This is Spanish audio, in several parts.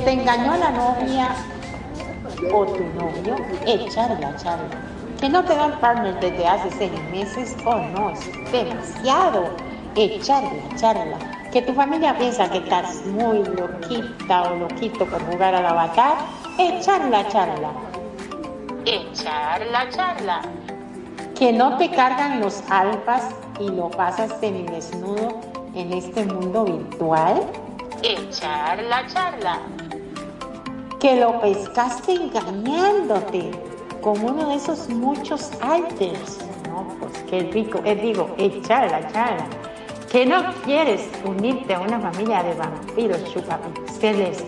te engañó la novia o tu novio, echarla, charla. Que no te dan partner desde hace seis meses, o oh, no, es demasiado. Echarla, charla. Que tu familia piensa que estás muy loquita o loquito por jugar al avatar, echarla, charla. Echarla, charla. Que no te cargan los alfas y lo pasas desnudo en este mundo virtual, echar la charla. Que lo pescaste engañándote con uno de esos muchos alters. No, pues qué rico. Es digo, echar la charla. Que no quieres unirte a una familia de vampiros chupapixeles.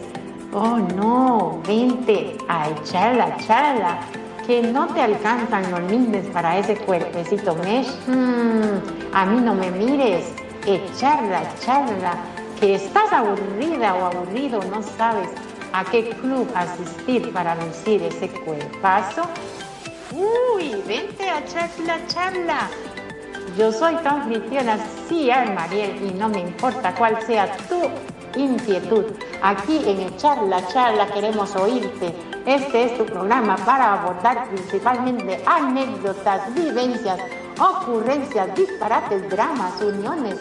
Oh no, vente a echar la charla que no te alcanzan los lindes para ese cuerpecito mesh, mm, a mí no me mires, echarla, echarla, que estás aburrida o aburrido, no sabes a qué club asistir para lucir ese cuerpazo. Uy, vente a charla, charla. Yo soy tu anfitriona, sí, Mariel, y no me importa cuál sea tu inquietud. Aquí en Charla Charla queremos oírte. Este es tu programa para abordar principalmente anécdotas, vivencias, ocurrencias, disparates, dramas, uniones,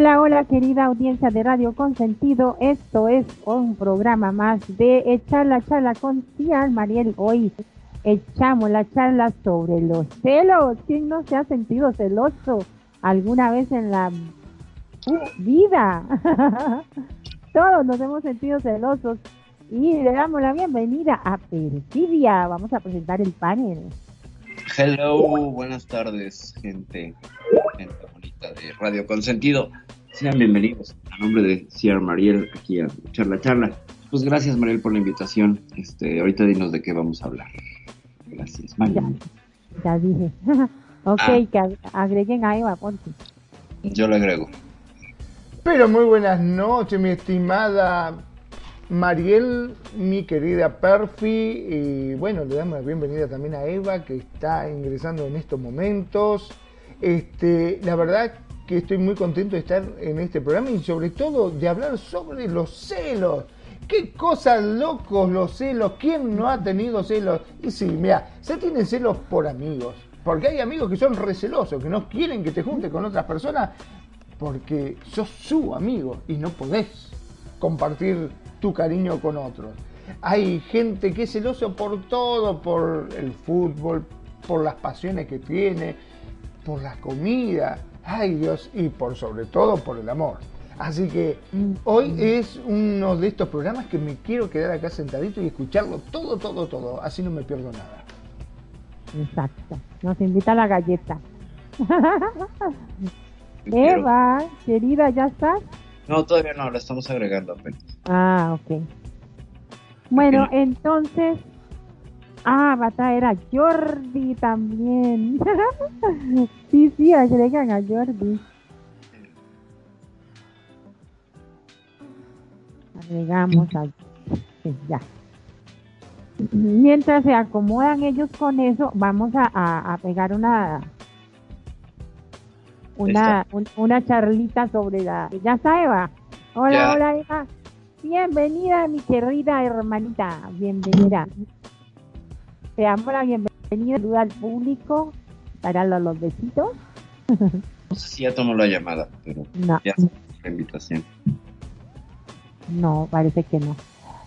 Hola, hola querida audiencia de Radio Consentido. Esto es un programa más de Echar la charla con Tía Mariel. Hoy echamos la charla sobre los celos. ¿Quién no se ha sentido celoso alguna vez en la vida? Todos nos hemos sentido celosos y le damos la bienvenida a Perfidia. Vamos a presentar el panel. Hello, buenas tardes, gente, gente bonita de Radio Consentido. Sean bienvenidos a nombre de Sierra Mariel aquí a Charla Charla. Pues gracias Mariel por la invitación. Este, ahorita dinos de qué vamos a hablar. Gracias, Mariel. Ya, dije. ok, ah. que agreguen a Eva Ponte. Yo lo agrego. Pero muy buenas noches, mi estimada Mariel, mi querida Perfi, y bueno, le damos la bienvenida también a Eva, que está ingresando en estos momentos. Este, la verdad que estoy muy contento de estar en este programa y sobre todo de hablar sobre los celos. Qué cosas locos los celos, ¿quién no ha tenido celos? Y sí, mira, se tienen celos por amigos, porque hay amigos que son recelosos, que no quieren que te juntes con otras personas porque sos su amigo y no podés compartir tu cariño con otros. Hay gente que es celoso por todo, por el fútbol, por las pasiones que tiene, por la comida, ay Dios, y por sobre todo por el amor. Así que hoy es uno de estos programas que me quiero quedar acá sentadito y escucharlo todo, todo, todo. Así no me pierdo nada. Exacto. Nos invita a la galleta. Eva, querida, ¿ya estás? No, todavía no, la estamos agregando apenas. Ah, ok. Bueno, entonces. Ah, va a traer a Jordi también. sí, sí, agregan a Jordi. Agregamos a sí, ya. Mientras se acomodan ellos con eso, vamos a, a pegar una una, una charlita sobre la... ¿Ya está Eva? Hola, hola Eva. Bienvenida mi querida hermanita, bienvenida. Te amo la bienvenida, al público, para los, besitos. No sé si ya tomó la llamada, pero no. ya la invitación. No, parece que no.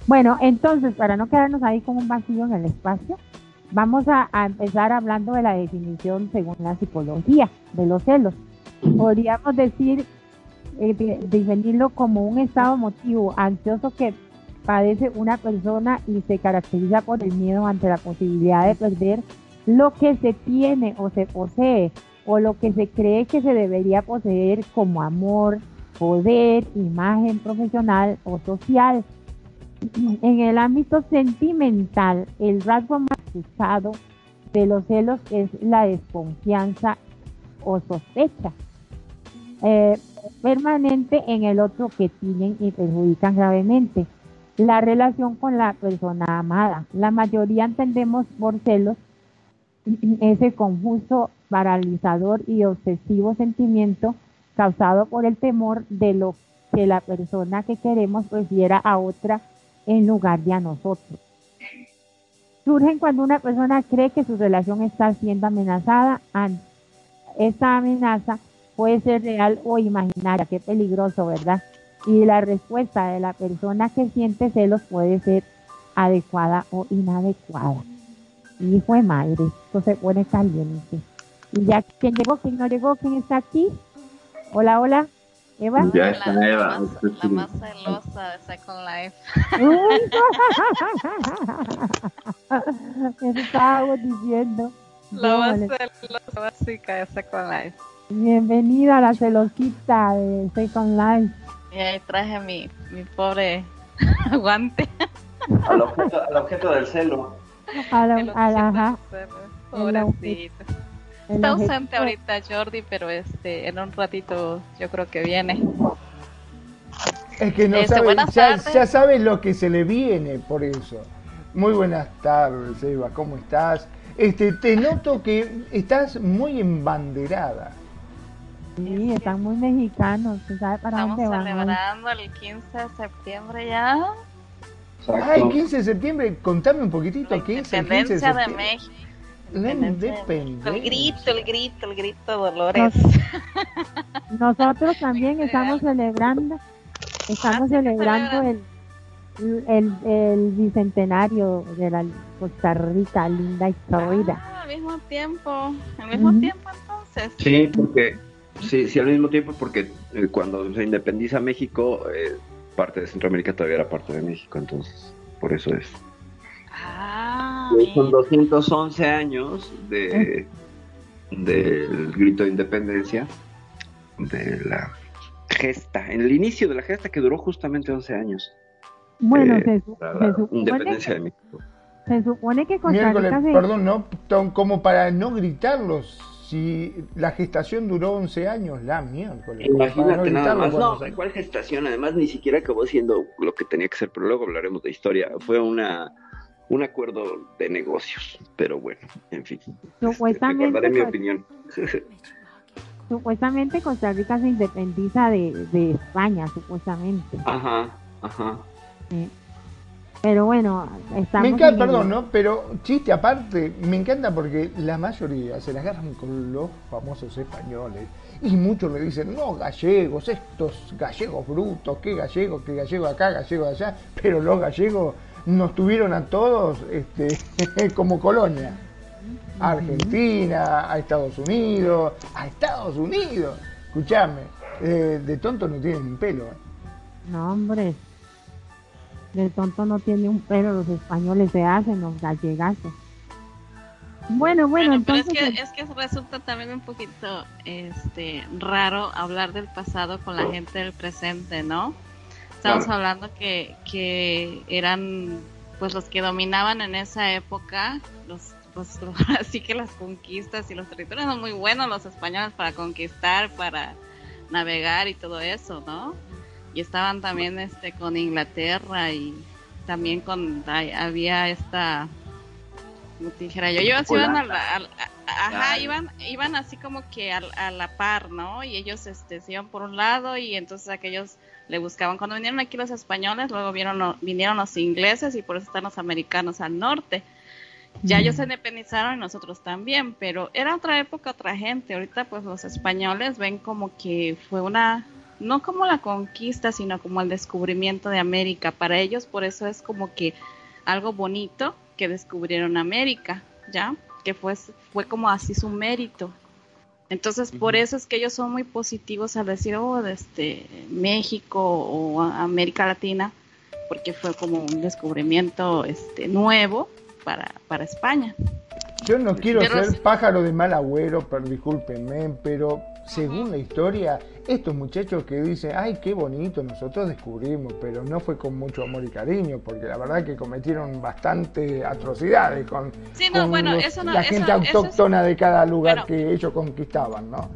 Bueno, entonces, para no quedarnos ahí con un vacío en el espacio, Vamos a, empezar hablando de la definición según la psicología de los celos. Podríamos decir, eh, definirlo como un estado emotivo ansioso que padece una persona y se caracteriza por el miedo ante la posibilidad de perder lo que se tiene o se posee o lo que se cree que se debería poseer como amor, poder, imagen profesional o social. En el ámbito sentimental, el rasgo más usado de los celos es la desconfianza o sospecha eh, permanente en el otro que tienen y perjudican gravemente la relación con la persona amada. La mayoría entendemos por celos ese confuso, paralizador y obsesivo sentimiento causado por el temor de lo que la persona que queremos prefiera a otra en lugar de a nosotros. Surgen cuando una persona cree que su relación está siendo amenazada. Esta amenaza puede ser real o imaginaria, qué peligroso, ¿verdad? Y la respuesta de la persona que siente celos puede ser adecuada o inadecuada. Hijo de madre, esto se pone caliente. Y ya, ¿quién llegó? ¿Quién no llegó? ¿Quién está aquí? Hola, hola. Eva. Ya está Eva. La más, la más celosa de Second Life. Eso estábamos diciendo. La más celosa básica de Second Life. Bienvenida a la celosita de Second Life. Y ahí traje mi, mi pobre guante. Al objeto, al objeto del celo. A la, a la, ajá. Pobrecito. Está ausente ahorita Jordi, pero este, en un ratito yo creo que viene. Es que no Este, sabe, ya, ya sabe lo que se le viene por eso. Muy buenas tardes, Eva, ¿cómo estás? Este, te noto que estás muy embanderada. Sí, están muy mexicanos. ¿Tú sabes para Estamos dónde van? hoy? celebrando el 15 de septiembre ya. Ay, 15 de septiembre, contame un poquito, La ¿qué es el 15 de independencia de? México. La Independencia. independencia. El grito, el grito, el grito, Dolores. Nosotros también estamos celebrando, estamos Ah, sí, ¿qué celebrando el, el, el bicentenario de la Costa Rica, linda historia. Ah, al mismo tiempo. Al mismo Ujú. tiempo entonces. Sí, porque sí, sí, al mismo tiempo, porque eh, cuando se independiza México, eh, parte de Centroamérica todavía era parte de México, entonces por eso es. Ah, Son mira. 211 años de del grito de independencia, de la gesta, en el inicio de la gesta que duró justamente 11 años. Bueno, eh, se, la supone, independencia de México. se supone que Costa Miércoles, se- perdón, no, Tom, como para no gritarlos, si la gestación duró 11 años, la miércoles. Imagínate nada gritarlo más. No, ¿cuál gestación? Además, ni siquiera acabó siendo lo que tenía que ser, pero luego hablaremos de historia. Fue una un acuerdo de negocios, pero bueno, en fin. Supuestamente, Recordaré mi pues, opinión. supuestamente Costa Rica se independiza de, de España, supuestamente. ajá, ajá. Sí. Pero bueno, estamos Me en encanta, perdón, ¿no? Pero chiste aparte, me encanta porque la mayoría se la agarran con los famosos españoles. Y muchos le dicen, no, gallegos, estos gallegos brutos, qué gallegos, qué gallego acá, gallego allá. Pero los gallegos nos tuvieron a todos este, como colonia. A Argentina, a Estados Unidos, a Estados Unidos. Escuchame, eh, de tonto no tienen un pelo. ¿eh? No, hombre. Del tonto no tiene un pelo, los españoles se hacen, los gallegazos. Bueno, bueno, Bueno, pero es entonces... que, es que resulta también un poquito este raro hablar del pasado con la gente del presente, ¿no? Estamos Claro. hablando que, que eran pues los que dominaban en esa época, los pues así que las conquistas y los territorios son muy buenos los españoles para conquistar, para navegar y todo eso, ¿no? Y estaban también este con Inglaterra y también con había esta como te dijera yo, ellos iban a la, a- ajá, iban, iban así como que a, la par, ¿no? Y ellos este, se iban por un lado y entonces aquellos le buscaban. Cuando vinieron aquí los españoles, luego vieron, vinieron los ingleses y por eso están los americanos al norte. Ya ellos se independizaron y nosotros también, pero era otra época, otra gente. Ahorita pues los españoles ven como que fue una, no como la conquista, sino como el descubrimiento de América. Para ellos por eso es como que algo bonito que descubrieron América. ¿ya? Que fue, fue como así su mérito. Entonces, por eso es que ellos son muy positivos al decir, oh, desde México o América Latina, porque fue como un descubrimiento este, nuevo para, para España. Yo no quiero ser pájaro de mal agüero, pero discúlpenme, pero según la historia, estos muchachos que dicen, ay, qué bonito, nosotros descubrimos, pero no fue con mucho amor y cariño, porque la verdad que cometieron bastante atrocidades con, la gente autóctona de cada lugar que ellos conquistaban, ¿no?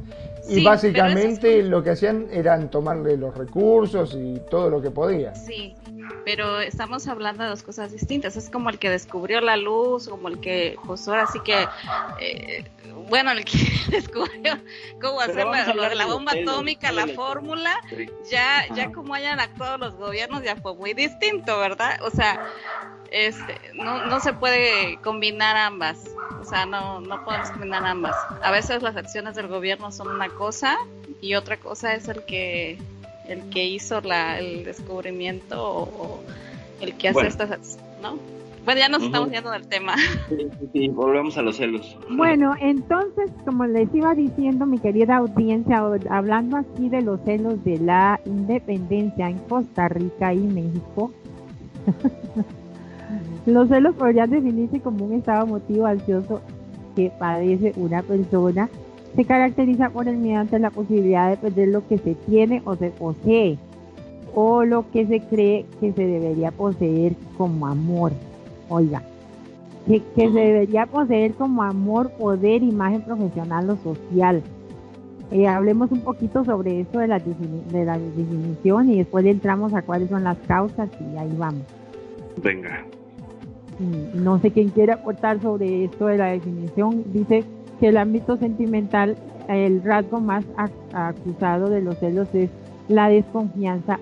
Y básicamente lo que hacían eran tomarle los recursos y todo lo que podían. Sí, pero estamos hablando de dos cosas distintas. Es como el que descubrió la luz, como el que, pues ahora sí que, eh, bueno, el que descubrió cómo hacer lo de la bomba atómica, la fórmula, ya, ya como hayan actuado los gobiernos ya fue muy distinto, ¿verdad? O sea, este, no, no se puede combinar ambas. O sea, no, no podemos combinar ambas. A veces las acciones del gobierno son una cosa y otra cosa es el que el que hizo la, el descubrimiento o, el que hace estas, ¿no? Bueno, ya nos estamos yendo del tema. Sí, volvemos a los celos. Bueno, entonces, como les iba diciendo, mi querida audiencia, hablando aquí de los celos de la independencia en Costa Rica y México, los celos podrían definirse como un estado emotivo ansioso que padece una persona se caracteriza por el miedo ante la posibilidad de perder lo que se tiene o se posee, o lo que se cree que se debería poseer como amor. Oiga, que, se debería poseer como amor, poder, imagen profesional o social. Eh, hablemos un poquito sobre esto de la, de la definición y después entramos a cuáles son las causas y ahí vamos. Venga. No sé quién quiere aportar sobre esto de la definición. Dice que el ámbito sentimental, el rasgo más acusado de los celos es la desconfianza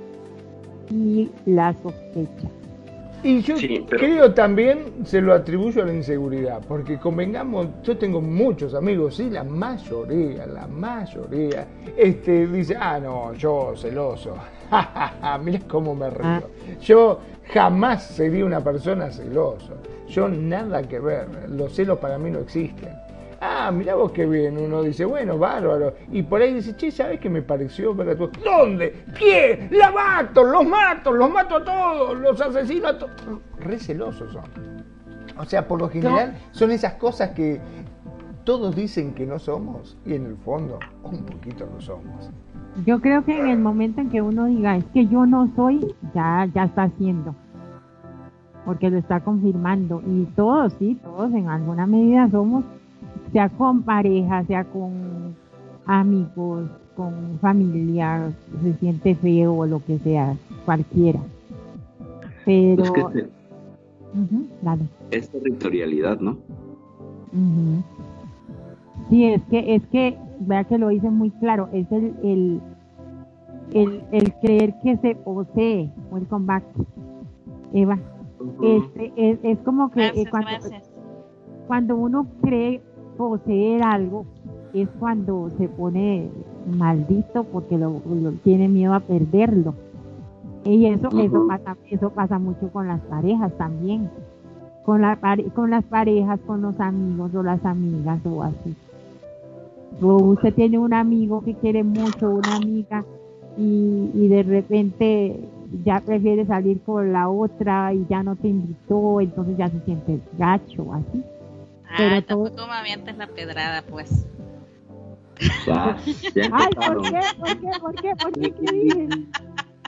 y la sospecha. Y yo creo también se lo atribuyo a la inseguridad, porque convengamos, yo tengo muchos amigos, y la mayoría, la mayoría, este, dice, ah, no, yo celoso, mira cómo me río. Ah. Yo jamás sería una persona celosa, yo nada que ver, los celos para mí no existen. Ah, mira vos qué bien. Uno dice, bueno, bárbaro. Y por ahí dice, che, ¿sabes qué me pareció ver ¿Dónde? ¿Quién? ¡La mato! ¡Los mato! ¡Los mato a todos! ¡Los asesino a todos! Re celosos son. O sea, por lo general son esas cosas que todos dicen que no somos y en el fondo un poquito lo somos. Yo creo que en el momento en que uno diga, es que yo no soy, ya, ya está haciendo. Porque lo está confirmando. Y todos, sí, todos en alguna medida somos sea con pareja, sea con amigos, con familia, se siente feo o lo que sea, cualquiera. Pero... Es, territorialidad, ¿no? Sí, es que, es que, vea que lo dice muy claro, es el, el, el, el creer que se posee, welcome back, Eva. este, es, es como que cuando, cuando uno cree poseer algo es cuando se pone maldito porque lo, tiene miedo a perderlo. Y eso, eso, pasa, eso pasa mucho con las parejas también. Con, la, con las parejas, con los amigos o las amigas o así. O usted tiene un amigo que quiere mucho, una amiga, y, y de repente ya prefiere salir con la otra y ya no te invitó, entonces ya se siente gacho, así. Ah, tampoco me avientes la pedrada, pues. Ya, ya Ay, ¿por qué? ¿Por qué? ¿Por qué? ¿Por qué? ¿Qué dices?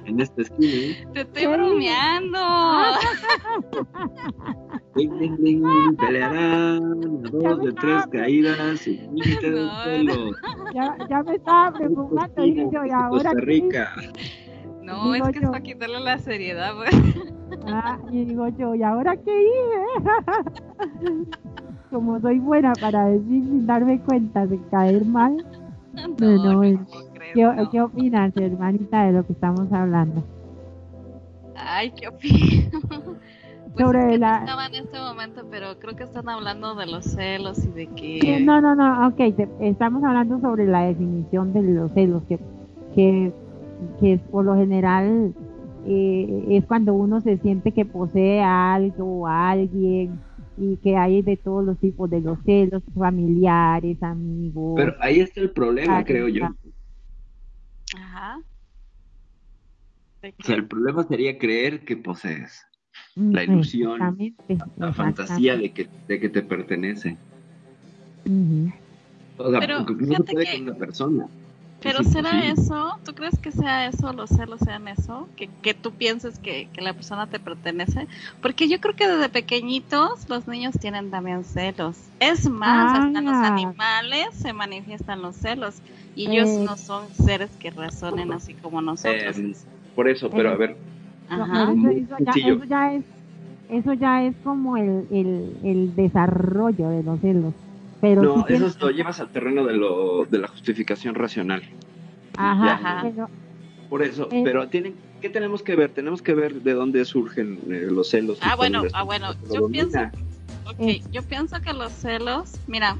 En esta esquina. ¿eh? Te estoy bromeando. Ding, ding, ding, pelearán dos de tres caídas y límite del suelo. Ya, ya me estaba preocupando. Dije yo, ¿y ahora Costa Rica. No, es que es para quitarle la seriedad, pues. Ah, y digo yo, ¿y ahora qué hice? como soy buena para decir sin darme cuenta de caer mal. No, ¿qué, opinas, hermanita, de lo que estamos hablando? Ay, ¿qué opino? Pues Sobre la... No en este momento, pero creo que están hablando de los celos y de que... No, no, no, ok, estamos hablando sobre la definición de los celos, que, que, que por lo general eh, es cuando uno se siente que posee algo o a alguien y que hay de todos los tipos de los celos, familiares, amigos. Pero ahí está el problema, creo yo. Ajá. O sea, el problema sería creer que posees. Mm, la ilusión, la fantasía de que, de que te pertenece. O sea, Pero, porque no puede que... con una persona. Pero será eso, ¿tú crees que sea eso, los celos sean eso? Que, que tú pienses que, que, la persona te pertenece. Porque yo creo que desde pequeñitos los niños tienen también celos. Es más, hasta los ah. animales se manifiestan los celos. Y ellos eh. no son seres que razonen así como nosotros. Eh, por eso, pero a ver. Eso, ya, es, eso ya es como el, el, el desarrollo de los celos. Pero no, eso lo llevas al terreno de, lo, de la justificación racional. Ajá, Por eso, pero tienen, ¿qué tenemos que ver? Tenemos que ver de dónde surgen eh, los celos. Ah, bueno, ah, bueno, yo pienso, okay, yo pienso que los celos, mira,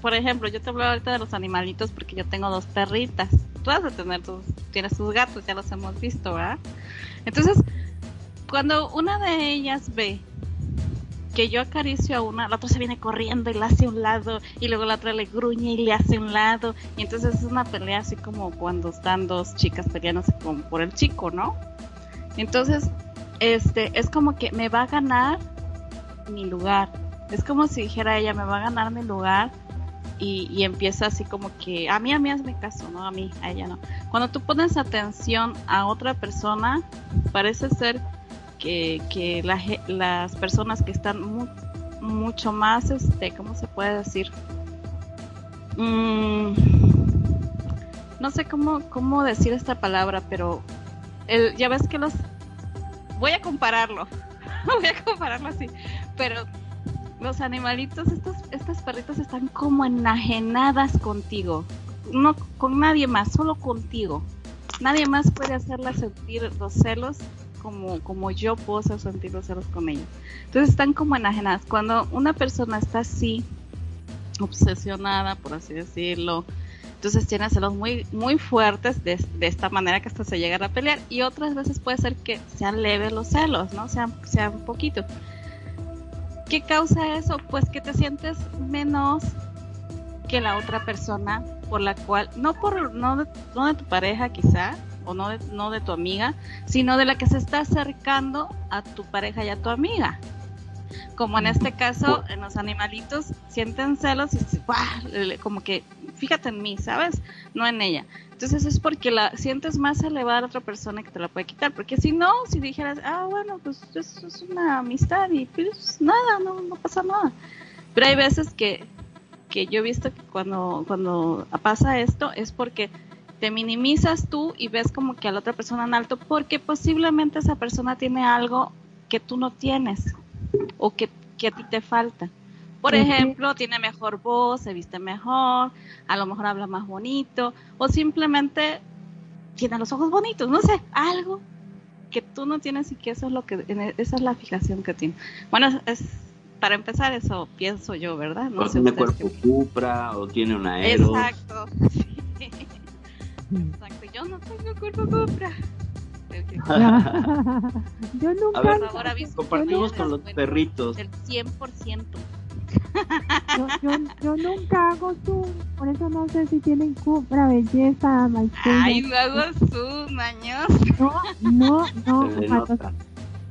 por ejemplo, yo te hablo ahorita de los animalitos porque yo tengo dos perritas. Tú vas a tener tus, tienes tus gatos, ya los hemos visto, ¿verdad? Entonces, cuando una de ellas ve que yo acaricio a una, la otra se viene corriendo y le hace un lado, y luego la otra le gruñe y le hace un lado, y entonces es una pelea así como cuando están dos chicas peleándose como por el chico, ¿no? Entonces, este, es como que me va a ganar mi lugar. Es como si dijera ella, me va a ganar mi lugar y, empieza así como que a mí a mí mi caso, no a mí, a ella no. Cuando tú pones atención a otra persona, parece ser que, las personas que están mucho más, este, ¿cómo se puede decir? Mm, no sé cómo, cómo decir esta palabra, pero el, ya ves que los... Voy a compararlo, voy a compararlo así, pero los animalitos, estos, estas perritas están como enajenadas contigo, no con nadie más, solo contigo. Nadie más puede hacerlas sentir los celos como, como yo puedo sentir los celos con ellos. Entonces están como enajenadas. Cuando una persona está así, obsesionada, por así decirlo, entonces tiene celos muy, muy fuertes de, esta manera que hasta se llegan a pelear. Y otras veces puede ser que sean leves los celos, ¿no? Sean, sean poquito. ¿Qué causa eso? Pues que te sientes menos que la otra persona por la cual, no por, no no de tu pareja quizá, o no de, no de tu amiga, sino de la que se está acercando a tu pareja y a tu amiga. Como en este caso, en los animalitos sienten celos y como que fíjate en mí, ¿sabes? No en ella. Entonces es porque la sientes más elevada a otra persona que te la puede quitar. Porque si no, si dijeras, ah, bueno, pues eso es una amistad y pues nada, no, no pasa nada. Pero hay veces que, que yo he visto que cuando, cuando pasa esto es porque te minimizas tú y ves como que a la otra persona en alto porque posiblemente esa persona tiene algo que tú no tienes o que, a ti te falta. Por ejemplo, tiene mejor voz, se viste mejor, a lo mejor habla más bonito o simplemente tiene los ojos bonitos, no sé, algo que tú no tienes y que eso es lo que esa es la fijación que tiene. Bueno, es, para empezar eso pienso yo, ¿verdad? No o tiene cuerpo cupra o tiene una aero. Exacto. Exacto, yo no tengo cuerpo cupra. yo nunca. A ver, compartimos con los perritos. El 100%. Yo, yo, yo, nunca hago zoom, por eso no sé si tienen cupra, belleza, Ay, no hago zoom, maños. No, no, no. Cuando,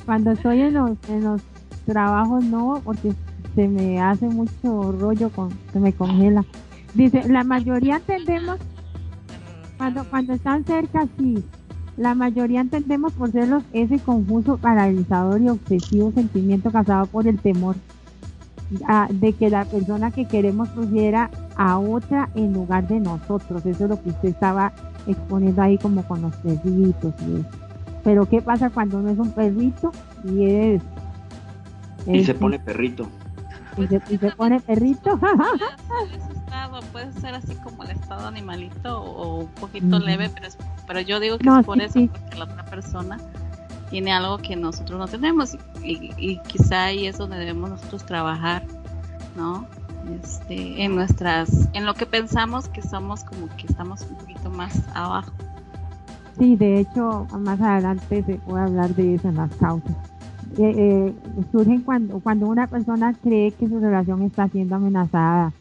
cuando, estoy en los, en los trabajos, no, porque se me hace mucho rollo, con, se me congela. Dice, la mayoría entendemos cuando, cuando están cerca, sí. La mayoría entendemos por celos ese confuso, paralizador y obsesivo sentimiento causado por el temor de que la persona que queremos pusiera a otra en lugar de nosotros. Eso es lo que usted estaba exponiendo ahí como con los perritos y Pero ¿qué pasa cuando uno es un perrito y es... y se pone perrito. Y se, y se pone perrito. puede ser así como el estado animalito o, un poquito leve, pero, pero yo digo que es por eso, porque la otra persona tiene algo que nosotros no tenemos y, quizá ahí es donde debemos nosotros trabajar, ¿no? Este, en nuestras, en lo que pensamos que somos como que estamos un poquito más abajo. Sí, de hecho, más adelante se puede hablar de en las causas eh, eh, surgen cuando, cuando una persona cree que su relación está siendo amenazada.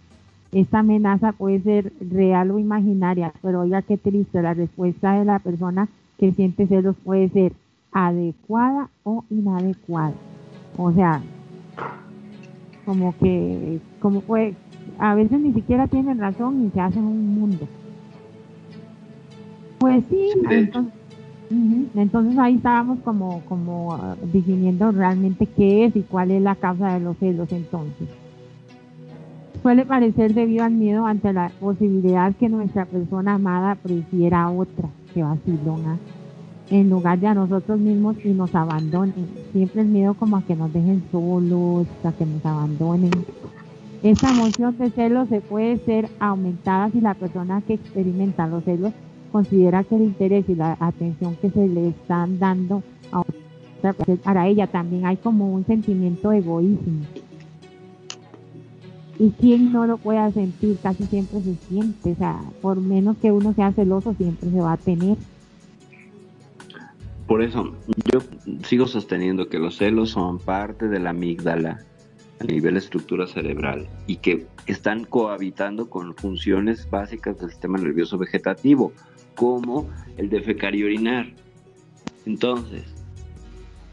Esta amenaza puede ser real o imaginaria, pero oiga qué triste, la respuesta de la persona que siente celos puede ser adecuada o inadecuada. O sea, como que, como puede, a veces ni siquiera tienen razón y se hacen un mundo. Pues sí, entonces, entonces ahí estábamos como, como ah, definiendo realmente qué es y cuál es la causa de los celos entonces. Suele parecer debido al miedo ante la posibilidad que nuestra persona amada prefiera a otra, que vacilona, en lugar de a nosotros mismos y nos abandonen. Siempre el miedo como a que nos dejen solos, a que nos abandonen. Esa emoción de celos se puede ser aumentada si la persona que experimenta los celos considera que el interés y la atención que se le están dando a para ella también hay como un sentimiento egoísmo. Y quien no lo pueda sentir, casi siempre se siente, o sea, por menos que uno sea celoso, siempre se va a tener. Por eso, yo sigo sosteniendo que los celos son parte de la amígdala a nivel estructura cerebral y que están cohabitando con funciones básicas del sistema nervioso vegetativo, como el defecar y orinar. Entonces,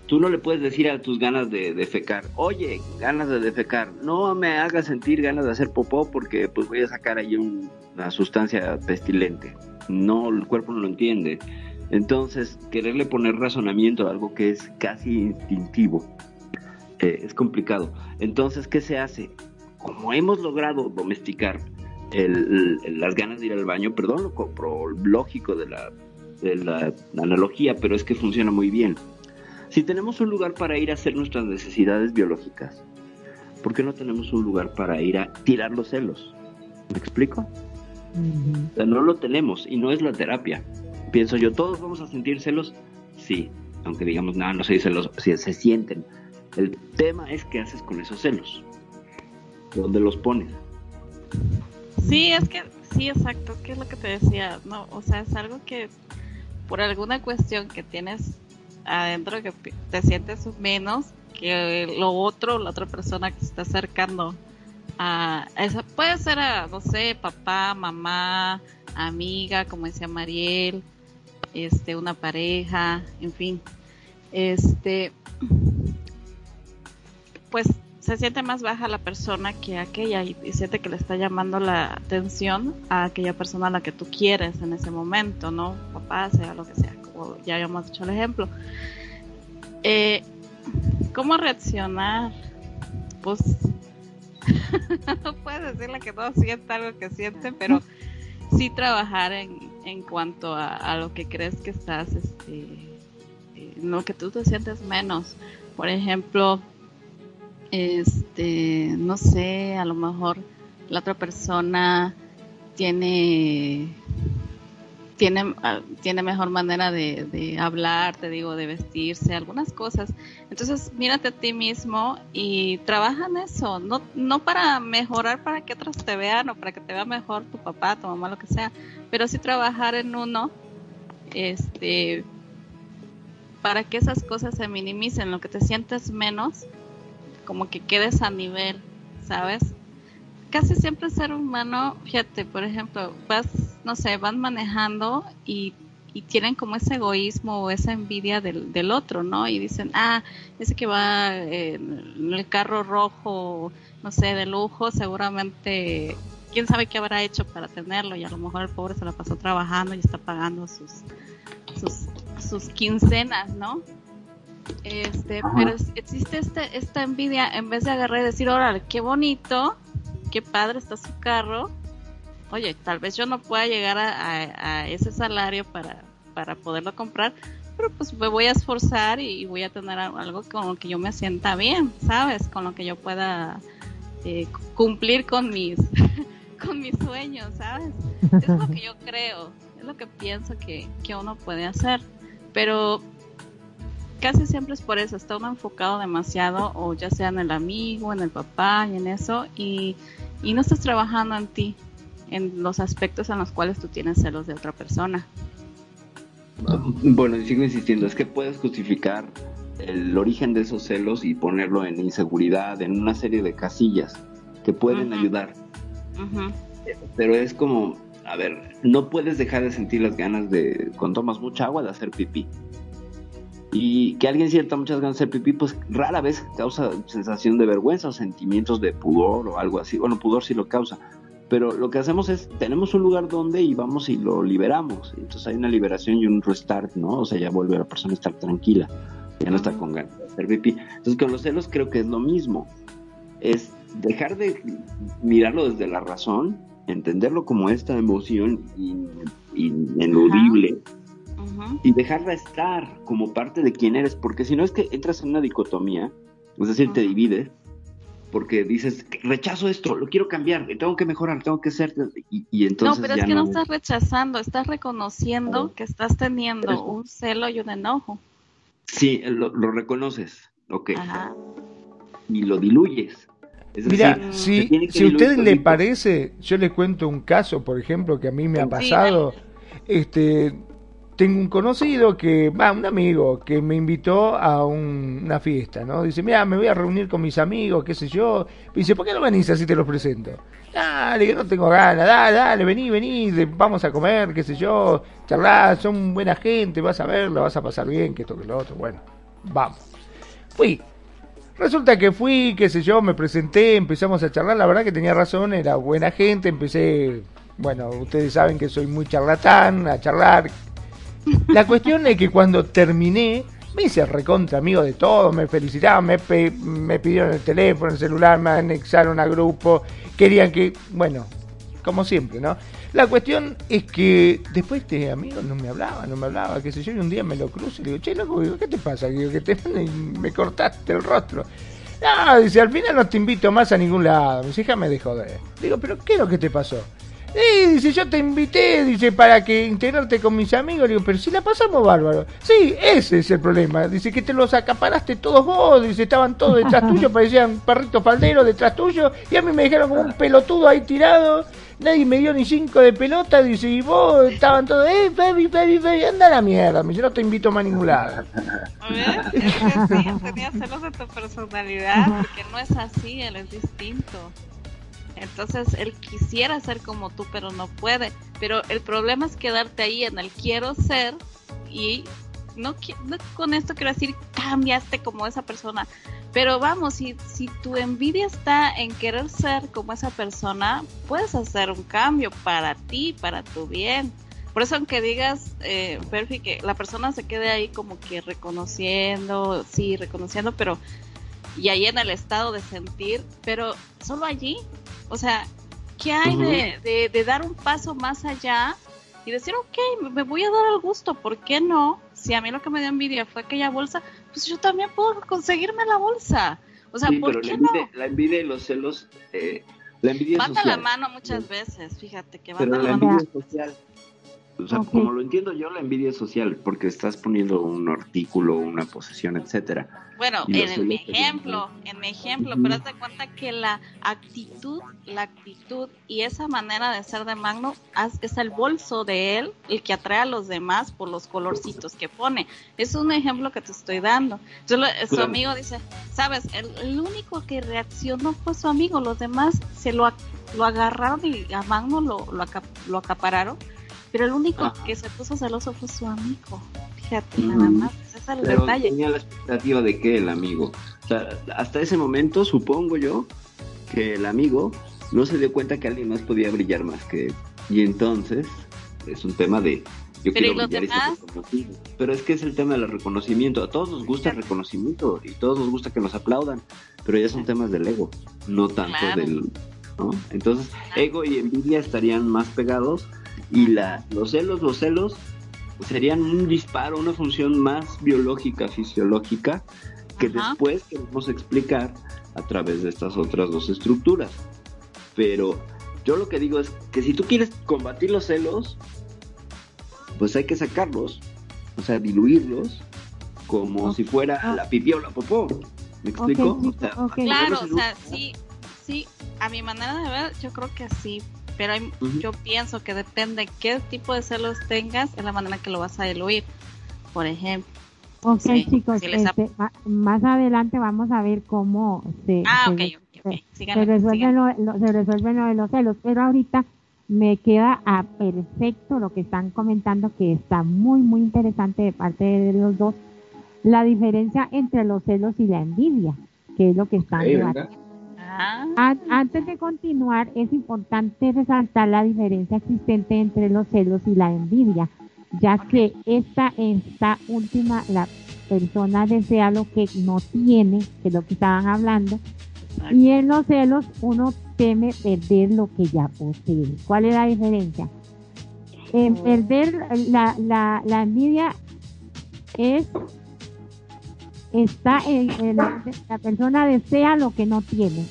tú no le puedes decir a tus ganas de defecar, oye, ganas de defecar, no me hagas sentir ganas de hacer popó porque pues voy a sacar ahí una sustancia pestilente. No, el cuerpo no lo entiende. Entonces, quererle poner razonamiento a algo que es casi instintivo eh, es complicado. Entonces, ¿qué se hace? Como hemos logrado domesticar las ganas de ir al baño, perdón lo lógico de la, de la analogía, pero es que funciona muy bien. Si tenemos un lugar para ir a hacer nuestras necesidades biológicas, ¿por qué no tenemos un lugar para ir a tirar los celos? ¿Me explico? no lo tenemos y no es la terapia. Pienso yo, ¿todos vamos a sentir celos? Sí, aunque digamos, nada, no se celos, si se sienten. El tema es qué haces con esos celos. ¿Dónde los pones? Sí, es que, sí, exacto, ¿qué es lo que te decía? No, o sea, es algo que por alguna cuestión que tienes adentro que te sientes menos que lo otro, la otra persona que se está acercando a esa, puede ser a, no sé, papá, mamá, amiga, como decía Mariel, este, una pareja, en fin, este, pues se siente más baja la persona que aquella y, siente que le está llamando la atención a aquella persona a la que tú quieres en ese momento, ¿no? Papá, sea lo que sea, como ya habíamos dicho el ejemplo. Eh, ¿Cómo reaccionar? Pues no puedes decirle que no siente algo que siente, pero sí trabajar en, en cuanto a, lo que crees que estás, este, eh, lo que tú te sientes menos. Por ejemplo, este, no sé, a lo mejor la otra persona tiene tiene, ah, tiene mejor manera de, hablar, te digo, de vestirse, algunas cosas. Entonces, mírate a ti mismo y trabaja en eso, no, no para mejorar para que otros te vean o para que te vea mejor tu papá, tu mamá, lo que sea, pero sí trabajar en uno, este, para que esas cosas se minimicen, lo que te sientes menos, como que quedes a nivel, ¿sabes? Casi siempre ser humano, fíjate, por ejemplo, vas, no sé, van manejando y, tienen como ese egoísmo o esa envidia del, del otro, ¿no? Y dicen, ah, ese que va en el carro rojo, no sé, de lujo, seguramente, quién sabe qué habrá hecho para tenerlo y a lo mejor el pobre se la pasó trabajando y está pagando sus, sus, sus quincenas, ¿no? Este, pero existe este, esta envidia en vez de agarrar y decir, órale, qué bonito, qué padre está su carro. Oye, tal vez yo no pueda llegar a, ese salario para, para poderlo comprar, pero pues me voy a esforzar y voy a tener algo con lo que yo me sienta bien, ¿sabes? Con lo que yo pueda eh, cumplir con mis, con mis sueños, ¿sabes? Es lo que yo creo, es lo que pienso que, que uno puede hacer. Pero casi siempre es por eso, está uno enfocado demasiado o ya sea en el amigo, en el papá y en eso y, no estás trabajando en ti, en los aspectos en los cuales tú tienes celos de otra persona. Bueno, y sigo insistiendo, es que puedes justificar el origen de esos celos y ponerlo en inseguridad, en una serie de casillas que pueden ayudar. Pero es como, a ver, no puedes dejar de sentir las ganas de, cuando tomas mucha agua, de hacer pipí. Y que alguien sienta muchas ganas de hacer pipí, pues rara vez causa sensación de vergüenza o sentimientos de pudor o algo así. Bueno, pudor sí lo causa. Pero lo que hacemos es, tenemos un lugar donde y vamos y lo liberamos. Entonces hay una liberación y un restart, ¿no? O sea, ya vuelve a la persona a estar tranquila. Ya no está con ganas de hacer pipí. Entonces con los celos creo que es lo mismo. Es dejar de mirarlo desde la razón, entenderlo como esta emoción ineludible y dejarla estar como parte de quien eres, porque si no es que entras en una dicotomía, es decir, te divides, porque dices, rechazo esto, lo quiero cambiar, tengo que mejorar, tengo que ser, y, entonces... No, pero es que no... estás rechazando, estás reconociendo que estás teniendo un celo y un enojo. Sí, lo, reconoces, ok. Y lo diluyes. Mira, si, si a usted le parece, yo le cuento un caso, por ejemplo, que a mí me ha pasado. Este, tengo un conocido que, va, un amigo, que me invitó a una fiesta, ¿no? Dice, mira, me voy a reunir con mis amigos, qué sé yo. dice, ¿por qué no venís así te los presento? Dale, que no tengo ganas, dale, dale, vení, vení, vamos a comer, qué sé yo, charlar, son buena gente, vas a verlo, vas a pasar bien, que esto, que lo otro. Bueno, vamos. Fui, Resulta que fui, qué sé yo, me presenté, empezamos a charlar, la verdad que tenía razón, era buena gente, empecé, bueno, ustedes saben que soy muy charlatán, a charlar. La cuestión es que cuando terminé, me hice recontra amigo de todos, me felicitaban, me, me pidieron el teléfono, el celular, me anexaron a grupo, querían que, bueno, como siempre, ¿no? La cuestión es que después este amigo no me hablaba, no me hablaba, qué sé yo, y un día me lo cruzo y le digo, che, loco, ¿qué te pasa? Digo, que te me cortaste el rostro. No, dice, al final no te invito más a ningún lado. Dice, déjame de joder. Digo, ¿pero qué es lo que te pasó? Eh, dice, yo te invité, dice, para que integrarte con mis amigos. Digo, pero si la pasamos bárbaro. Sí, ese es el problema. Dice que te los acaparaste todos vos. Dice, estaban todos detrás tuyo, parecían perritos falderos detrás tuyo. Y a mí me dijeron como un pelotudo ahí tirado. Nadie me dio ni cinco de pelota. Dice, y vos estaban todos, eh, baby, baby, baby, anda a la mierda. Me dice, no te invito más a ningún lado. ¿Ves? Sí, tenía celos de tu personalidad, porque no es así, él es distinto. Entonces él quisiera ser como tú, pero no puede. Pero el problema es quedarte ahí en el quiero ser y no, con esto quiero decir cambiaste como esa persona. Pero vamos, si, si tu envidia está en querer ser como esa persona, puedes hacer un cambio para ti, para tu bien. Por eso aunque digas, eh, Perfi, que la persona se quede ahí como que reconociendo, sí, reconociendo, pero y ahí en el estado de sentir, pero solo allí, o sea, ¿qué hay de, de, dar un paso más allá y decir, ok, me voy a dar el gusto, ¿por qué no? Si a mí lo que me dio envidia fue aquella bolsa, pues yo también puedo conseguirme la bolsa. O sea, ¿por qué la no? La envidia y los celos, eh, la envidia Van la mano muchas veces, fíjate que van pero la, mano. Envidia social o sea, como lo entiendo yo, la envidia social, porque estás poniendo un artículo, una posesión, etcétera. Bueno, en mi ejemplo, en mi ejemplo, pero haz de cuenta que la actitud, la actitud y esa manera de ser de Magno es el bolso de él el que atrae a los demás por los colorcitos que pone. Es un ejemplo que te estoy dando. Entonces, su amigo dice, sabes, el, único que reaccionó fue su amigo, los demás se lo, lo agarraron y a Magno lo, lo, lo acapararon pero el único que se puso celoso fue su amigo. Fíjate, nada más. Ese es el pero detalle. Tenía la expectativa de que el amigo. O sea, hasta ese momento, supongo yo, que el amigo no se dio cuenta que alguien más podía brillar más que él. Y entonces, es un tema de. Yo pero quiero brillar y Pero es que es el tema del reconocimiento. A todos nos gusta el reconocimiento y todos nos gusta que nos aplaudan. Pero ya son temas del ego, no tanto del. ¿no? Entonces, ego y envidia estarían más pegados y la, los celos, los celos serían un disparo, una función más biológica, fisiológica, que después queremos explicar a través de estas otras dos estructuras. Pero yo lo que digo es que si tú quieres combatir los celos, pues hay que sacarlos, o sea, diluirlos como si fuera ah. la pipí o la popó. ¿Me explico? Claro, o sea, sí, sí, a mi manera de ver, yo creo que sí, pero yo pienso que depende qué tipo de celos tengas, es la manera que lo vas a diluir. Por ejemplo, Ok, chicos, este, más adelante vamos a ver cómo se, ah, se, resuelve lo, se resuelve lo de los celos, pero ahorita me queda a perfecto lo que están comentando, que está muy, muy interesante de parte de los dos, la diferencia entre los celos y la envidia, que es lo que están ah. Antes de continuar, es importante resaltar la diferencia existente entre los celos y la envidia, ya que esta, esta última, la persona desea lo que no tiene, que es lo que estaban hablando, y en los celos uno teme perder lo que ya posee. ¿Cuál es la diferencia? En perder la, la, la envidia es está en, la, persona desea lo que no tiene.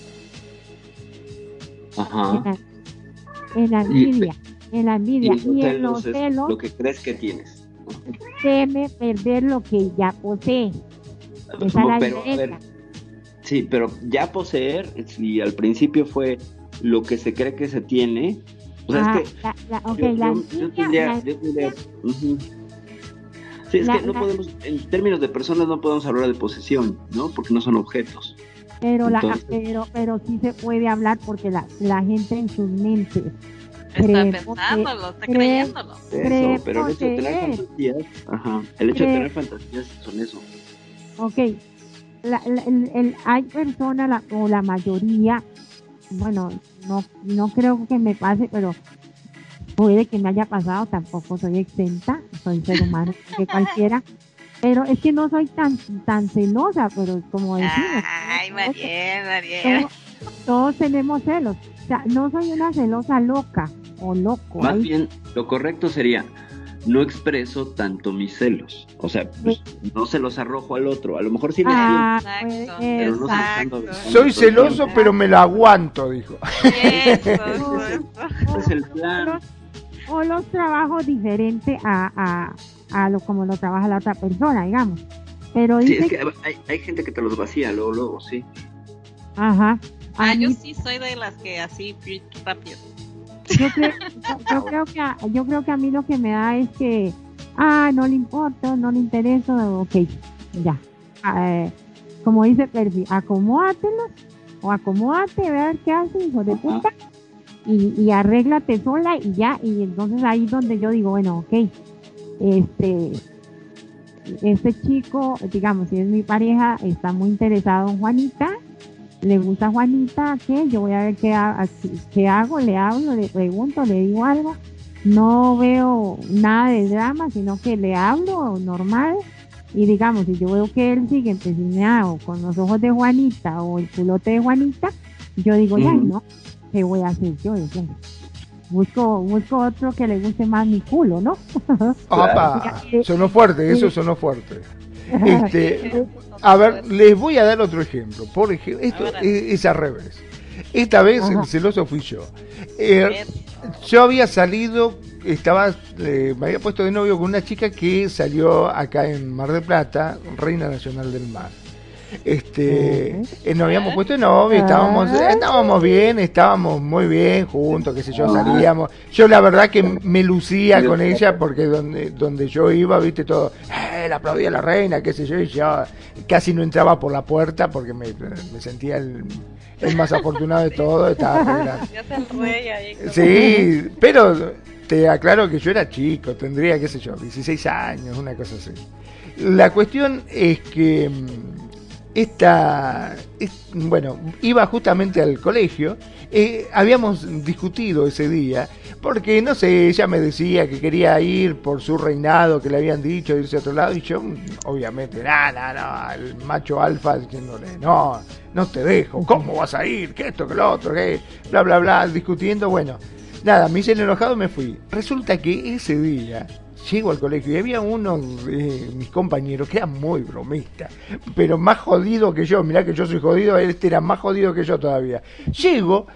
Ajá. En la, envidia, en la envidia y, en los celos lo que crees que tienes. Teme perder lo que ya posee. Esa es la diferencia. Sí, pero ya poseer, si al principio fue lo que se cree que se tiene, o sea, es que. Sí, es que no podemos, en términos de personas, no podemos hablar de posesión, ¿no? Porque no son objetos. Pero, la, pero, pero sí se puede hablar porque la, la gente en sus mentes está pensándolo, está creyéndolo. Eso, pero el hecho de tener fantasías, ajá, el hecho de tener fantasías son eso. Ok, la, el, hay personas, o la mayoría, bueno, no, no creo que me pase, pero puede que me haya pasado, tampoco soy exenta, soy ser humano que cualquiera, pero es que no soy tan tan celosa, pero como decimos. Ay, Mariel, Mariel. Todos, tenemos celos. O sea, no soy una celosa loca o loco. Más bien, lo correcto sería, no expreso tanto mis celos. O sea, pues, no se los arrojo al otro. A lo mejor sí les ah, pero no Soy celoso, pero me lo aguanto, dijo. Eso, es el plan. O los trabajos diferentes a, a, a lo como lo trabaja la otra persona, digamos. Pero sí, es que hay, hay, gente que te los vacía luego, luego, sí. Ajá. Ah, yo sí soy de las que así rápido. Yo creo, yo, creo que a, yo creo que a mí lo que me da es que, ah, no le importa, no le interesa, ok, ya. Eh, como dice Percy, acomódatelos o acomódate, a ver qué hace, hijo de puta, y, y arréglate sola y ya, y entonces ahí es donde yo digo, bueno, ok, este, este chico, digamos, si es mi pareja, está muy interesado en Juanita, le gusta Juanita, ¿qué? Yo voy a ver qué, qué hago, le hablo, le pregunto, le digo algo. No veo nada de drama, sino que le hablo normal. Y digamos, si yo veo que él sigue empecinado con los ojos de Juanita o el culote de Juanita, yo digo, ya, ¿no? ¿Qué voy a hacer yo? Busco, busco otro que le guste más mi culo, ¿no? Opa, sonó fuerte, eso sonó fuerte. Este, a ver, les voy a dar otro ejemplo. Por ejemplo, esto es, al revés. Esta vez el celoso fui yo. Eh, yo había salido, estaba, eh, me había puesto de novio con una chica que salió acá en Mar del Plata, Reina Nacional del Mar. Este, eh, nos habíamos puesto novio, estábamos, ah. estábamos bien, estábamos muy bien juntos, qué sé yo, salíamos. Yo la verdad que me lucía con ella porque donde, donde yo iba, viste todo, eh, la aplaudía la reina, qué sé yo, y yo casi no entraba por la puerta porque me, sentía el, más afortunado de todo, estaba Sí, pero te aclaro que yo era chico, tendría, qué sé yo, 16 años, una cosa así. La cuestión es que mm, esta, bueno, iba justamente al colegio, eh, habíamos discutido ese día, porque no sé, ella me decía que quería ir por su reinado, que le habían dicho irse a otro lado, y yo, obviamente, nada, no, el macho alfa diciéndole, no, no te dejo, ¿cómo vas a ir? ¿Qué esto, que lo otro? ¿Qué? Bla, bla, bla, discutiendo, bueno, nada, me hice el enojado me fui. Resulta que ese día llego al colegio y había uno de mis compañeros que era muy bromista, pero más jodido que yo, mirá que yo soy jodido, este era más jodido que yo todavía. Llego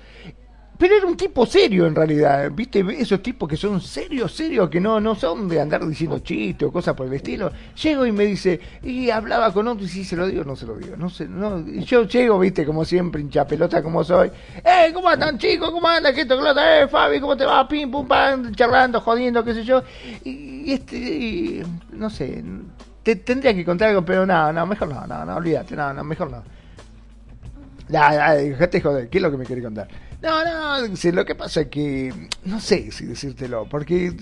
pero era un tipo serio en realidad, ¿viste? Esos tipos que son serios, serios, que no, no son de andar diciendo chistes o cosas por el estilo. Llego y me dice, y hablaba con otro, y si se lo digo, no se lo digo. No sé, no. yo llego, ¿viste? Como siempre, hincha pelota como soy. ¡Eh, cómo andan chicos! ¿Cómo andan? ¿Qué esto, ¡Eh, Fabi, cómo te va! Pim, pum, pam, charlando, jodiendo, qué sé yo. Y, este, no sé, te tendría que contar algo, pero no, no, mejor no, no, no, olvídate, no, no, mejor no. Ya, ya, dejate joder, ¿qué es lo que me querés contar? No, no, dice, lo que pasa es que no sé si decírtelo, porque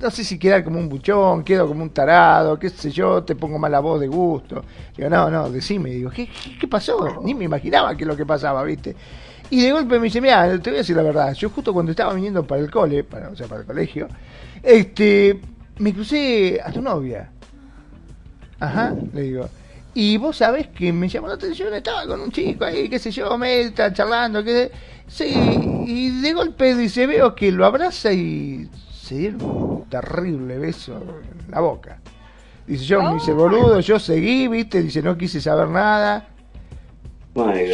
no sé si quedar como un buchón, quedo como un tarado, qué sé yo, te pongo mala voz de gusto. Digo, no, no, decime, digo, ¿qué, qué, pasó? Ni me imaginaba qué es lo que pasaba, ¿viste? Y de golpe me dice, mira, te voy a decir la verdad, yo justo cuando estaba viniendo para el cole, para, o sea, para el colegio, este, me crucé a tu novia. Ajá, le digo. Y vos sabés que me llamó la atención, estaba con un chico ahí, qué sé yo, me está charlando, qué Sí, y de golpe dice, veo que lo abraza y se dieron un terrible beso en la boca. Dice, yo me hice boludo, yo seguí, viste, dice, no quise saber nada.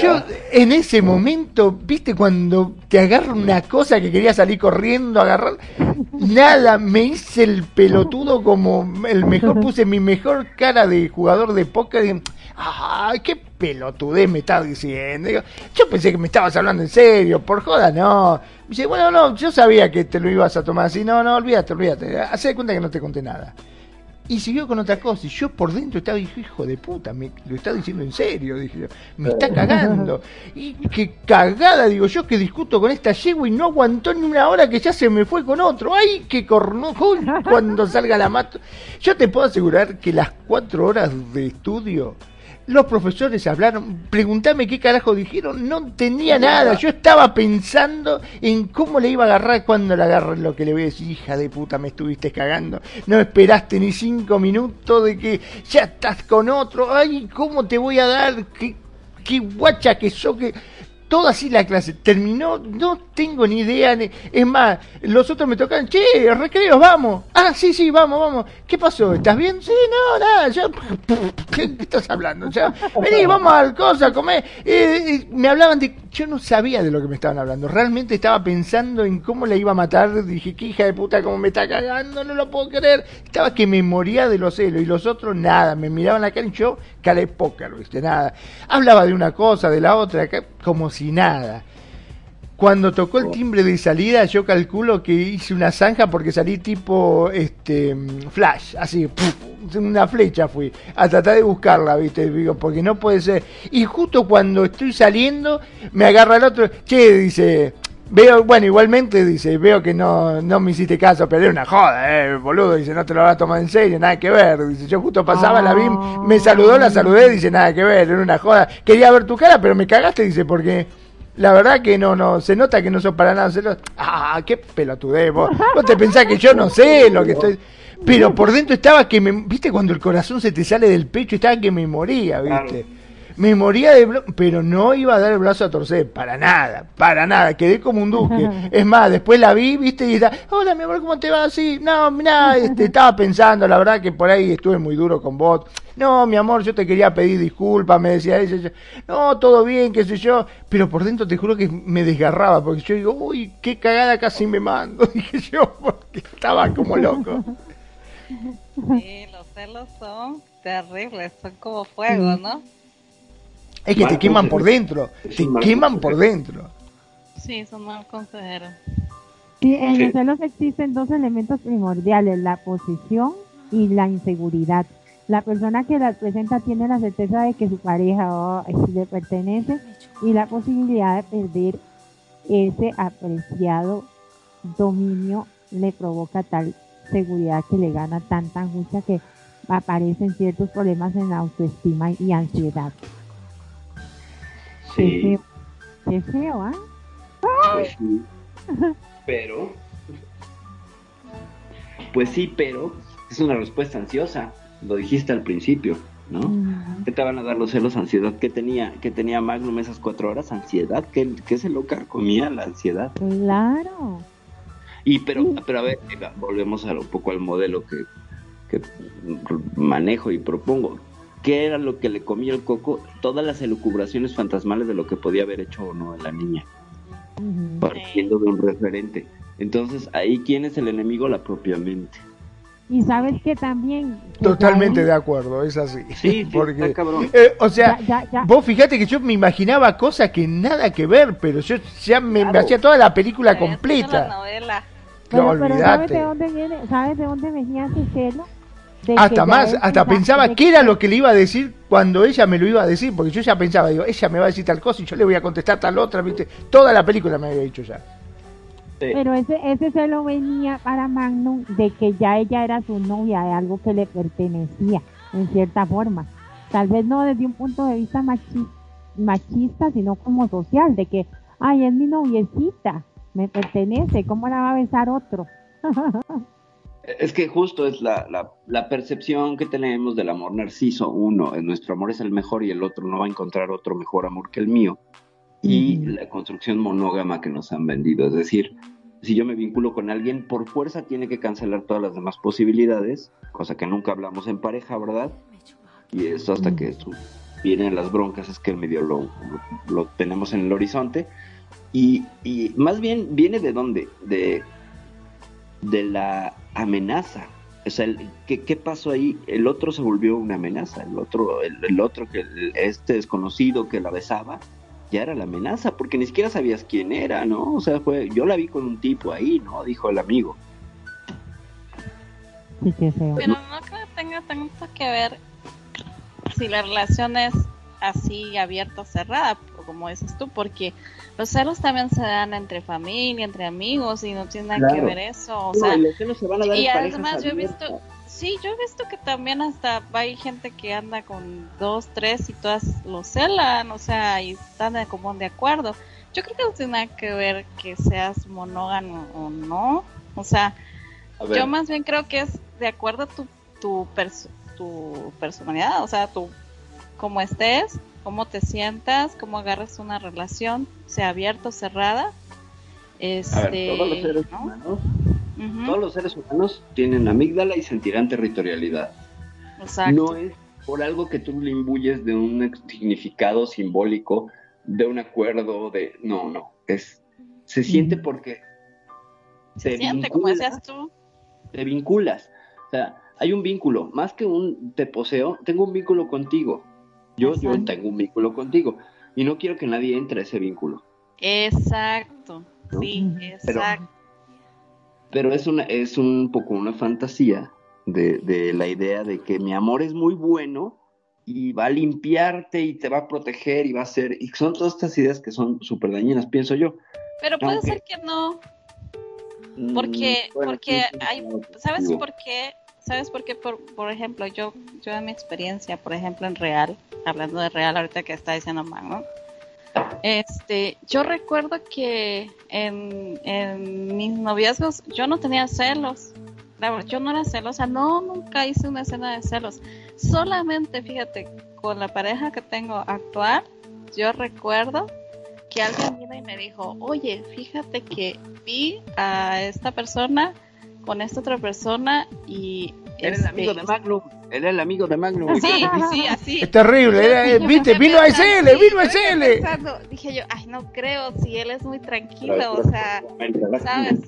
Yo en ese momento, viste, cuando te agarra una cosa que quería salir corriendo, agarrar, nada, me hice el pelotudo como el mejor, puse mi mejor cara de jugador de póker. ¡Ay, qué pelotudez me estás diciendo! yo pensé que me estabas hablando en serio, por joda, no. dice, bueno, no, yo sabía que te lo ibas a tomar así. No, no, olvídate, olvídate. Haz de cuenta que no te conté nada. Y siguió con otra cosa. Y yo por dentro estaba, dije, hijo de puta, me lo está diciendo en serio. Dije, me está cagando. Y qué cagada, digo yo, que discuto con esta yegua y no aguantó ni una hora que ya se me fue con otro. ¡Ay, qué corno! Cuando salga la mato. Yo te puedo asegurar que las cuatro horas de estudio los profesores hablaron, pregúntame qué carajo dijeron, no tenía nada, yo estaba pensando en cómo le iba a agarrar cuando le agarre lo que le voy a hija de puta, me estuviste cagando, no esperaste ni cinco minutos de que ya estás con otro, ay, ¿cómo te voy a dar? ¿Qué, qué guacha que sos que todo así la clase. Terminó, no tengo ni idea. Es más, los otros me tocan, che, recreo, vamos. Ah, sí, sí, vamos, vamos. ¿Qué pasó? ¿Estás bien? Sí, no, nada. Yo, ¿Qué estás hablando? vení, vamos al cosa, a comer. me hablaban de. Yo no sabía de lo que me estaban hablando. Realmente estaba pensando en cómo la iba a matar. Dije, qué hija de puta, cómo me está cagando, no lo puedo creer. Estaba que me moría de los celos. Y los otros, nada. Me miraban la cara y yo, cara de póker, ¿viste? Nada. Hablaba de una cosa, de la otra, como si nada. Cuando tocó el timbre de salida, yo calculo que hice una zanja porque salí tipo este flash, así, una flecha fui, a tratar de buscarla, viste, digo, porque no puede ser. Y justo cuando estoy saliendo, me agarra el otro, che, dice, veo, bueno, igualmente dice, veo que no, no me hiciste caso, pero era una joda, eh, boludo, dice, no te lo vas a tomar en serio, nada que ver, dice, yo justo pasaba, la vi, me saludó, la saludé, dice, nada que ver, era una joda, quería ver tu cara, pero me cagaste, dice, porque la verdad que no, no, se nota que no sos para nada celoso. Ah, qué pelotudez, vos. Vos te pensás que yo no sé lo que estoy. Pero por dentro estaba que me. ¿Viste cuando el corazón se te sale del pecho? Estaba que me moría, ¿viste? Me moría de. Pero no iba a dar el brazo a torcer, para nada, para nada. Quedé como un duque. Es más, después la vi, ¿viste? Y está. Hola, mi amor, ¿cómo te va? Sí, no, mirá, este, estaba pensando, la verdad que por ahí estuve muy duro con vos. No, mi amor, yo te quería pedir disculpas, me decía ella. No, todo bien, qué sé yo. Pero por dentro te juro que me desgarraba, porque yo digo, uy, qué cagada casi me mando. Dije yo, porque estaba como loco. Sí, los celos son terribles, son como fuego, ¿no? Es que te queman por dentro, te queman por dentro. Sí, son mal consejeros. Sí, en los celos existen dos elementos primordiales, la posición y la inseguridad. La persona que la presenta tiene la certeza de que su pareja le pertenece y la posibilidad de perder ese apreciado dominio le provoca tal seguridad que le gana tanta angustia que aparecen ciertos problemas en la autoestima y ansiedad. Sí. Qué feo, ¿ah? Pues sí. Pero. Pues sí, pero es una respuesta ansiosa lo dijiste al principio, ¿no? ¿Qué te van a dar los celos? Ansiedad. ¿Qué tenía, qué tenía Magnum esas cuatro horas? Ansiedad. ¿Qué, qué se loca comía la ansiedad? Claro. Y pero, pero a ver, volvemos a un poco al modelo que, que manejo y propongo. ¿Qué era lo que le comía el coco? Todas las elucubraciones fantasmales de lo que podía haber hecho o no la niña. Partiendo de un referente. Entonces, ahí, ¿quién es el enemigo? La propia mente. Y sabes que también... Totalmente de acuerdo, es así. Sí, porque... Eh, o sea, vos fíjate que yo me imaginaba cosas que nada que ver, pero yo ya me, hacía toda la película completa. La novela. Pero, ¿sabes de dónde viene? ¿Sabes de dónde venía ese celo? hasta más, hasta pensaba qué era lo que le iba a decir cuando ella me lo iba a decir, porque yo ya pensaba, digo, ella me va a decir tal cosa y yo le voy a contestar tal otra, ¿viste? Toda la película me había dicho ya. Pero ese, ese se lo venía para Magnum de que ya ella era su novia, de algo que le pertenecía, en cierta forma. Tal vez no desde un punto de vista machista, sino como social, de que, ay, es mi noviecita, me pertenece, ¿cómo la va a besar otro? Es que justo es la, la, percepción que tenemos del amor narciso. Uno, nuestro amor es el mejor y el otro no va a encontrar otro mejor amor que el mío. Y la construcción monógama que nos han vendido. Es decir, si yo me vinculo con alguien, por fuerza tiene que cancelar todas las demás posibilidades, cosa que nunca hablamos en pareja, ¿verdad? Y eso hasta que vienen las broncas es que el medio lo, lo, tenemos en el horizonte. Y, y, más bien viene de dónde? De, de la amenaza. O sea, ¿qué, ¿qué, pasó ahí? El otro se volvió una amenaza. El otro, el, otro que este desconocido que la besaba, ya era la amenaza, porque ni siquiera sabías quién era, ¿no? O sea, fue, yo la vi con un tipo ahí, ¿no? Dijo el amigo. Pero no creo que tenga tanto que ver si la relación es así abierta o cerrada, como dices tú, porque los celos también se dan entre familia, entre amigos y no tiene nada que ver eso. O sea, y además yo he visto, sí, yo he visto que también hasta hay gente que anda con dos, tres y todas lo celan, o sea, y están de común de acuerdo. Yo creo que no tiene nada que ver que seas monógamo o no. O sea, yo más bien creo que es de acuerdo a tu, tu, tu personalidad, o sea, tu como estés, cómo te sientas, cómo agarras una relación, sea abierta o cerrada. Este, todos los seres humanos, todos los seres humanos tienen amígdala y sentirán territorialidad. Exacto. No es por algo que tú le imbuyes de un significado simbólico, de un acuerdo, de no, no, es se siente porque se siente como decías tú. Te vinculas, o sea, hay un vínculo, más que un te poseo, tengo un vínculo contigo. Yo, yo tengo un vínculo contigo y no quiero que nadie entre a ese vínculo. Exacto, sí, exacto. Pero, es, una, es un poco una fantasía de, la idea de que mi amor es muy bueno y va a limpiarte y te va a proteger y va a ser... Y son todas estas ideas que son súper dañinas, pienso yo. Pero puede ser que no. Mm, porque, porque hay, ¿sabes por qué? ¿Sabes por qué? Por, por ejemplo, yo, yo en mi experiencia, por ejemplo, en Real, hablando de Real ahorita que está diciendo Mago, este, yo recuerdo que en, en mis noviazgos yo no tenía celos. Yo no era celosa, no, nunca hice una escena de celos. Solamente, fíjate, con la pareja que tengo actual, yo recuerdo que alguien vino y me dijo, oye, fíjate que vi a esta persona con esta otra persona y... Era el amigo de Magnum. Era el amigo de Magnum. Sí, sí, así. Es terrible. Era, viste, vino a SL, vino a SL. dije yo, ay, no creo, si él es muy tranquilo, o sea, ¿sabes?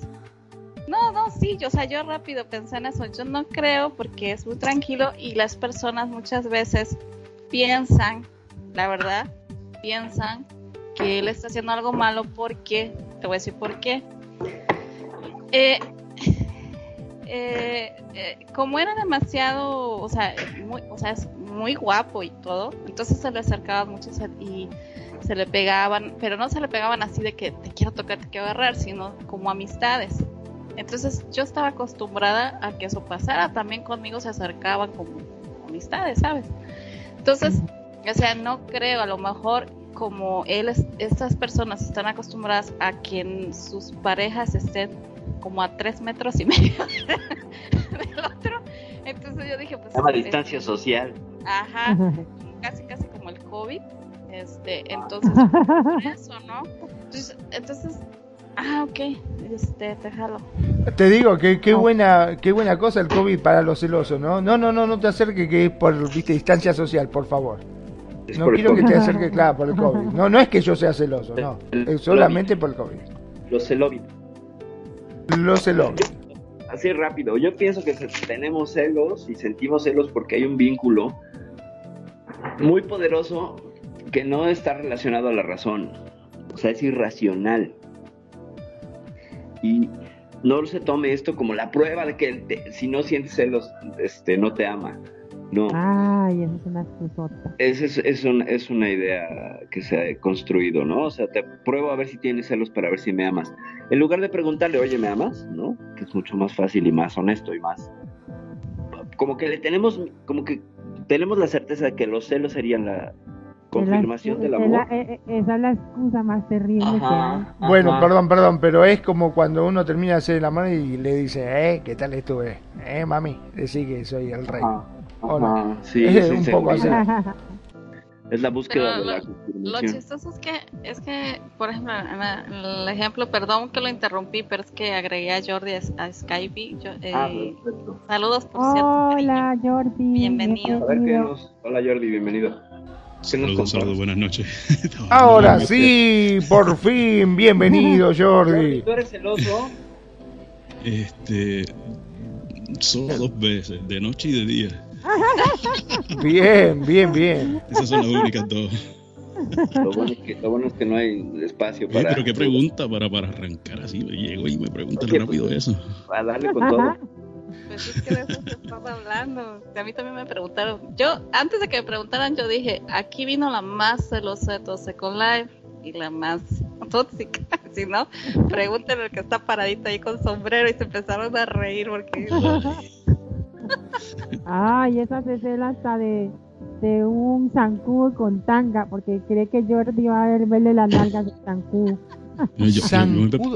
No, no, sí, yo, o sea, yo rápido pensé en eso. Yo no creo porque es muy tranquilo y las personas muchas veces piensan, la verdad, piensan que él está haciendo algo malo porque, te voy a decir por qué. Eh, eh, eh, como era demasiado, o sea, muy, es muy guapo y todo, entonces se le acercaban muchos y se le pegaban, pero no se le pegaban así de que te quiero tocar, te quiero agarrar, sino como amistades. Entonces yo estaba acostumbrada a que eso pasara, también conmigo se acercaban como amistades, ¿sabes? Entonces, o sea, no creo, a lo mejor como él, estas personas están acostumbradas a que sus parejas estén como a tres metros y medio del otro. Entonces yo dije, pues... Llama distancia social. Ajá, casi casi como el COVID. Este, entonces, eso, ¿no? Entonces, entonces Ah, ok, este, te jalo. Te digo que qué buena, qué buena cosa el COVID para los celosos, ¿no? No, no, no, no te acerques que es por, viste, distancia social, por favor. no quiero que te acerques, claro, por el COVID. No, no es que yo sea celoso, no. Es solamente por el COVID. Los celosos los celos. Así rápido. Yo pienso que tenemos celos y sentimos celos porque hay un vínculo muy poderoso que no está relacionado a la razón. O sea, es irracional. Y no se tome esto como la prueba de que si no sientes celos, este, no te ama. No. Ay, esa es una excusota. Es, es, es, una idea que se ha construido, ¿no? O sea, te pruebo a ver si tienes celos para ver si me amas. En lugar de preguntarle, oye, ¿me amas? ¿No? Que es mucho más fácil y más honesto y más. Como que le tenemos, como que tenemos la certeza de que los celos serían la, confirmación del amor. Eh, eh, esa es la excusa más terrible que hay. Bueno, perdón, perdón, pero es como cuando uno termina de hacer el amor y le dice, eh, ¿qué tal estuve? Eh, mami, decí que soy el rey. Sí, es un poco así. Es la búsqueda de la Lo chistoso es que, es que por ejemplo, en el ejemplo, perdón que lo interrumpí, pero es que agregué a Jordi a, Skype. ah, saludos, por cierto. Hola, Jordi. Bienvenido. Hola, Jordi, bienvenido. Saludos, saludos, buenas noches. Ahora sí, por fin, bienvenido Jordi. ¿Tú eres celoso? Este, solo dos veces, de noche y de día. Bien, bien, bien. Esas son las únicas dos. Lo bueno, es que, no hay espacio para. pero qué pregunta para, para arrancar así. Me llego y me preguntan rápido pues, eso. A darle con todo. Pues es que de eso se estaba hablando. A mí también me preguntaron. Yo, antes de que me preguntaran, yo dije: aquí vino la más celosa de todo Second Life y la más tóxica. Si no, pregúntenle al que está paradito ahí con sombrero y se empezaron a reír porque. Ay, esa se cela hasta de, de un zancudo con tanga, porque cree que Jordi va a verle las nalgas del zancudo.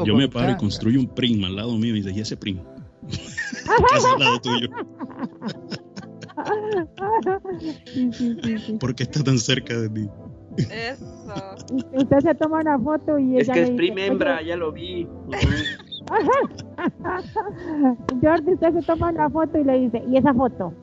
Yo, me, paro y construyo un prim al lado mío y dice, ¿y ese prim? al lado tuyo. ¿Por qué está tan cerca de ti? Eso. Usted se toma una foto y Es que es prim hembra, ya lo vi. Jordi, usted se toma una foto y le dice, ¿y esa foto?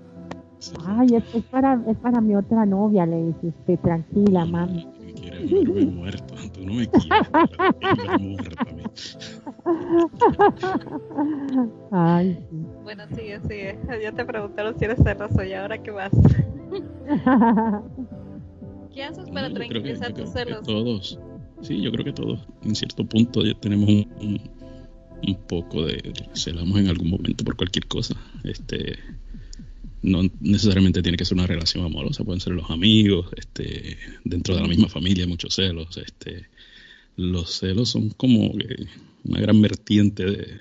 Ay, es, para, es para mi otra novia, le dice usted, tranquila, mami. Quieres verme muerto, tú no me quieres Ay, sí. Bueno, sigue, sigue. Ya te preguntaron si eres celoso y ahora qué vas. ¿Qué haces para tranquilizar tus celos? Todos. Sí, yo creo que todos. En cierto punto ya tenemos un, un poco de celamos en algún momento por cualquier cosa. Este no necesariamente tiene que ser una relación amorosa, pueden ser los amigos, este, dentro de la misma familia muchos celos, este, los celos son como una gran vertiente de,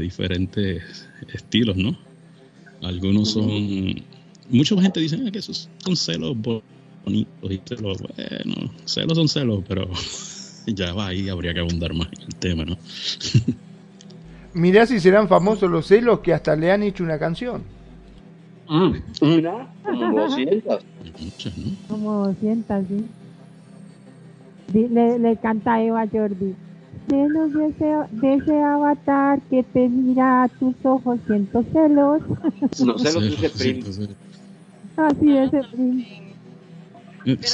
diferentes estilos, ¿no? Algunos son, mucha gente dice ah, que esos son celos bonitos celos, bueno, celos son celos, pero ya va ahí, habría que abundar más en el tema, ¿no? Mirá si serán famosos los celos que hasta le han hecho una canción. Mm, mira, como 200. Como 200, sí. Le, le canta Eva Jordi. Celos de ese, de ese avatar que te mira a tus ojos, siento celos. No, celos dice Prim. Así es, Prim.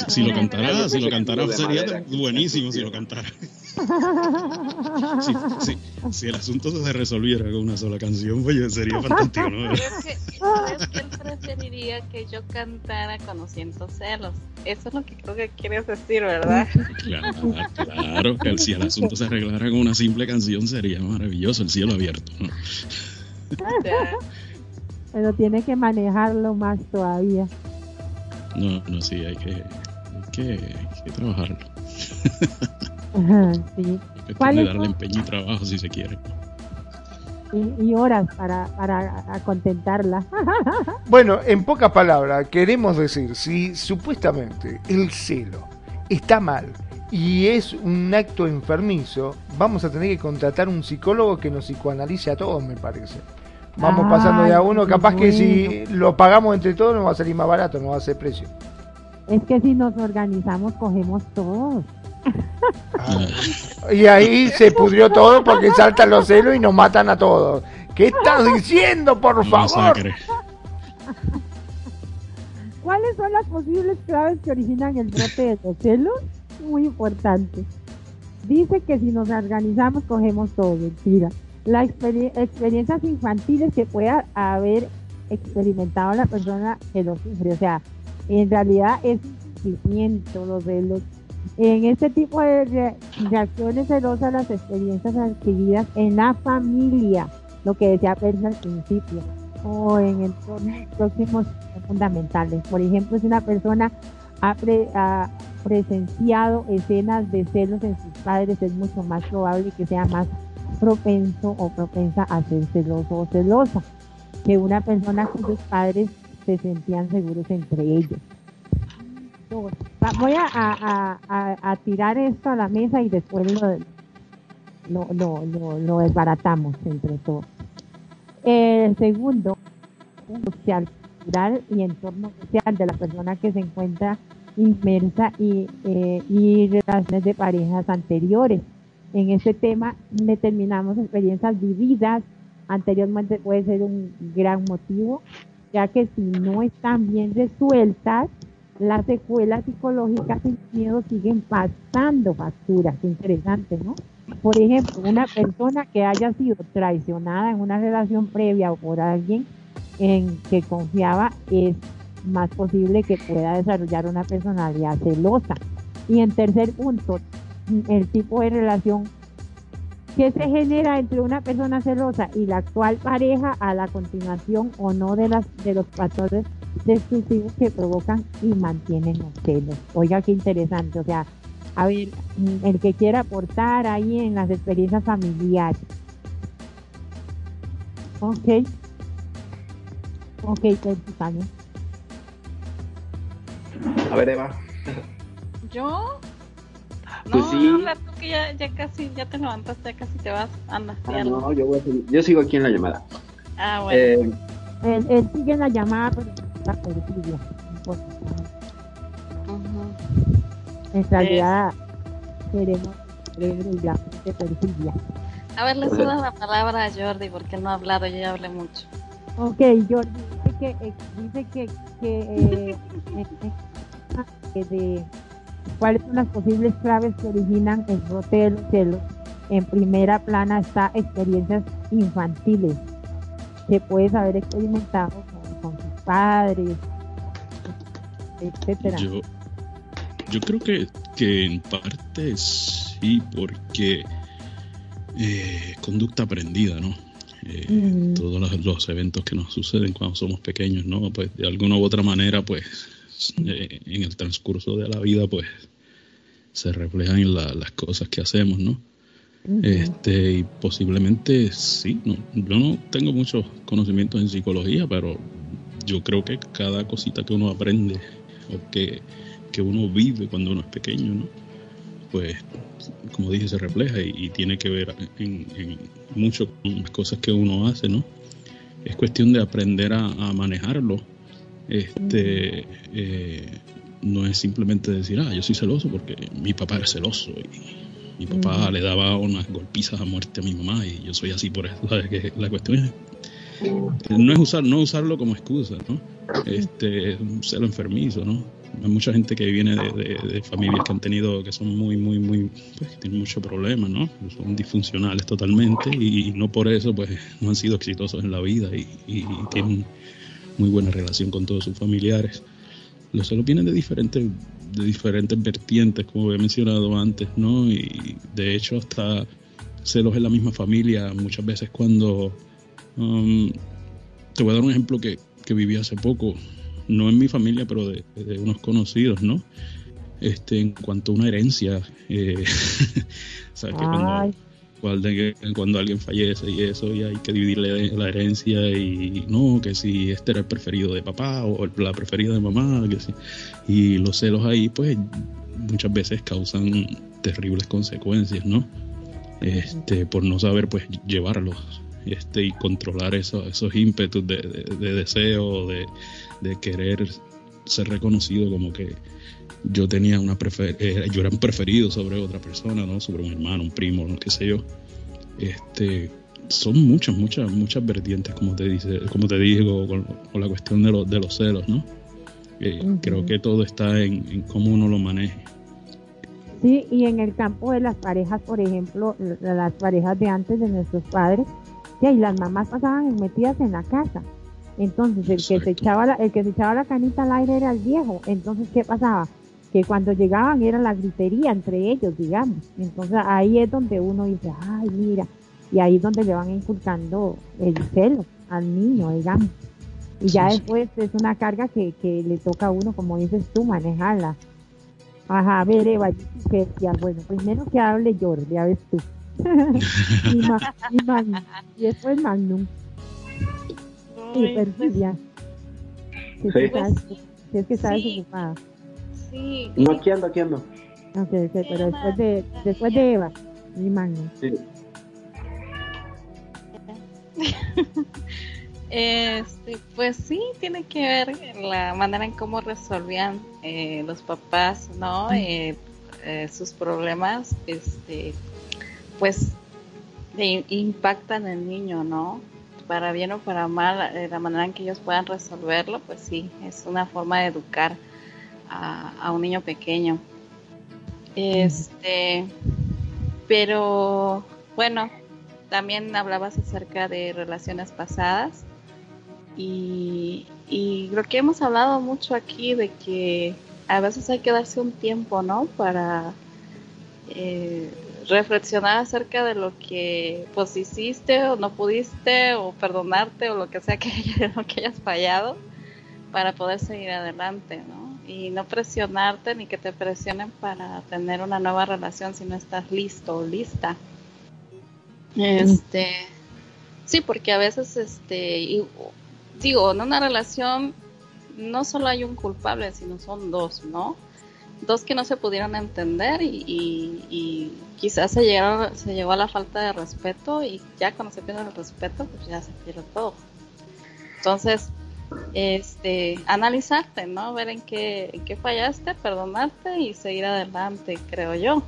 Si, lo cantara, si lo cantara sería buenísimo si lo cantara. Si, el asunto se resolviera con una sola canción, pues sería fantástico, ¿no? Es que, él preferiría que yo cantara conociendo celos. Eso es lo que creo que quieres decir, ¿verdad? Claro, claro, que si el asunto se arreglara con una simple canción sería maravilloso, el cielo abierto, ¿no? Pero tiene que manejarlo más todavía. No, no, sí, hay que, hay que, hay que trabajarlo. Sí. Darle empeño y trabajo si se quiere. Y, horas para, para contentarla. bueno, en pocas palabras, queremos decir, si supuestamente el celo está mal y es un acto enfermizo, vamos a tener que contratar un psicólogo que nos psicoanalice a todos, me parece. Vamos pasando de a uno, capaz que si lo pagamos entre todos nos va a salir más barato, no va a ser precio. Es que si nos organizamos, cogemos todos. Ah. y ahí se pudrió todo porque saltan los celos y nos matan a todos. ¿Qué estás diciendo, por favor? ¿Cuáles son las posibles claves que originan el brote de los celos? Muy importante. Dice que si nos organizamos, cogemos todo. Mentira las experiencias infantiles que pueda haber experimentado la persona que lo sufre. O sea, en realidad es un sentimiento los celos. En este tipo de reacciones celosas, las experiencias adquiridas en la familia, lo que decía Persa al principio, o en entornos próximos fundamentales. Por ejemplo, si una persona ha, ha, presenciado escenas de celos en sus padres, es mucho más probable que sea más propenso o propensa a ser celoso o celosa que una persona cuyos padres se sentían seguros entre ellos. Voy a, tirar esto a la mesa y después lo, lo, desbaratamos entre todos. El segundo, social, cultural y entorno social de la persona que se encuentra inmersa y, eh, y relaciones de parejas anteriores. En este tema determinamos experiencias vividas anteriormente puede ser un gran motivo, ya que si no están bien resueltas, las secuelas psicológicas y miedo siguen pasando facturas. Interesante, ¿no? Por ejemplo, una persona que haya sido traicionada en una relación previa o por alguien en que confiaba, es más posible que pueda desarrollar una personalidad celosa. Y en tercer punto, el tipo de relación que se genera entre una persona celosa y la actual pareja a la continuación o no de las de los factores destructivos que provocan y mantienen los celos. Oiga, qué interesante. O sea, a ver, mm, el que quiera aportar ahí en las experiencias familiares. Ok. Ok, Tania. A ver, Eva. ¿Yo? Pues sí. tú que ya, ya, casi, ya te levantaste, ya casi te vas. Anda, ah, no, yo, voy a seguir, yo sigo aquí en la llamada. Ah, bueno. Eh, él, él, sigue en la llamada, pero está perdido. Uh En realidad, queremos queremos la gente perfidia. A ver, le suda la palabra a Jordi porque no ha hablado, yo ya hablé mucho. Ok, Jordi dice que, eh, dice que, que eh, eh, de ¿Cuáles son las posibles claves que originan el brote de los celos? En primera plana está experiencias infantiles que puedes haber experimentado padres, etcétera. Yo, yo creo que, que en parte sí, porque eh, conducta aprendida, ¿no? Eh, todos los, los, eventos que nos suceden cuando somos pequeños, ¿no? Pues de alguna u otra manera, pues eh, en el transcurso de la vida, pues se reflejan en las cosas que hacemos, ¿no? Este, y posiblemente sí, no, yo no tengo muchos conocimientos en psicología, pero yo creo que cada cosita que uno aprende o que, uno vive cuando uno es pequeño, ¿no? Pues, como dije, se refleja y, tiene que ver en, mucho con las cosas que uno hace, ¿no? Es cuestión de aprender a, a manejarlo este, eh, no es simplemente decir, ah, yo soy celoso porque mi papá era celoso y mi papá le daba unas golpizas a muerte a mi mamá y yo soy así por eso. Que la cuestión es no es usar, no usarlo como excusa, ¿no? Este, celo enfermizo, ¿no? Hay mucha gente que viene de, familias que han tenido, que son muy, muy, muy, pues, que tienen muchos problemas, ¿no? Son disfuncionales totalmente y, no por eso, pues, no han sido exitosos en la vida y, y tienen muy buena relación con todos sus familiares. Los celos vienen de diferentes, de diferentes vertientes, como he mencionado antes, ¿no? Y de hecho hasta celos en la misma familia, muchas veces cuando... Um, te voy a dar un ejemplo que, que, viví hace poco, no en mi familia, pero de, unos conocidos, ¿no? Este, en cuanto a una herencia, eh, ¿sabes? Que cuando, cuando alguien fallece y eso, y hay que dividirle la herencia y no, que si este era el preferido de papá o la preferida de mamá, que sí. Y los celos ahí, pues muchas veces causan terribles consecuencias, ¿no? Este, por no saber pues llevarlos este, y controlar eso, esos ímpetus de, deseo, de, de, querer ser reconocido como que yo tenía una prefer eh, yo era un preferido sobre otra persona, ¿no? Sobre un hermano, un primo, no qué sé yo. Este, son muchas, muchas, muchas vertientes, como te dice, como te digo, con, la cuestión de, los de los celos, ¿no? Eh, creo que todo está en, cómo uno lo maneje. Sí, y en el campo de las parejas, por ejemplo, las parejas de antes de nuestros padres, y las mamás pasaban metidas en la casa. Entonces, el que, se echaba la, el que se echaba la canita al aire era el viejo. Entonces, ¿qué pasaba? que cuando llegaban era la gritería entre ellos, digamos. Entonces ahí es donde uno dice, ay, mira, y ahí es donde le van inculcando el celo al niño, digamos. Y ya después es una carga que, que le toca a uno, como dices tú, manejarla. Ajá, a ver, Eva, que bueno, primero que hable yo, ya ves tú. Y, después Magnum. Sí, perfidia. Si es que estás, si es que estás desocupada. Sí. No, aquí ando, aquí ando. Ok, pero después de, después de Eva, mi Magnum. Sí. Este, pues sí, tiene que ver la manera en cómo resolvían eh, los papás, ¿no? Eh, eh, sus problemas, este, pues impactan el niño, ¿no? Para bien o para mal, la manera en que ellos puedan resolverlo, pues sí, es una forma de educar a, un niño pequeño. Este, pero bueno, también hablabas acerca de relaciones pasadas y, y creo que hemos hablado mucho aquí de que a veces hay que darse un tiempo, ¿no? Para eh, reflexionar acerca de lo que pues hiciste o no pudiste o perdonarte o lo que sea que, lo que hayas fallado para poder seguir adelante, ¿no? Y no presionarte ni que te presionen para tener una nueva relación si no estás listo o lista. Este, sí, porque a veces, este, digo, en una relación no solo hay un culpable, sino son dos, ¿no? Dos que no se pudieron entender y, quizás se, llegaron, se llegó a la falta de respeto y ya cuando se pierde el respeto, pues ya se pierde todo. Entonces, este, analizarte, ¿no? Ver en qué, en qué fallaste, perdonarte y seguir adelante, creo yo.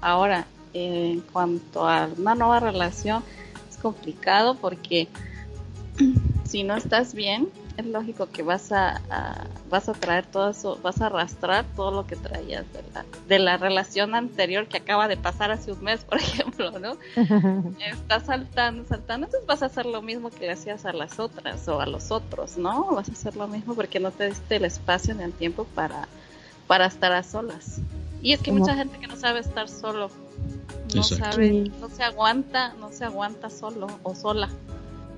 Ahora, en cuanto a una nueva relación, es complicado porque si no estás bien, es lógico que vas a, vas a traer todo eso, vas a arrastrar todo lo que traías de la, de la relación anterior que acaba de pasar hace un mes, por ejemplo, ¿no? Estás saltando, saltando, entonces vas a hacer lo mismo que hacías a las otras o a los otros, ¿no? Vas a hacer lo mismo porque no te diste el espacio ni el tiempo para, para estar a solas. Y es que hay mucha gente que no sabe estar solo, no sabe, no se aguanta, no se aguanta solo o sola.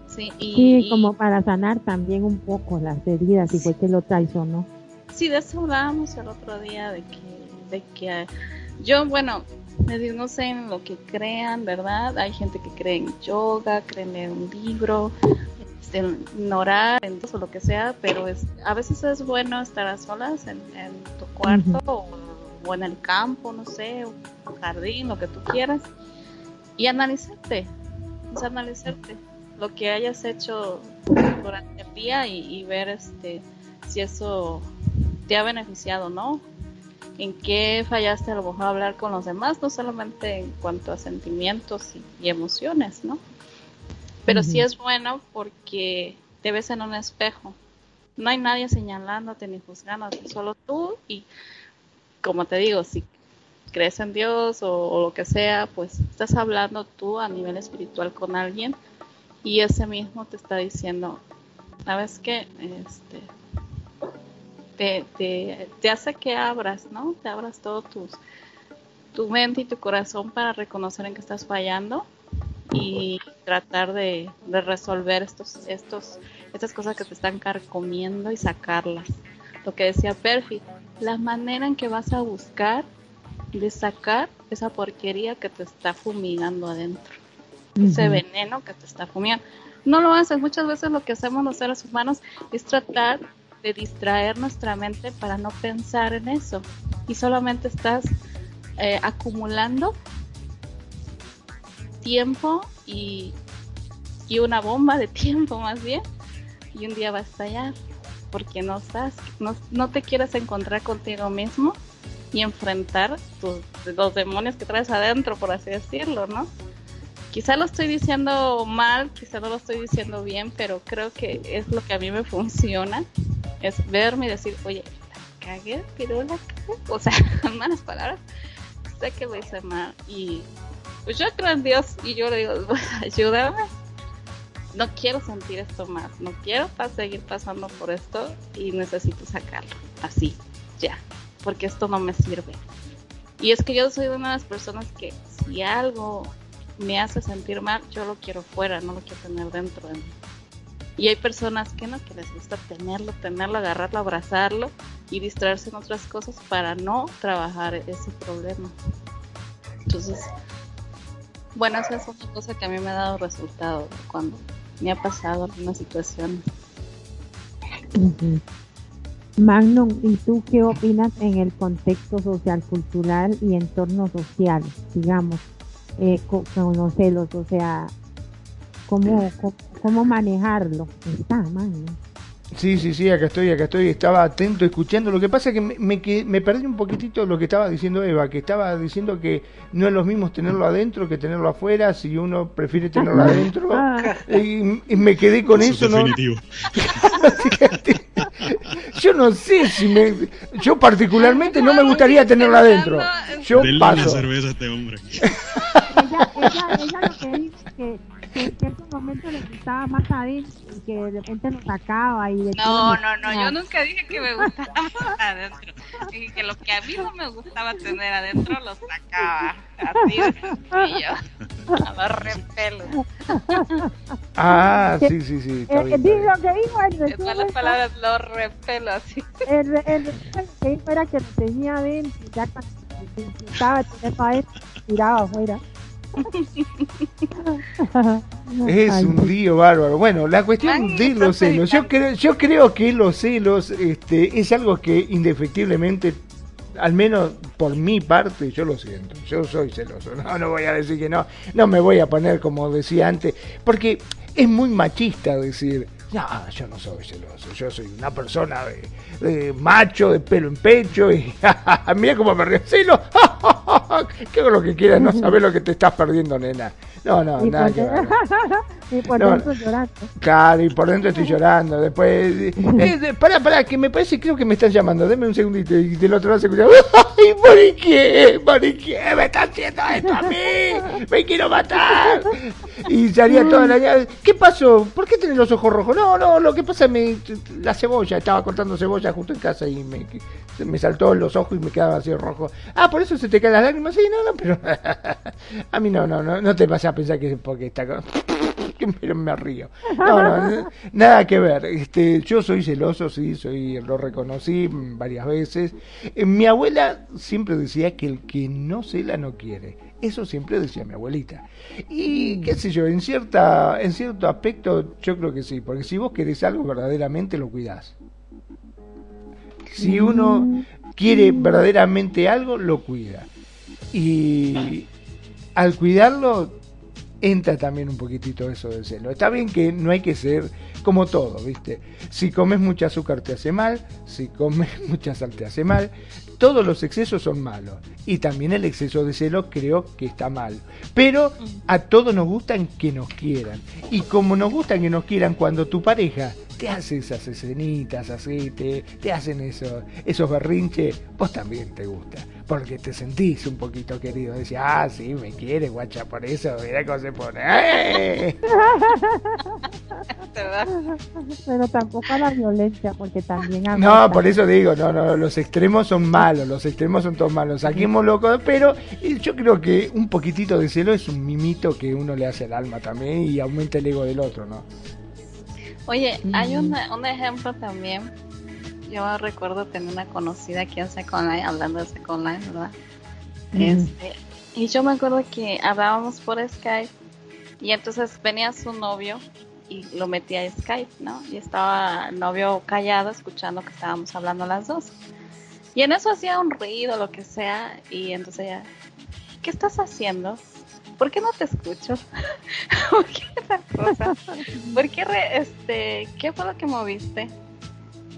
Sí, y, como para sanar también un poco las heridas y fue que lo traicionó. Sí, de eso hablábamos el otro día, de que, de que yo, bueno, no sé en lo que crean, ¿verdad? Hay gente que cree en yoga, cree en un libro, este, en orar, en todo lo que sea, pero es, a veces es bueno estar a solas en, tu cuarto o, o, en el campo, no sé, o jardín, lo que tú quieras, y analizarte, es analizarte lo que hayas hecho durante el día y, ver este si eso te ha beneficiado, ¿no? En qué fallaste a lo mejor hablar con los demás, no solamente en cuanto a sentimientos y, emociones, ¿no? Pero sí es bueno porque te ves en un espejo. No hay nadie señalándote ni juzgándote, solo tú y como te digo, si crees en Dios o, o, lo que sea, pues estás hablando tú a nivel espiritual con alguien y ese mismo te está diciendo, ¿sabes qué? Este, te, te, hace que abras, ¿no? Te abras todo tus, tu mente y tu corazón para reconocer en que estás fallando y tratar de, resolver estos, estos, estas cosas que te están carcomiendo y sacarlas. Lo que decía Perfi, la manera en que vas a buscar de sacar esa porquería que te está fumigando adentro ese veneno que te está fumiendo. No lo haces. Muchas veces lo que hacemos los seres humanos es tratar de distraer nuestra mente para no pensar en eso. Y solamente estás eh, acumulando tiempo y, y una bomba de tiempo más bien. Y un día va a estallar porque no estás, no, no te quieres encontrar contigo mismo y enfrentar tus, los demonios que traes adentro, por así decirlo, ¿no? Quizá lo estoy diciendo mal, quizá no lo estoy diciendo bien, pero creo que es lo que a mí me funciona. Es verme y decir, oye, la cagué, pero la cagué. O sea, en malas palabras, sé que lo hice mal. Y pues yo creo en Dios y yo le digo, ayúdame. No quiero sentir esto más, no quiero seguir pasando por esto y necesito sacarlo. Así, ya. porque esto no me sirve. Y es que yo soy una de las personas que si algo me hace sentir mal, yo lo quiero fuera, no lo quiero tener dentro de mí. Y hay personas que no, que les gusta tenerlo, tenerlo, agarrarlo, abrazarlo y distraerse en otras cosas para no trabajar ese problema. Entonces, bueno, esa es otra cosa que a mí me ha dado resultado cuando me ha pasado alguna situación. Magnum, ¿y tú qué opinas en el contexto social, cultural y entorno social? Digamos, eh, con, los celos, o sea, ¿cómo, cómo, manejarlo? Está, Magnum. Sí, sí, sí, acá estoy, acá estoy, estaba atento escuchando. Lo que pasa es que me, me, perdí un poquitito lo que estaba diciendo Eva, que estaba diciendo que no es lo mismo tenerlo adentro que tenerlo afuera, si uno prefiere tenerlo adentro. Ah. Y, me quedé con eso, ¿no? yo no sé si me... Yo particularmente no me gustaría tenerlo adentro. Yo paso. cerveza a este hombre. ella, ella, ella lo que dice que que en ciertos momentos le gustaba más adentro y que de repente lo sacaba y de No, no, no, yo nunca dije que me gustaba adentro. Dije que lo que a mí no me gustaba tener adentro lo sacaba. Así de yo. A los repelos. Ah, sí, sí, sí. Está eh, bien, lo que dijo el las palabras, lo repelo así. El, el, que dijo era que lo tenía adentro y ya cuando estaba tenerlo adentro, tiraba afuera. es un lío bárbaro. Bueno, la cuestión de los celos, yo creo, yo creo que los celos este, es algo que indefectiblemente, al menos por mi parte, yo lo siento. Yo soy celoso. No, no voy a decir que no. No me voy a poner como decía antes, porque es muy machista decir no, yo no soy celoso, yo soy una persona de, macho, de pelo en pecho, y mira cómo me río, celo, que hago lo que quieras, no sabes lo que te estás perdiendo, nena. No, no, nada que ver. y por dentro llorando. Claro, y por dentro estoy llorando. Después, eh, pará, pará, que me parece, creo que me están llamando. Deme un segundito. Y del otro lado se escucha, ¡ay, por qué! ¿Por qué me está haciendo esto a mí? ¡Me quiero matar! Y salía toda la ¿Qué pasó? ¿Por qué tenés los ojos rojos? No, no, lo que pasa es me, la cebolla. Estaba cortando cebolla justo en casa y me, me saltó los ojos y me quedaba así rojo. Ah, por eso se te caen las lágrimas. Sí, no, no, pero a mí no, no, no, no te pasa pensar que porque está pero me río. No, no, nada que ver. Este, yo soy celoso, sí, soy, lo reconocí varias veces. Eh, mi abuela siempre decía que el que no cela no quiere. Eso siempre decía mi abuelita. Y qué sé yo, en cierta, en cierto aspecto yo creo que sí, porque si vos querés algo verdaderamente lo cuidás. Si uno quiere verdaderamente algo, lo cuida. Y al cuidarlo entra también un poquitito eso del celo. Está bien que no hay que ser como todo, ¿viste? Si comes mucha azúcar te hace mal, si comes mucha sal te hace mal. Todos los excesos son malos. Y también el exceso de celo creo que está mal. Pero a todos nos gustan que nos quieran. Y como nos gustan que nos quieran cuando tu pareja te hace esas escenitas así, te, hacen eso, esos berrinches, vos también te gusta porque te sentís un poquito querido. Decía, ah, sí, me quiere, guacha, por eso, mira cómo se pone. ¡Eh! Pero tampoco a la violencia, porque también... No, por eso digo, no, no, los extremos son malos, los extremos son todos malos. Saquemos loco, pero yo creo que un poquitito de celo es un mimito que uno le hace al alma también y aumenta el ego del otro, ¿no? Oye, hay un ejemplo también yo recuerdo tener una conocida aquí en Second Line, hablando de Second Line, ¿verdad? este, y yo me acuerdo que hablábamos por Skype y entonces venía su novio y lo metía a Skype, ¿no? Y estaba el novio callado escuchando que estábamos hablando las dos. Y en eso hacía un ruido, lo que sea, y entonces ella, ¿qué estás haciendo? ¿Por qué no te escucho? ¿Por qué esa cosa? ¿Por qué, este, qué fue lo que moviste?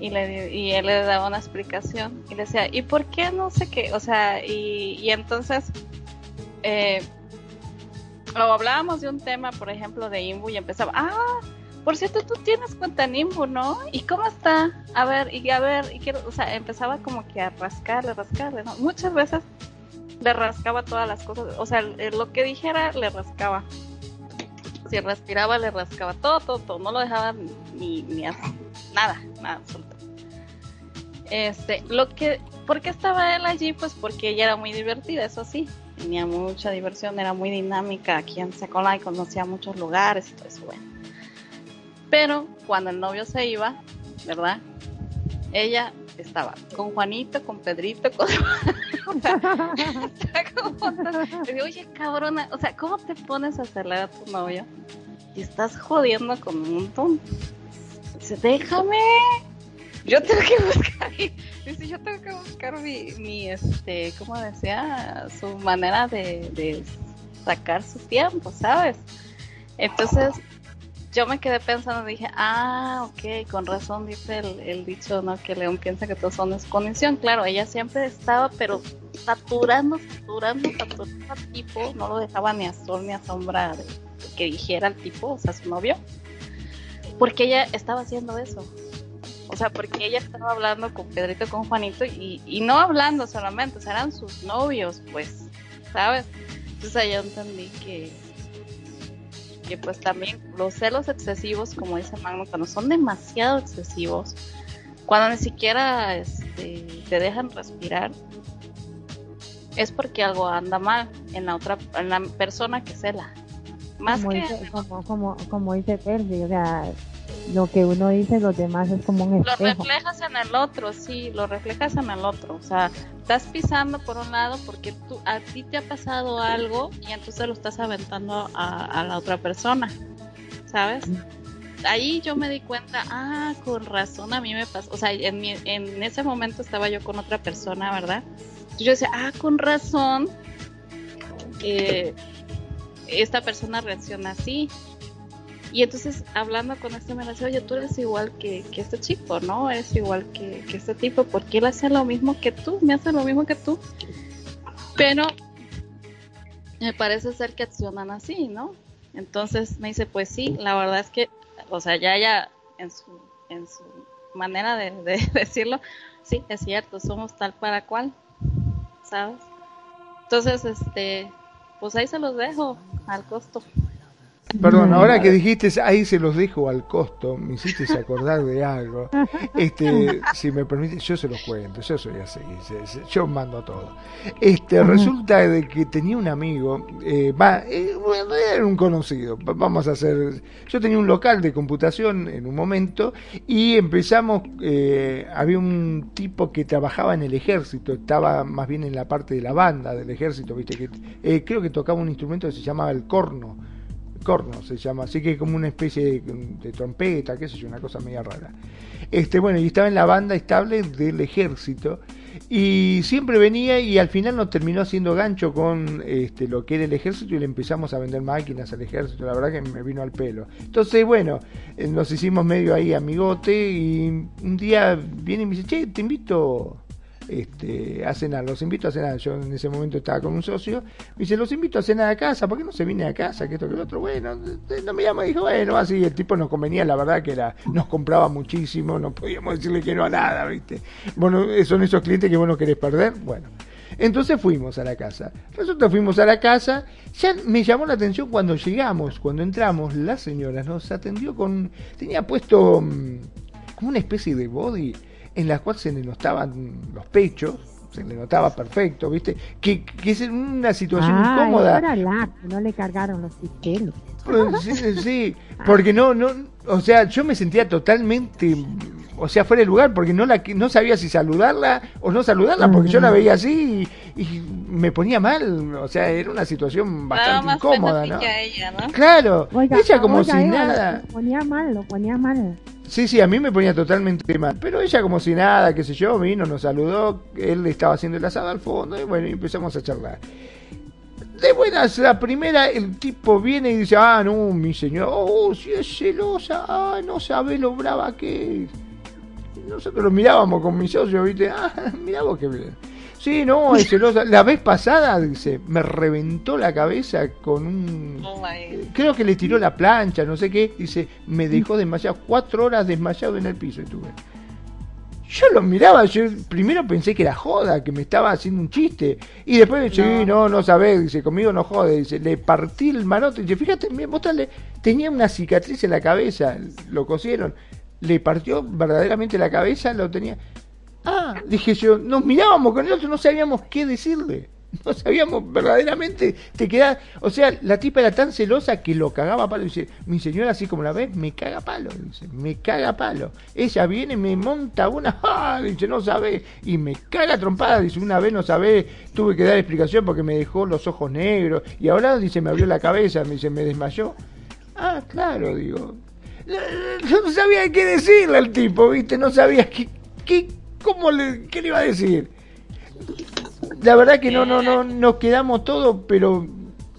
Y, le, y él le daba una explicación y le decía, ¿y por qué no sé qué? O sea, y, entonces, eh, o hablábamos de un tema, por ejemplo, de Imbu y empezaba, ah, por cierto, tú tienes cuenta en Imbu, ¿no? ¿Y cómo está? A ver, y a ver, y quiero, o sea, empezaba como que a rascarle, rascarle, ¿no? Muchas veces le rascaba todas las cosas, o sea, lo que dijera le rascaba. Si respiraba, le rascaba todo, todo, todo, no lo dejaba ni, ni así nada, nada, absoluto. Este, lo que, ¿por qué estaba él allí? Pues porque ella era muy divertida, eso sí, tenía mucha diversión, era muy dinámica aquí en y conocía muchos lugares y todo eso, bueno. Pero cuando el novio se iba, ¿verdad? Ella estaba con Juanito, con Pedrito, con... Le digo, oye, cabrona, o sea, ¿cómo te pones a celar a tu novio? Y estás jodiendo con un montón. Dice, déjame, yo tengo que buscar, yo tengo que buscar mi, este, ¿cómo decía? Su manera de, de sacar su tiempo, ¿sabes? Entonces, yo me quedé pensando, dije, ah, ok, con razón dice el, dicho, ¿no? Que León piensa que todo son condición. Claro, ella siempre estaba, pero saturando, saturando, saturando al tipo, no lo dejaba ni a sol ni a sombra de, que dijera el tipo, o sea, su novio, porque ella estaba haciendo eso. O sea, porque ella estaba hablando con Pedrito, con Juanito, y, y no hablando solamente, o sea, eran sus novios, pues, ¿sabes? Entonces ahí yo entendí que, que pues también los celos excesivos, como dice Magno, cuando son demasiado excesivos, cuando ni siquiera este, te dejan respirar, es porque algo anda mal en la otra, en la persona que cela. Más como que... Dice, como, como, como dice Percy, o sea, lo que uno dice los demás es como un espejo. Lo reflejas en el otro, sí, lo reflejas en el otro. O sea, estás pisando por un lado porque tú, a ti te ha pasado algo y entonces lo estás aventando a, la otra persona, ¿sabes? Ahí yo me di cuenta, ah, con razón a mí me pasó, o sea, en, en ese momento estaba yo con otra persona, ¿verdad? Yo decía, ah, con razón que esta persona reacciona así, y entonces, hablando con este, me decía, oye, tú eres igual que, este chico, ¿no? Eres igual que, este tipo, porque él hace lo mismo que tú, me hace lo mismo que tú. Pero me parece ser que accionan así, ¿no? Entonces me dice, pues sí, la verdad es que, o sea, ya ya en su, en su manera de, de decirlo, sí, es cierto, somos tal para cual, ¿sabes? Entonces, este, pues ahí se los dejo al costo. Perdón, ahora que dijiste ahí se los dejo al costo, me hiciste acordar de algo. Este, si me permite, yo se los cuento, yo soy así, yo mando todo. Este, resulta de que tenía un amigo, eh, va, eh, era un conocido, vamos a hacer, yo tenía un local de computación en un momento y empezamos, eh, había un tipo que trabajaba en el ejército, estaba más bien en la parte de la banda del ejército, viste que creo que tocaba un instrumento que se llamaba el corno corno se llama, así que como una especie de, trompeta, qué sé yo, una cosa media rara. Este, bueno, y estaba en la banda estable del ejército y siempre venía y al final nos terminó haciendo gancho con este, lo que era el ejército y le empezamos a vender máquinas al ejército, la verdad que me vino al pelo. Entonces, bueno, eh, nos hicimos medio ahí amigote y un día viene y me dice, che, te invito este, a cenar, los invito a cenar. Yo en ese momento estaba con un socio, me dice, los invito a cenar a casa, ¿por qué no se viene a casa? Que esto, que lo otro, bueno, no me llama, dijo, bueno, así, el tipo nos convenía, la verdad que nos compraba muchísimo, no podíamos decirle que no a nada, ¿viste? Bueno, son esos clientes que vos no querés perder, bueno. Entonces fuimos a la casa. Resulta fuimos a la casa. Ya me llamó la atención cuando llegamos, cuando entramos, la señora nos atendió con. tenía puesto mm, como una especie de body en la cual se le notaban los pechos, se le notaba perfecto, ¿viste? Que, que es una situación ah, incómoda. no le cargaron los pistelos. Pues, sí, sí, porque no, no, o sea, yo me sentía totalmente, o sea, fuera de lugar, porque no la, no sabía si saludarla o no saludarla, porque yo la veía así y, me ponía mal, o sea, era una situación bastante incómoda, ¿no? Claro, ella como si nada. Lo ponía mal, lo ponía mal. Sí, sí, a mí me ponía totalmente mal. Pero ella como si nada, qué sé yo, vino, nos saludó, él estaba haciendo el asado al fondo y bueno, empezamos a charlar. De buenas, la primera, el tipo viene y dice, ah, no, mi señor, oh, si es celosa, ah, no sabe lo brava que es. Nosotros lo mirábamos con mi socio, viste, ah, mirá vos que bien. Sí, no, es celosa. La vez pasada, dice, me reventó la cabeza con un... Oh creo que le tiró la plancha, no sé qué. Dice, me dejó desmayado. Cuatro horas desmayado en el piso estuve. Yo lo miraba, yo primero pensé que era joda, que me estaba haciendo un chiste. Y después, sí, no, no sabés, dice, conmigo no jode. Dice, le partí el manote. Dice, fíjate, mostrarle, tenía una cicatriz en la cabeza, lo cosieron. Le partió verdaderamente la cabeza, lo tenía. Ah. Dije yo, nos mirábamos con el otro, no sabíamos qué decirle. No sabíamos verdaderamente, te quedas, o sea, la tipa era tan celosa que lo cagaba a palo. Dice, mi señora así como la ves, me caga a palo, dice, me caga a palo. Ella viene, me monta una, ¡ah! dice, no sabe, y me caga trompada, dice, una vez no sabe, tuve que dar explicación porque me dejó los ojos negros, y ahora dice, me abrió la cabeza, me dice, me desmayó. Ah, claro, digo. Yo no sabía qué decirle al tipo, viste, no sabía qué, qué, cómo le, qué le iba a decir la verdad que no, no, no, nos quedamos todos, pero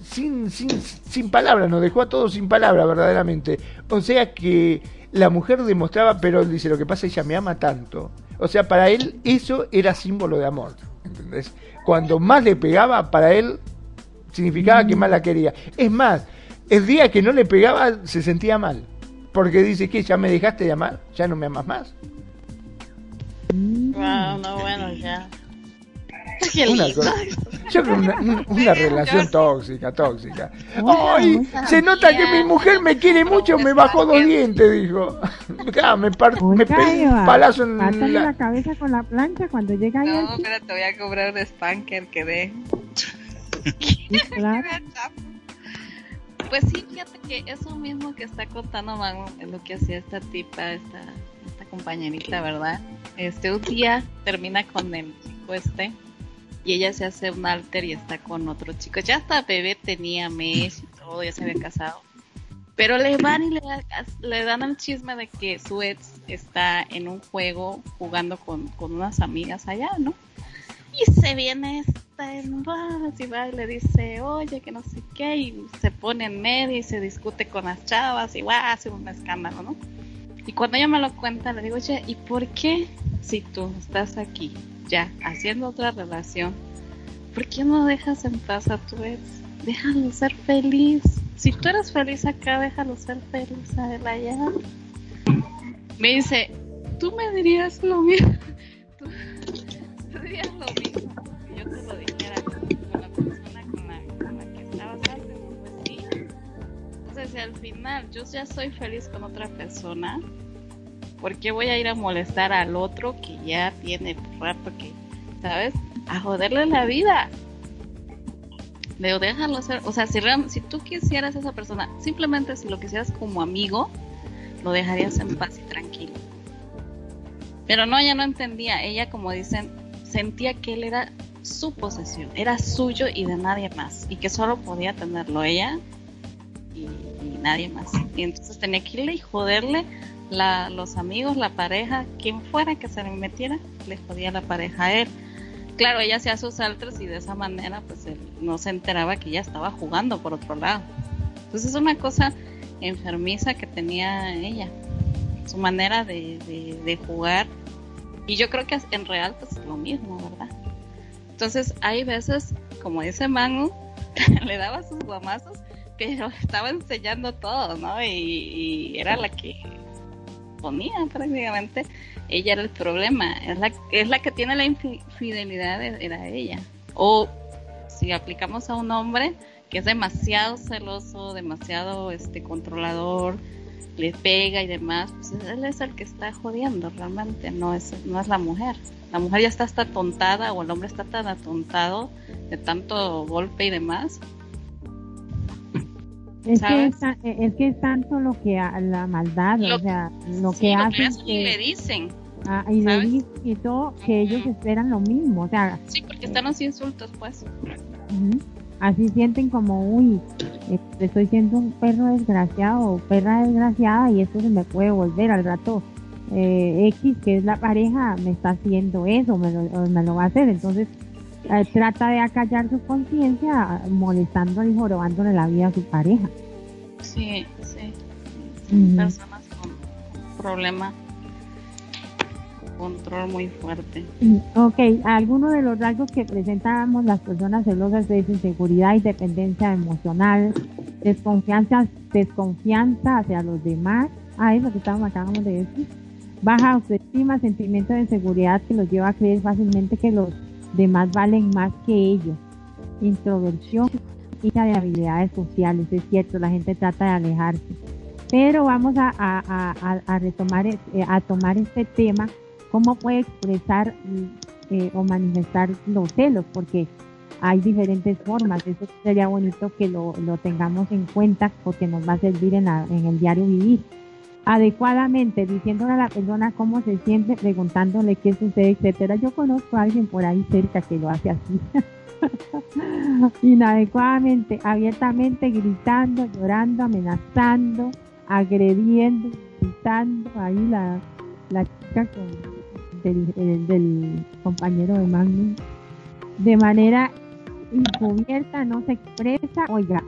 sin, sin, sin palabras, nos dejó a todos sin palabras, verdaderamente. O sea que la mujer demostraba, pero dice, lo que pasa, ella me ama tanto. O sea, para él eso era símbolo de amor, ¿entendés? Cuando más le pegaba, para él significaba que más la quería. Es más, el día que no le pegaba, se sentía mal. Porque dice que ya me dejaste de amar, ya no me amas más. Wow, no, bueno, ya una, una, relación tóxica, tóxica. ¡Ay! Se nota que mi mujer me quiere mucho, me bajó dos dientes, dijo. me, me pegó un palazo en la... la cabeza con la plancha cuando llega ahí. No, espérate, voy a cobrar un spanker que dé. Pues sí, fíjate que eso mismo que está contando Manu es lo que hacía esta tipa, esta, esta compañerita, ¿verdad? Este, un día termina con el chico este y ella se hace un alter y está con otro chico. Ya hasta bebé tenía mes y todo, ya se había casado. Pero le van y le, dan el chisme de que su ex está en un juego jugando con, unas amigas allá, ¿no? Y se viene esta en y va y le dice, oye, que no sé qué, y se pone en medio y se discute con las chavas y va a hacer un escándalo, ¿no? Y cuando ella me lo cuenta, le digo, oye, ¿y por qué si tú estás aquí ya haciendo otra relación, ¿por qué no dejas en paz a tu ex? Déjalo ser feliz. Si tú eres feliz acá, déjalo ser feliz a él allá. Me dice, tú me dirías lo mismo. Tú, dirías lo mismo. Si yo te dijera con la persona con la, que estabas pues. Entonces, al final yo ya soy feliz con otra persona, ¿Por qué voy a ir a molestar al otro que ya tiene rato que, ¿sabes? A joderle la vida. Debo déjalo ser. O sea, si, si tú quisieras a esa persona, simplemente si lo quisieras como amigo, lo dejarías en paz y tranquilo. Pero no, ella no entendía. Ella, como dicen, sentía que él era su posesión, era suyo y de nadie más. Y que solo podía tenerlo ella y, y nadie más. Y entonces tenía que irle y joderle la, los amigos, la pareja, quien fuera que se le metiera, le jodía la pareja a él. Claro, ella hacía sus saltos y de esa manera pues él no se enteraba que ella estaba jugando por otro lado. Entonces es una cosa enfermiza que tenía ella, su manera de, de, jugar. Y yo creo que en real pues es lo mismo, ¿verdad? Entonces hay veces, como dice Manu, le daba sus guamazos, pero estaba enseñando todo, ¿no? y era la que ponía prácticamente, ella era el problema, es la, es la que tiene la infidelidad, era ella. O si aplicamos a un hombre que es demasiado celoso, demasiado este controlador, le pega y demás, pues él es el que está jodiendo realmente, no es, no es la mujer. La mujer ya está hasta tontada o el hombre está tan atontado de tanto golpe y demás es que, es, es, que es tanto lo que la maldad, o sea, lo que hacen. y le dicen. Ah, y le dicen y todo, que ellos esperan lo mismo, o sea. Sí, porque están los insultos, pues. Así sienten como, uy, este, estoy siendo un perro desgraciado perra desgraciada y esto se me puede volver al rato. Eh, X, que es la pareja, me está haciendo eso, me lo, me lo va a hacer. Entonces, eh, trata de acallar su conciencia molestando y jorobándole la vida a su pareja. Sí, sí. Personas con problemas control muy fuerte. Mm, ok, algunos de los rasgos que presentamos las personas celosas es inseguridad y dependencia emocional, desconfianza, desconfianza hacia los demás, ah, eso que estábamos acabamos de decir, baja autoestima, sentimiento de inseguridad que los lleva a creer fácilmente que los demás valen más que ellos. Introversión y de habilidades sociales, es cierto, la gente trata de alejarse. Pero vamos a, a, a, retomar, eh, a tomar este tema cómo puede expresar eh, o manifestar los celos, porque hay diferentes formas. Eso sería bonito que lo, lo tengamos en cuenta porque nos va a servir en el diario vivir. Adecuadamente, diciéndole a la persona cómo se siente, preguntándole qué sucede, etcétera. Yo conozco a alguien por ahí cerca que lo hace así. Inadecuadamente, abiertamente, gritando, llorando, amenazando, agrediendo, gritando. Ahí la, la chica del, del compañero de Magnum. De manera encubierta, no se expresa, oiga,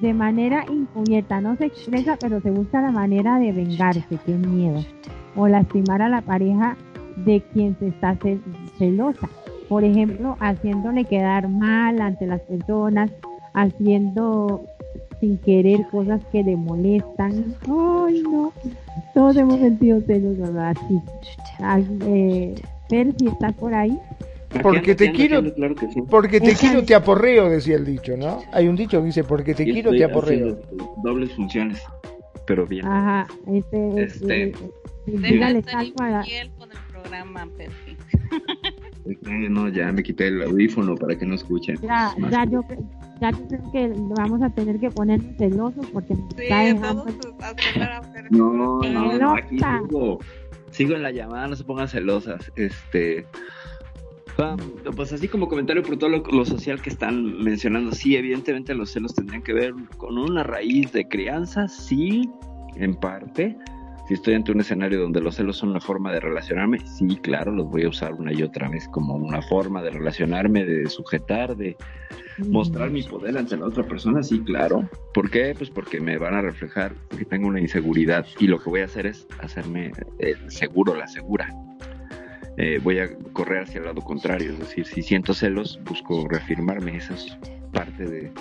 de manera encubierta, no se expresa, pero se busca la manera de vengarse, qué miedo, o lastimar a la pareja de quien se está celosa. Por ejemplo, haciéndole quedar mal ante las personas, haciendo sin querer cosas que le molestan. Ay, no. Todos hemos sentido celos, ¿verdad? Sí. Eh, si estás por ahí. Porque te quiero, porque te quiero te aporreo, decía el dicho, ¿no? Hay un dicho que dice, porque te quiero te aporreo. Dobles funciones, pero bien. Ajá, este, este, este con el programa, No, ya me quité el audífono para que no escuchen. Ya, ya yo, ya creo que vamos a tener que poner celosos porque sí, está dejando... No, no, no, aquí sigo, sigo en la llamada, no se pongan celosas. Este, pues así como comentario por todo lo, social que están mencionando, sí, evidentemente los celos tendrían que ver con una raíz de crianza, sí, en parte. Si estoy ante un escenario donde los celos son una forma de relacionarme, sí, claro, los voy a usar una y otra vez como una forma de relacionarme, de sujetar, de mostrar mi poder ante la otra persona, sí, claro. ¿Por qué? Pues porque me van a reflejar que tengo una inseguridad y lo que voy a hacer es hacerme el seguro, la segura. Eh, voy a correr hacia el lado contrario. Es decir, si siento celos, busco reafirmarme. Esa es parte de,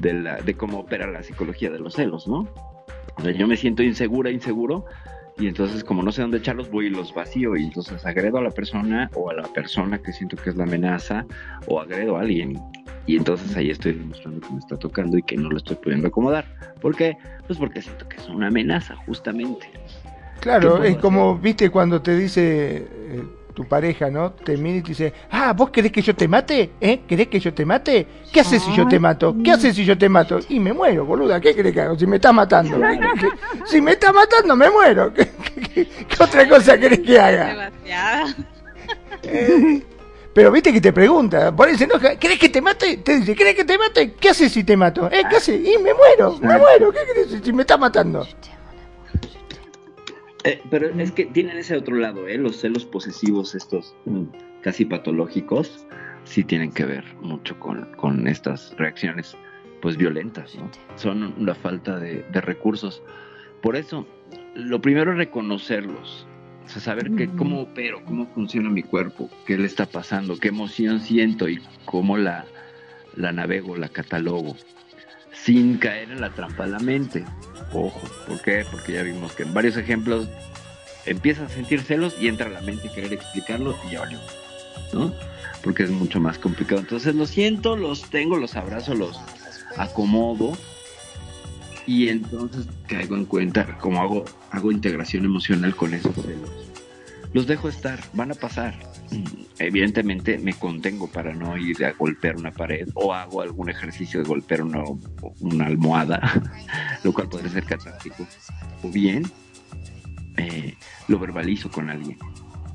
de, la, de cómo opera la psicología de los celos, ¿no? O sea, yo me siento insegura, inseguro, y entonces como no sé dónde echarlos, voy y los vacío, y entonces agredo a la persona o a la persona que siento que es la amenaza, o agredo a alguien. Y entonces ahí estoy demostrando que me está tocando y que no lo estoy pudiendo acomodar. ¿Por qué? Pues porque siento que es una amenaza, justamente. Claro, es como, viste, cuando te dice... Eh, tu pareja, ¿no? Te mira y te dice, ah, ¿vos querés que yo te mate? ¿Eh? ¿Querés que yo te mate? ¿Qué haces si yo te mato? ¿Qué haces si yo te mato? Y me muero, boluda, ¿qué crees que hago? Si me estás matando. si me estás matando, me muero. ¿Qué, otra cosa querés que haga? Eh, pero viste que te pregunta, por eso enoja, ¿querés que te mate? Te dice, ¿querés que te mate? ¿Qué haces si te mato? ¿Eh? ¿Qué haces? Y me muero, me muero, ¿qué crees si me estás matando? Eh, pero es que tienen ese otro lado, ¿eh? Los celos posesivos, estos mm, casi patológicos, sí tienen que ver mucho con, estas reacciones, pues violentas, ¿no? Son una falta de, recursos. Por eso, lo primero es reconocerlos, o sea, saber que, cómo opero, cómo funciona mi cuerpo, qué le está pasando, qué emoción siento y cómo la, la navego, la catalogo sin caer en la trampa de la mente. Ojo, ¿por qué? Porque ya vimos que en varios ejemplos empiezas a sentir celos y entra la mente a querer explicarlo y ya valió, ¿no? Porque es mucho más complicado. Entonces lo siento, los tengo, los abrazo, los acomodo y entonces caigo en cuenta cómo hago, hago integración emocional con esos celos. Los dejo estar, van a pasar, evidentemente me contengo para no ir a golpear una pared o hago algún ejercicio de golpear una, una almohada, lo cual podría ser catártico. O bien eh, lo verbalizo con alguien.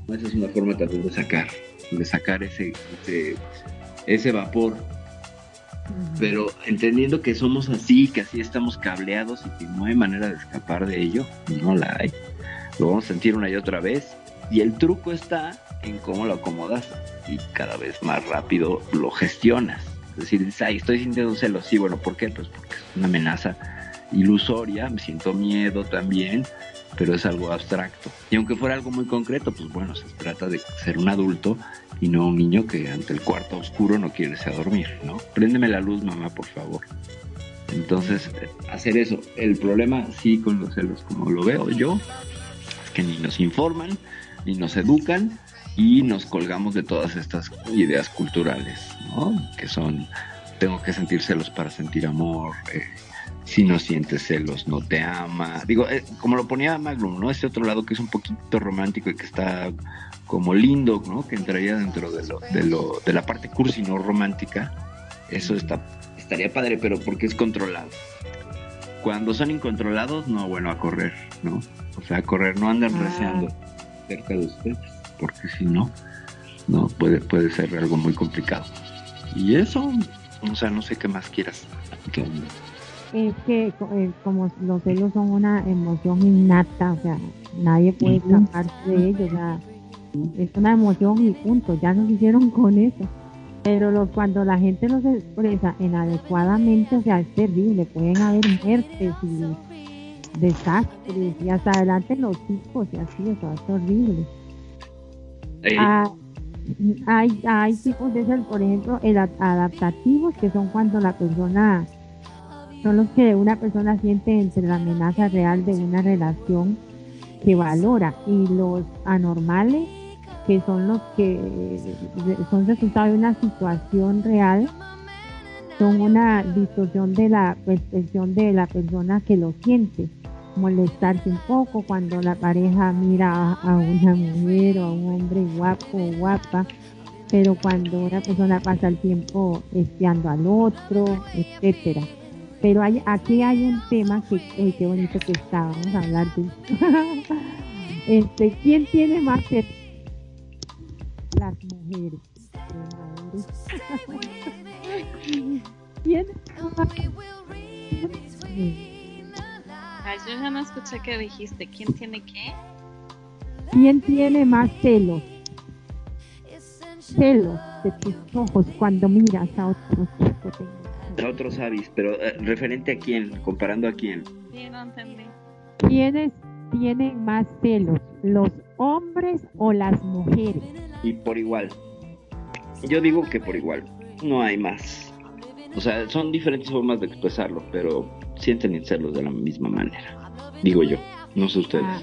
Esa es una forma también de sacar, de sacar ese, ese, vapor. Pero entendiendo que somos así, que así estamos cableados y que no hay manera de escapar de ello, no la hay. Lo vamos a sentir una y otra vez. Y el truco está en cómo lo acomodas y cada vez más rápido lo gestionas. Es decir, estoy sintiendo celos. Sí, bueno, ¿por qué? Pues porque es una amenaza ilusoria, me siento miedo también, pero es algo abstracto. Y aunque fuera algo muy concreto, pues bueno, se trata de ser un adulto y no un niño que ante el cuarto oscuro no quiere irse a dormir, ¿no? Préndeme la luz, mamá, por favor. Entonces, hacer eso. El problema, sí, con los celos, como lo veo yo, es que ni nos informan, ni nos educan, y nos colgamos de todas estas ideas culturales, ¿no? Que son, tengo que sentir celos para sentir amor, eh, si no sientes celos, no te ama. Digo, eh, como lo ponía Magnum, ¿no? Ese otro lado que es un poquito romántico y que está como lindo, ¿no? Que entraría dentro de lo, de lo, de la parte cursi no romántica. Eso está, estaría padre, pero porque es controlado. Cuando son incontrolados, no, bueno, a correr, ¿no? O sea, a correr, no andan ah. cerca de ustedes, porque si no, no, puede, puede ser algo muy complicado. Y eso, o sea, no sé qué más quieras. Es que eh, como los celos son una emoción innata, o sea, nadie puede escaparse de ellos, o sea, es una emoción y punto, ya nos hicieron con eso. Pero cuando la gente los expresa inadecuadamente, o sea, es terrible, pueden haber muertes y desastres y hasta adelante los hijos y así, o sea, es horrible. Ah, hay, hay tipos de ser, por ejemplo, el adaptativos, que son cuando la persona, son los que una persona siente entre la amenaza real de una relación que valora, y los anormales, que son los que son resultado de una situación real, son una distorsión de la percepción de la persona que lo siente molestarse un poco cuando la pareja mira a una mujer o a un hombre guapo o guapa, pero cuando una persona pasa el tiempo espiando al otro, etcétera. Pero hay, aquí hay un tema que, qué bonito que está, vamos a hablar de este, ¿Quién tiene más Las mujeres. ¿Quién? yo ya no escuché que dijiste. ¿Quién tiene qué? ¿Quién tiene más celos? Celos de tus ojos cuando miras a otro chico. A otros avis, pero eh, referente a quién, comparando a quién. Sí, no entendí. ¿Quiénes tienen más celos? ¿Los hombres o las mujeres? Y por igual. Yo digo que por igual. No hay más. O sea, son diferentes formas de expresarlo, pero sienten celos de la misma manera. Digo yo, no sé ustedes. Ah.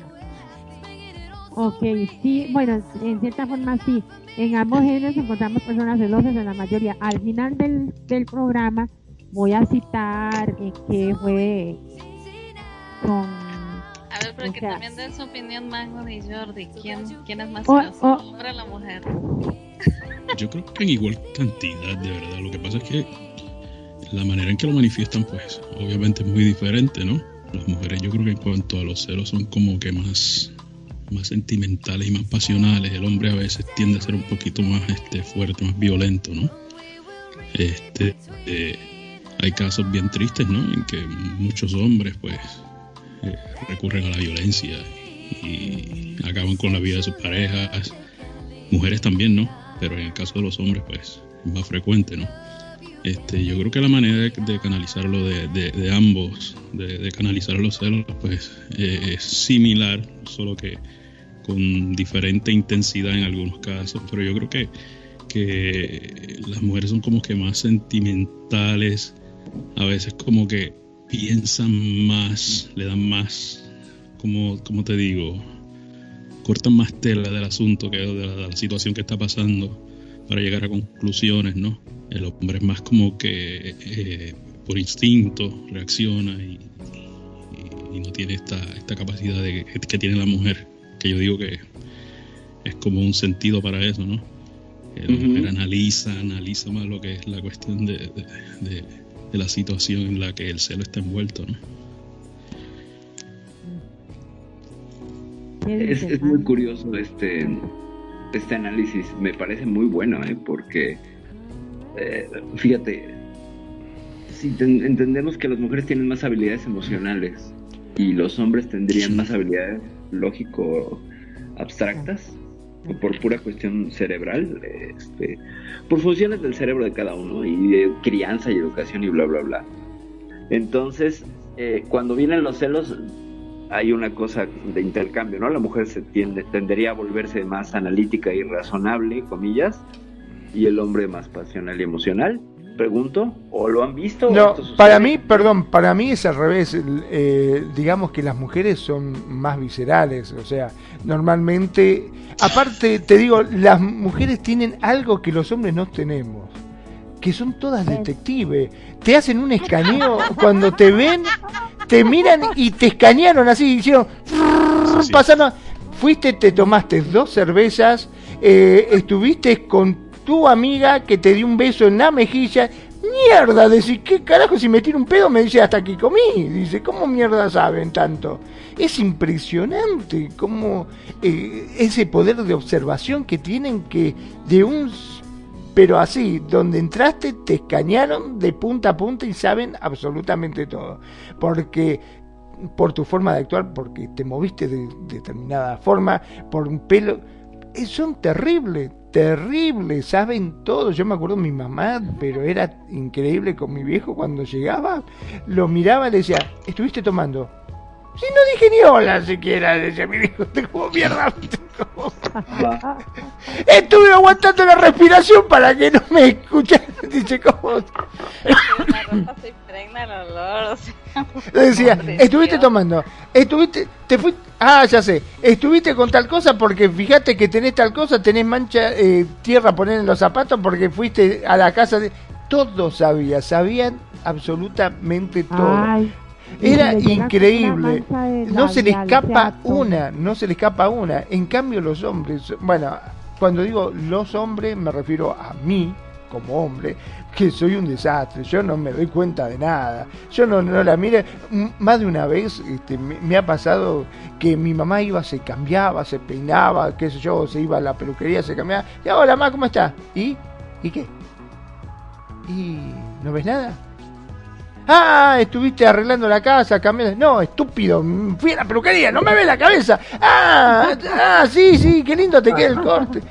Ok, sí, bueno, en cierta forma sí. En ambos géneros encontramos personas celosas en la mayoría. Al final del, del programa voy a citar eh, que fue con... A ver, pero que también den su opinión Mango y Jordi. ¿Quién, quién es más celoso, oh, hombre o la mujer? Yo creo que en igual cantidad, de verdad. Lo que pasa es que la manera en que lo manifiestan, pues obviamente es muy diferente, ¿no? Las mujeres yo creo que en cuanto a los celos son como que más, más sentimentales y más pasionales. El hombre a veces tiende a ser un poquito más este, fuerte, más violento, ¿no? Este, eh, hay casos bien tristes, ¿no? En que muchos hombres, pues, eh, recurren a la violencia y acaban con la vida de sus parejas. Mujeres también, ¿no? Pero en el caso de los hombres, pues, es más frecuente, ¿no? Este, yo creo que la manera de, canalizarlo de, ambos, de, canalizar los celos, pues eh, es similar, solo que con diferente intensidad en algunos casos. Pero yo creo que, que las mujeres son como que más sentimentales, a veces como que piensan más, le dan más, como, como te digo, cortan más tela del asunto que de la situación que está pasando para llegar a conclusiones, ¿no? El hombre es más como que eh, por instinto reacciona y, no tiene esta, esta capacidad de, que tiene la mujer, que yo digo que es como un sentido para eso, ¿no? La mujer analiza, analiza más lo que es la cuestión de, de, la situación en la que el celo está envuelto, ¿no? Es, es muy curioso este este análisis me parece muy bueno, ¿eh? porque eh, fíjate, si entendemos que las mujeres tienen más habilidades emocionales y los hombres tendrían más habilidades lógico abstractas por pura cuestión cerebral, este, por funciones del cerebro de cada uno y de crianza y educación y bla bla bla. Entonces, eh, cuando vienen los celos, hay una cosa de intercambio, ¿no? La mujer se tiende, tendería a volverse más analítica y razonable, comillas, y el hombre más pasional y emocional. Pregunto, ¿o lo han visto? No, para mí, perdón, para mí es al revés. Eh, digamos que las mujeres son más viscerales, o sea, normalmente, aparte, te digo, las mujeres tienen algo que los hombres no tenemos que son todas detectives. Te hacen un escaneo cuando te ven, te miran y te escanearon así, hicieron, pasaron, fuiste, te tomaste dos cervezas, eh, estuviste con tu amiga que te dio un beso en la mejilla. Mierda, decir, ¿qué carajo si me tiro un pedo? Me dice, hasta aquí comí. Dice, ¿cómo mierda saben tanto? Es impresionante cómo eh, ese poder de observación que tienen que de un pero así, donde entraste te escanearon de punta a punta y saben absolutamente todo. Porque por tu forma de actuar, porque te moviste de, determinada forma, por un pelo, eh, son terribles, terribles, saben todo. Yo me acuerdo de mi mamá, pero era increíble con mi viejo cuando llegaba, lo miraba y le decía, ¿estuviste tomando? Si no dije ni hola siquiera, decía mi viejo, te como mierda. Estuve aguantando la respiración para que no me escucharan. Dice, ¿cómo? Decía, estuviste tomando, estuviste, te fuiste, ah, ya sé, estuviste con tal cosa porque fíjate que tenés tal cosa, tenés mancha, eh, tierra poner en los zapatos porque fuiste a la casa de... Todos sabían, sabían absolutamente todo. Era increíble. No se le escapa una, no se le escapa una. En cambio los hombres, bueno, cuando digo los hombres me refiero a mí como hombre, que soy un desastre, yo no me doy cuenta de nada, yo no, no la mire, más de una vez este, me, ha pasado que mi mamá iba, se cambiaba, se peinaba, qué sé yo, se iba a la peluquería, se cambiaba, y hola mamá, ¿cómo está? ¿Y? ¿Y qué? ¿Y no ves nada? Ah, estuviste arreglando la casa, cambiando. No, estúpido, fui a la peluquería, no me ve la cabeza. Ah, ah, sí, sí, qué lindo te queda el corte.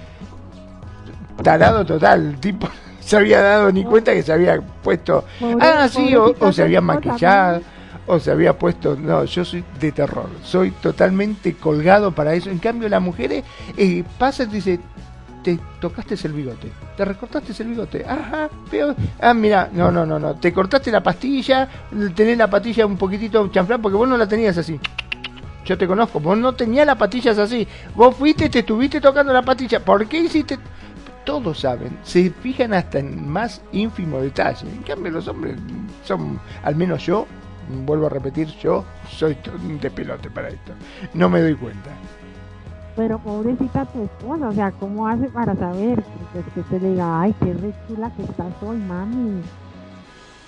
Tarado total, tipo, se había dado ni cuenta que se había puesto. Ah, sí, o, se había maquillado, o se había puesto. No, yo soy de terror, soy totalmente colgado para eso. En cambio, las mujeres eh, pasan y dicen, te tocaste el bigote, te recortaste el bigote, ajá, pero, ah, mira, no, no, no, no, te cortaste la pastilla, tenés la pastilla un poquitito chanflada porque vos no la tenías así. Yo te conozco, vos no tenías las patillas así, vos fuiste, te estuviste tocando la pastilla, ¿por qué hiciste? Todos saben, se fijan hasta en más ínfimo detalle. En cambio, los hombres son, al menos yo, vuelvo a repetir, yo soy de pelote para esto. No me doy cuenta. Pero pobrecita tu esposa, o sea, ¿cómo hace para saber? que te diga, ay, qué re que estás hoy, mami.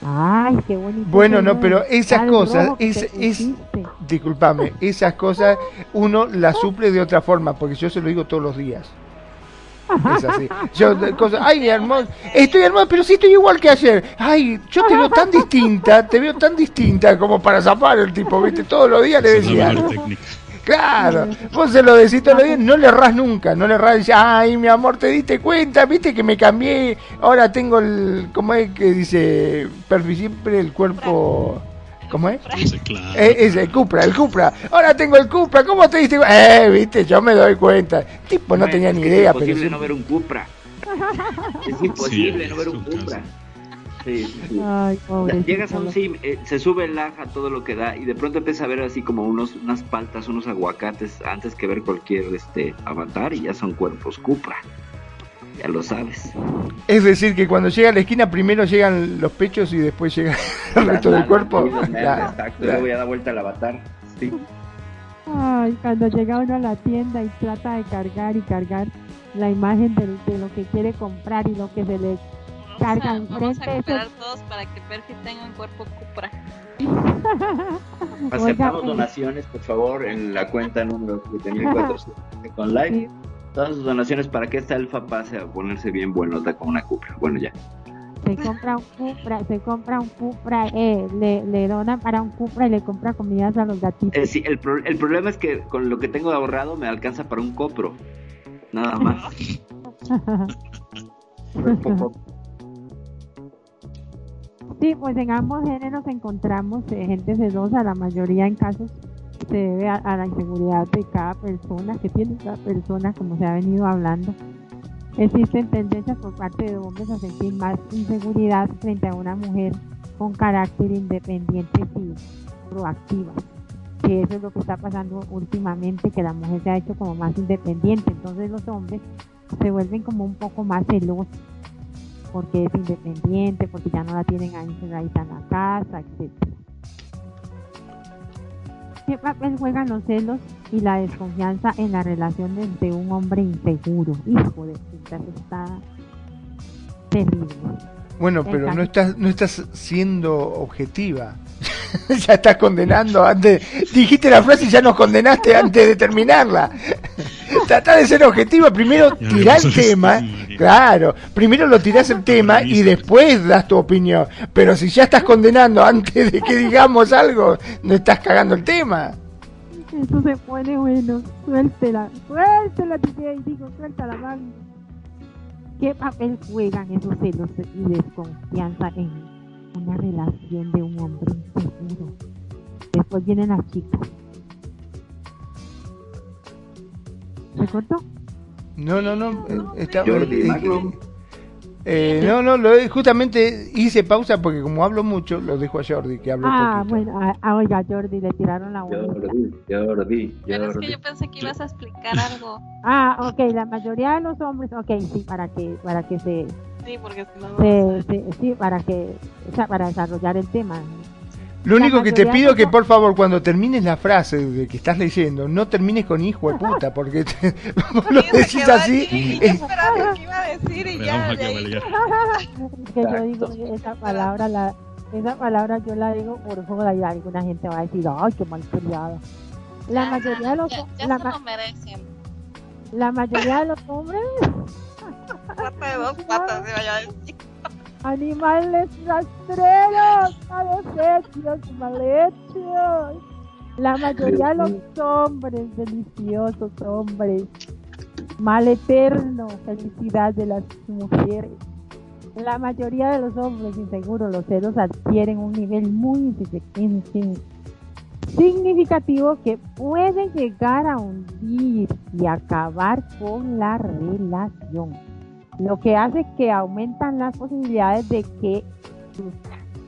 Ay, qué bonito. Bueno, no, pero esas cosas, es, es, discúlpame, esas cosas uno las suple de otra forma, porque yo se lo digo todos los días. Es así. Yo, cosas, ay, hermoso, estoy hermoso, pero sí estoy igual que ayer. Ay, yo te veo tan distinta, te veo tan distinta como para zapar el tipo, ¿viste? Todos los días le decía. Claro, vos se lo decís todos los días, no le errás nunca, no le errás, dice, ay, mi amor, te diste cuenta, viste que me cambié, ahora tengo el, ¿cómo es que dice? Perfil siempre el cuerpo... ¿Cómo es? Ese, claro. Eh, es, el Cupra, el Cupra. Ahora tengo el Cupra, ¿cómo te diste cuenta? Eh, viste, yo me doy cuenta. tipo no, tenía ni idea. Es imposible no ver un Cupra. es imposible no ver un Cupra. Sí, Llegas a un sim, eh, se sube el aja todo lo que da y de pronto empieza a ver así como unos unas paltas, unos aguacates antes que ver cualquier este avatar y ya son cuerpos Cupra. Ya lo sabes. Es decir, que cuando llega a la esquina primero llegan los pechos y después llega el resto del cuerpo. exacto, le voy a dar vuelta al avatar. Sí. Ay, cuando llega uno a la tienda y trata de cargar y cargar la imagen de, de lo que quiere comprar y lo que se le cargan vamos a esperar todos para que Perfi tenga un cuerpo Cupra. Aceptamos donaciones, por favor, en la cuenta número 74 con like. Todas sus donaciones para que esta alfa pase a ponerse bien buenota con una Cupra. Bueno, ya. Se compra un Cupra, se compra un Cupra, eh, le, le donan para un Cupra y le compra comidas a los gatitos. Eh, sí, el, el problema es que con lo que tengo ahorrado me alcanza para un copro. Nada más. Sí, pues en ambos géneros encontramos eh, gente sedosa, la mayoría en casos se debe a, la inseguridad de cada persona, que tiene cada persona, como se ha venido hablando. Existen tendencias por parte de hombres a sentir más inseguridad frente a una mujer con carácter independiente y proactiva. Que eso es lo que está pasando últimamente, que la mujer se ha hecho como más independiente. Entonces los hombres se vuelven como un poco más celosos porque es independiente, porque ya no la tienen ahí encerradita en la casa, etc. ¿Qué papel juegan los celos y la desconfianza en la relación de un hombre inseguro? Hijo de puta, está terrible. Bueno, pero no estás, no estás siendo objetiva. ya estás condenando antes. Dijiste la frase y ya nos condenaste antes de terminarla. Trata de ser objetiva. Primero tirá el tema. Claro. Primero lo tirás el tema y después das tu opinión. Pero si ya estás condenando antes de que digamos algo, no estás cagando el tema. Eso se pone bueno. Suéltela. Suéltela, y digo, suéltala, mami. ¿Qué papel juegan esos celos y desconfianza en una relación de un hombre inseguro? Después vienen las chicas. ¿Se cortó? No, no, no. Eh, está, Jordi, eh, eh, no, no, lo, justamente hice pausa porque como hablo mucho, lo dejo a Jordi, que hablo Ah, bueno, a, a, oiga, Jordi, le tiraron la bolita. Jordi, Jordi, Pero es que yo pensé que ibas a explicar algo. Ah, ok, la mayoría de los hombres, ok, sí, para que, para que se... Sí, porque si no... Se, se, sí, para que, o sea, para desarrollar el tema. Lo único que te pido es que por favor cuando termines la frase de que estás leyendo, no termines con hijo de puta, porque te, lo decís así. Es... que iba a decir y ya. que yo digo esa palabra, la, esa palabra yo la digo por joda y alguna gente va a decir, ay, qué mal criada. La mayoría de los ya, ya la, se merecen. la mayoría de los hombres. De dos patas, se vaya a decir animales rastreros, malhechos, malhechos. La mayoría de los hombres, deliciosos hombres, mal eterno, felicidad de las mujeres. La mayoría de los hombres inseguros, los celos adquieren un nivel muy significativo que puede llegar a hundir y acabar con la relación lo que hace que aumentan las posibilidades de que sus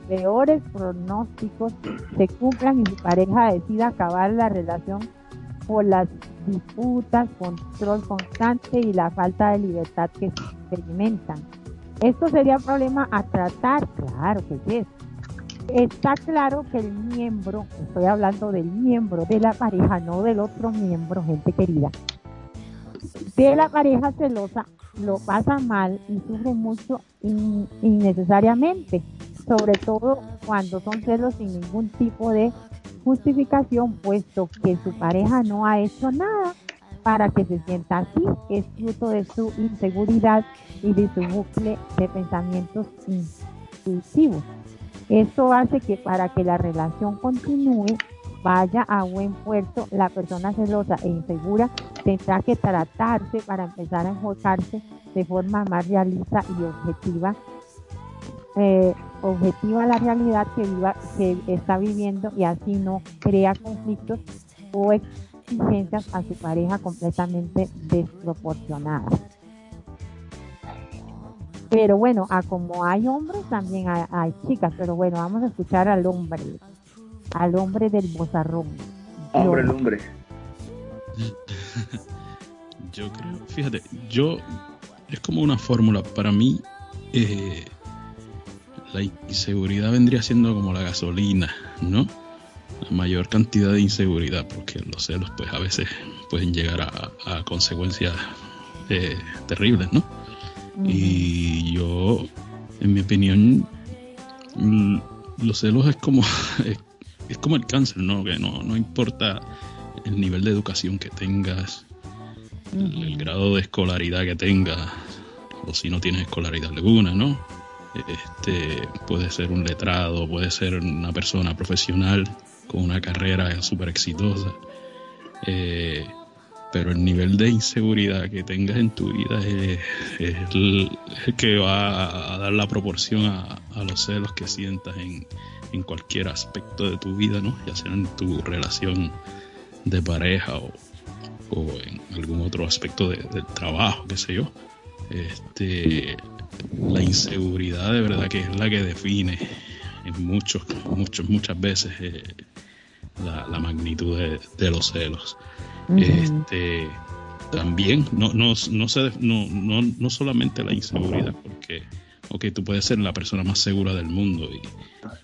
peores pronósticos se cumplan y su pareja decida acabar la relación por las disputas, control constante y la falta de libertad que experimentan. Esto sería un problema a tratar, claro que es. Está claro que el miembro, estoy hablando del miembro de la pareja, no del otro miembro, gente querida, de la pareja celosa lo pasa mal y sufre mucho innecesariamente, sobre todo cuando son celos sin ningún tipo de justificación, puesto que su pareja no ha hecho nada para que se sienta así, es fruto de su inseguridad y de su bucle de pensamientos impulsivos. Esto hace que para que la relación continúe, vaya a buen puerto, la persona celosa e insegura tendrá que tratarse para empezar a enfocarse de forma más realista y objetiva, eh, objetiva la realidad que, viva, que está viviendo y así no crea conflictos o exigencias a su pareja completamente desproporcionadas. Pero bueno, a como hay hombres, también hay, hay chicas. Pero bueno, vamos a escuchar al hombre al hombre del bozarrón. Hombre, el hombre. yo creo, fíjate, yo es como una fórmula. Para mí, eh, la inseguridad vendría siendo como la gasolina, ¿no? La mayor cantidad de inseguridad, porque los celos, pues a veces pueden llegar a, consecuencias eh, terribles, ¿no? Y yo, en mi opinión, los celos es como es como el cáncer, ¿no? Que no, no importa el nivel de educación que tengas, el, grado de escolaridad que tengas, o si no tienes escolaridad alguna, ¿no? Este, puede ser un letrado, puede ser una persona profesional con una carrera súper exitosa. Eh, pero el nivel de inseguridad que tengas en tu vida es, el, que va a dar la proporción a, a los celos que sientas en, en cualquier aspecto de tu vida, ¿no? Ya sea en tu relación de pareja o, en algún otro aspecto del trabajo, qué sé yo. Este, la inseguridad de verdad que es la que define en muchos, muchos, muchas veces eh, la, magnitud de, los celos. Este, también, no, no, no, no, no solamente la inseguridad, porque ok, tú puedes ser la persona más segura del mundo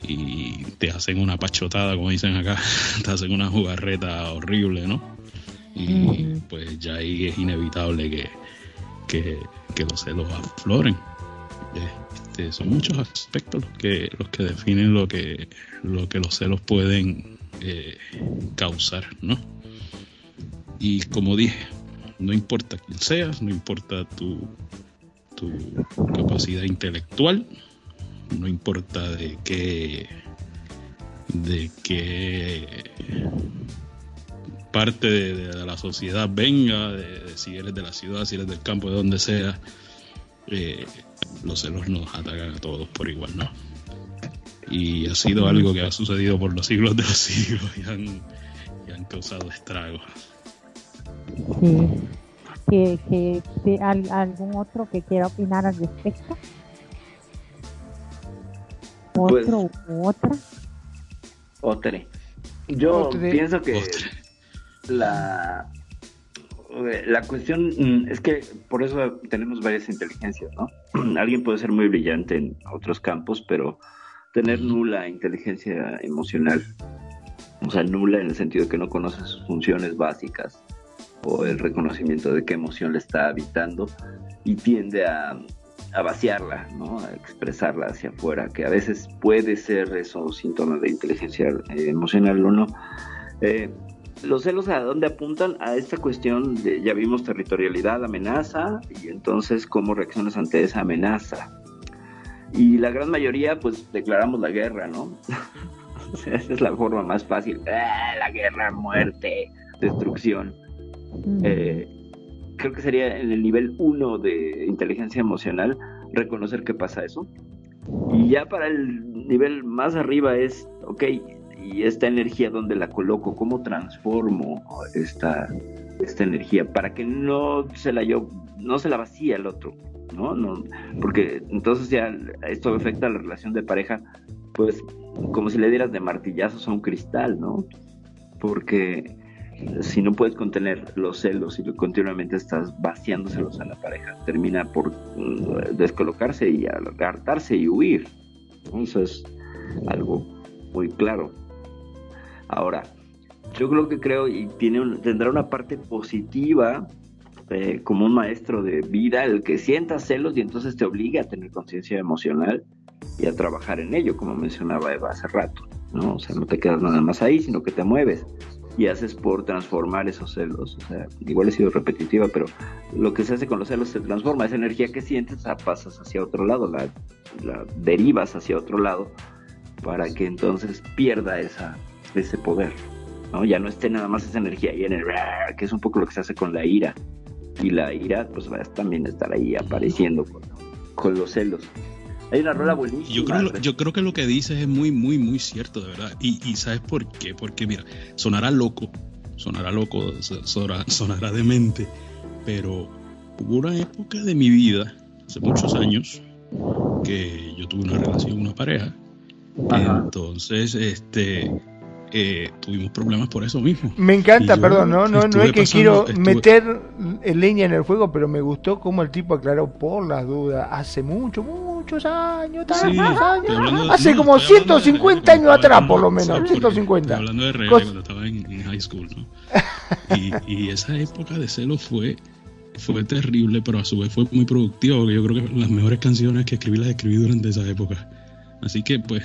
y, y te hacen una pachotada, como dicen acá, te hacen una jugarreta horrible, ¿no? Y pues ya ahí es inevitable que, que, que los celos afloren. Este, son muchos aspectos los que, los que definen lo que, lo que los celos pueden eh, causar, ¿no? Y como dije, no importa quién seas, no importa tu, tu capacidad intelectual, no importa de qué de qué parte de, la sociedad venga, de, si eres de la ciudad, si eres del campo, de donde sea, eh, los celos nos atacan a todos por igual, ¿no? Y ha sido algo que ha sucedido por los siglos de los siglos y han, y han causado estragos. Sí. ¿Que, que, que al- algún otro que quiera opinar al respecto? Pues- ¿Otro u otra? Otre. Yo Otre. pienso que Otre. la la cuestión mm, es que por eso tenemos varias inteligencias, ¿no? Alguien puede ser muy brillante en otros campos, pero tener nula inteligencia emocional, o sea, nula en el sentido que no conoce sus funciones básicas o el reconocimiento de qué emoción le está habitando y tiende a, vaciarla, ¿no? A expresarla hacia afuera, que a veces puede ser eso síntoma de inteligencia eh, emocional o no. Eh, los celos a dónde apuntan a esta cuestión de ya vimos territorialidad, amenaza y entonces cómo reaccionas ante esa amenaza. Y la gran mayoría pues declaramos la guerra, ¿no? Esa es la forma más fácil. ¡Ah, la guerra, muerte, destrucción. Mm. Eh, creo que sería en el nivel 1 de inteligencia emocional reconocer que pasa eso. Y ya para el nivel más arriba es, ok, y esta energía, ¿dónde la coloco? ¿Cómo transformo esta, esta energía? Para que no se la yo, no se la vacía el otro, ¿no? no porque entonces ya esto afecta a la relación de pareja, pues como si le dieras de martillazos a un cristal, ¿no? Porque si no puedes contener los celos y continuamente estás vaciándoselos a la pareja, termina por mm, descolocarse y hartarse y huir. Eso es algo muy claro. Ahora, yo creo que creo y tiene un- tendrá una parte positiva eh, como un maestro de vida, el que sienta celos y entonces te obliga a tener conciencia emocional y a trabajar en ello, como mencionaba Eva hace rato, ¿no? O sea, no te quedas nada más ahí, sino que te mueves y haces por transformar esos celos. O sea, igual he sido repetitiva, pero lo que se hace con los celos se transforma. Esa energía que sientes la pasas hacia otro lado, la, derivas hacia otro lado para que entonces pierda esa, ese poder. ¿no? Ya no esté nada más esa energía ahí en el que es un poco lo que se hace con la ira. Y la ira, pues va a también estar ahí apareciendo con los celos. Hay una rola buenísima. Yo creo, yo creo que lo que dices es muy, muy, muy cierto, de verdad. Y, y ¿sabes por qué? Porque, mira, sonará loco, sonará loco, so- sonará, sonará demente, pero hubo una época de mi vida, hace muchos años, que yo tuve una relación, una pareja. Ajá. Entonces, este, eh, tuvimos problemas por eso mismo. Me encanta, perdón, no, no, no es que pasando- quiero estuve- meter leña en el fuego, pero me gustó cómo el tipo aclaró por las dudas. Hace mucho, muchos años, Sí, años. hace como estoy hablando de 150 reggae años atrás, por lo en- menos, ¿sabes por qué? 150. Estoy hablando de reggae Cos- cuando estaba en, en high school, ¿no? Y, y esa época de celos fue, fue terrible, pero a su vez fue muy productiva, porque yo creo que las mejores canciones que escribí las escribí durante esa época. Así que, pues,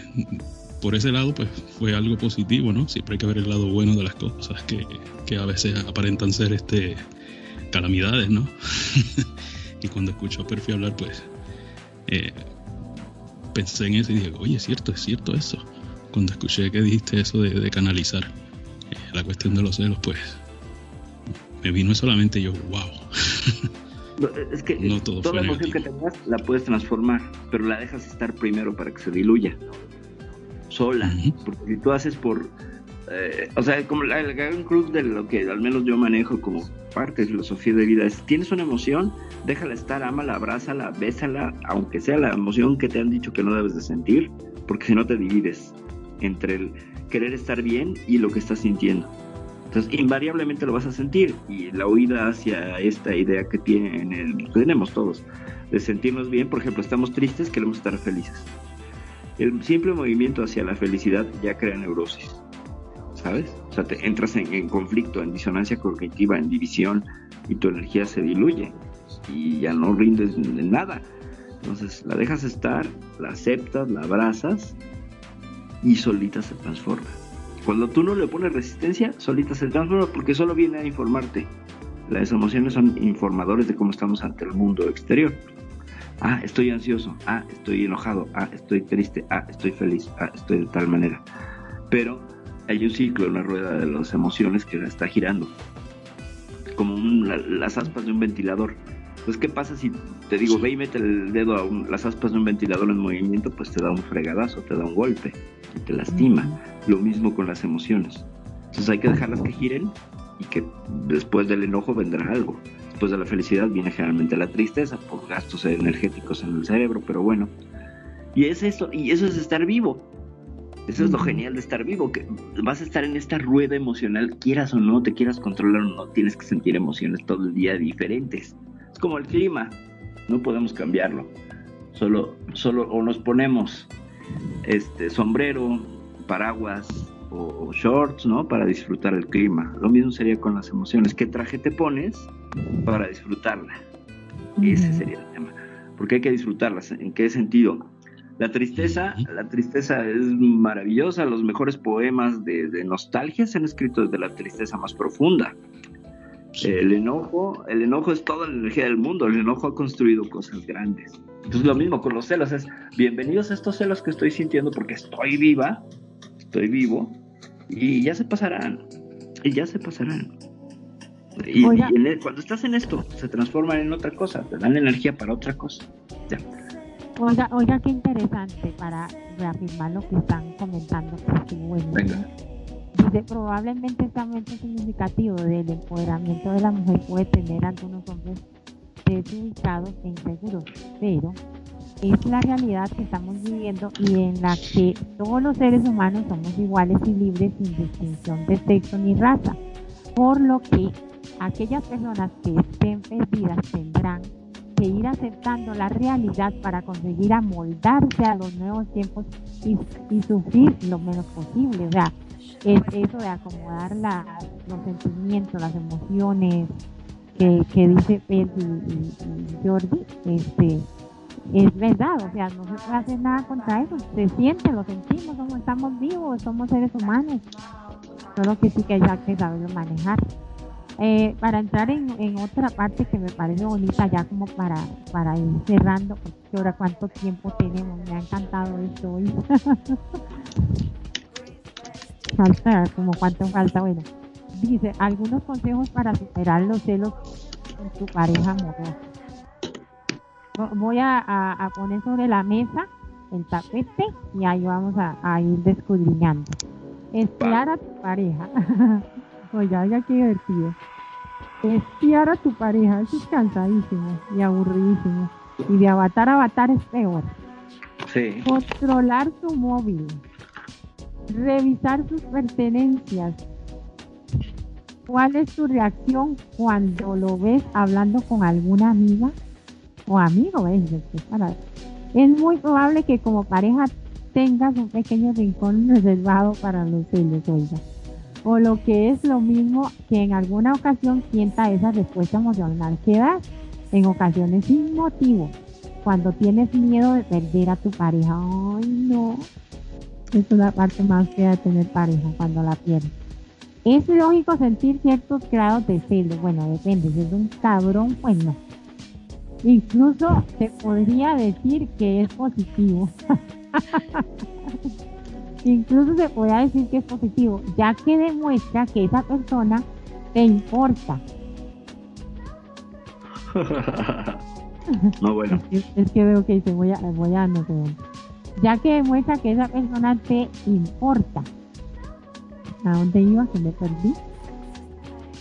por ese lado, pues, fue algo positivo, ¿no? Siempre hay que ver el lado bueno de las cosas que, que a veces aparentan ser, este, calamidades, ¿no? y cuando escucho a Perfi hablar, pues, eh, pensé en eso y dije, oye, es cierto, es cierto eso. Cuando escuché que dijiste eso de, de canalizar eh, la cuestión de los celos, pues me vino solamente yo, wow. Es que No todo toda fue emoción que tengas la puedes transformar, pero la dejas estar primero para que se diluya. Sola. Porque si tú haces por. eh, o sea, como la- el gran cruz de lo que al menos yo manejo como parte de filosofía de vida es: tienes una emoción, déjala estar, ámala, abrázala, bésala, aunque sea la emoción que te han dicho que no debes de sentir, porque si no te divides entre el querer estar bien y lo que estás sintiendo. Entonces, invariablemente lo vas a sentir y la huida hacia esta idea que tienen, tenemos todos de sentirnos bien, por ejemplo, estamos tristes, queremos estar felices. El simple movimiento hacia la felicidad ya crea neurosis, ¿sabes? Sea, te entras en, conflicto, en disonancia cognitiva, en división y tu energía se diluye y ya no rindes en nada. Entonces la dejas estar, la aceptas, la abrazas y solita se transforma. Cuando tú no le pones resistencia, solita se transforma porque solo viene a informarte. Las emociones son informadores de cómo estamos ante el mundo exterior. Ah, estoy ansioso. Ah, estoy enojado. Ah, estoy triste. Ah, estoy feliz. Ah, estoy de tal manera. Pero hay un ciclo, una rueda de las emociones que está girando. Como las aspas de un ventilador. Pues, ¿qué pasa si te digo, ve y mete el dedo a las aspas de un ventilador en movimiento? Pues te da un fregadazo, te da un golpe y te lastima. Lo mismo con las emociones. Entonces hay que dejarlas que giren y que después del enojo vendrá algo después de la felicidad viene generalmente la tristeza por gastos energéticos en el cerebro, pero bueno. Y es eso, y eso es estar vivo. Eso es lo genial de estar vivo, que vas a estar en esta rueda emocional, quieras o no, te quieras controlar o no, tienes que sentir emociones todo el día diferentes. Es como el clima, no podemos cambiarlo. Solo, solo o nos ponemos este sombrero, paraguas, o, shorts, ¿no? Para disfrutar el clima. Lo mismo sería con las emociones. ¿Qué traje te pones para disfrutarla? Ese sería el tema. Porque hay que disfrutarlas. ¿En qué sentido? La tristeza, la tristeza es maravillosa. Los mejores poemas de, de nostalgia se han escrito desde la tristeza más profunda. El enojo, el enojo es toda la energía del mundo. El enojo ha construido cosas grandes. Entonces lo mismo con los celos es bienvenidos a estos celos que estoy sintiendo porque estoy viva estoy vivo y ya se pasarán, y ya se pasarán. Y, cuando estás en esto, se transforman en otra cosa, te dan energía para otra cosa. Oiga, oiga, qué interesante para reafirmar lo que están comentando. Venga. Dice, probablemente este aumento significativo del empoderamiento de la mujer puede tener algunos hombres desubicados e inseguros, pero es la realidad que estamos viviendo y en la que todos los seres humanos somos iguales y libres sin distinción de sexo ni raza. Por lo que aquellas personas que estén perdidas tendrán que ir aceptando la realidad para conseguir amoldarse a los nuevos tiempos y, sufrir lo menos posible. O sea, es eso de acomodar los sentimientos, las emociones que, dice Pedro y, Jordi, este, es verdad, o sea, no se puede hacer nada contra eso. Se siente, lo sentimos, somos, estamos vivos, somos seres humanos. Solo que sí que hay que saberlo manejar. Eh, para entrar en, otra parte que me parece bonita, ya como para, para ir cerrando, porque ahora cuánto tiempo tenemos, me ha encantado esto hoy. falta, como cuánto falta, bueno. Dice, algunos consejos para superar los celos con tu pareja amorosa voy a, poner sobre la mesa el tapete y ahí vamos a, ir descubriendo. Espiar a tu pareja. Oye, oiga, qué divertido. Espiar a tu pareja, eso es cansadísimo y aburridísimo. Y de avatar a avatar es peor. Sí. Controlar su móvil. Revisar sus pertenencias. ¿Cuál es tu reacción cuando lo ves hablando con alguna amiga? o amigo, es muy probable que como pareja tengas un pequeño rincón reservado para los celos, oiga. O lo que es lo mismo que en alguna ocasión sienta esa respuesta emocional que das, en ocasiones sin motivo, cuando tienes miedo de perder a tu pareja. Ay, no. Es la parte más fea de tener pareja cuando la pierdes. Es lógico sentir ciertos grados de celos. Bueno, depende. Si es un cabrón, pues no Incluso se podría decir que es positivo. Incluso se podría decir que es positivo, ya que demuestra que esa persona te importa. no, bueno. Es, que veo que dice, voy a, voy a, no sé. Ya que demuestra que esa persona te importa. ¿A dónde iba? Que me perdí.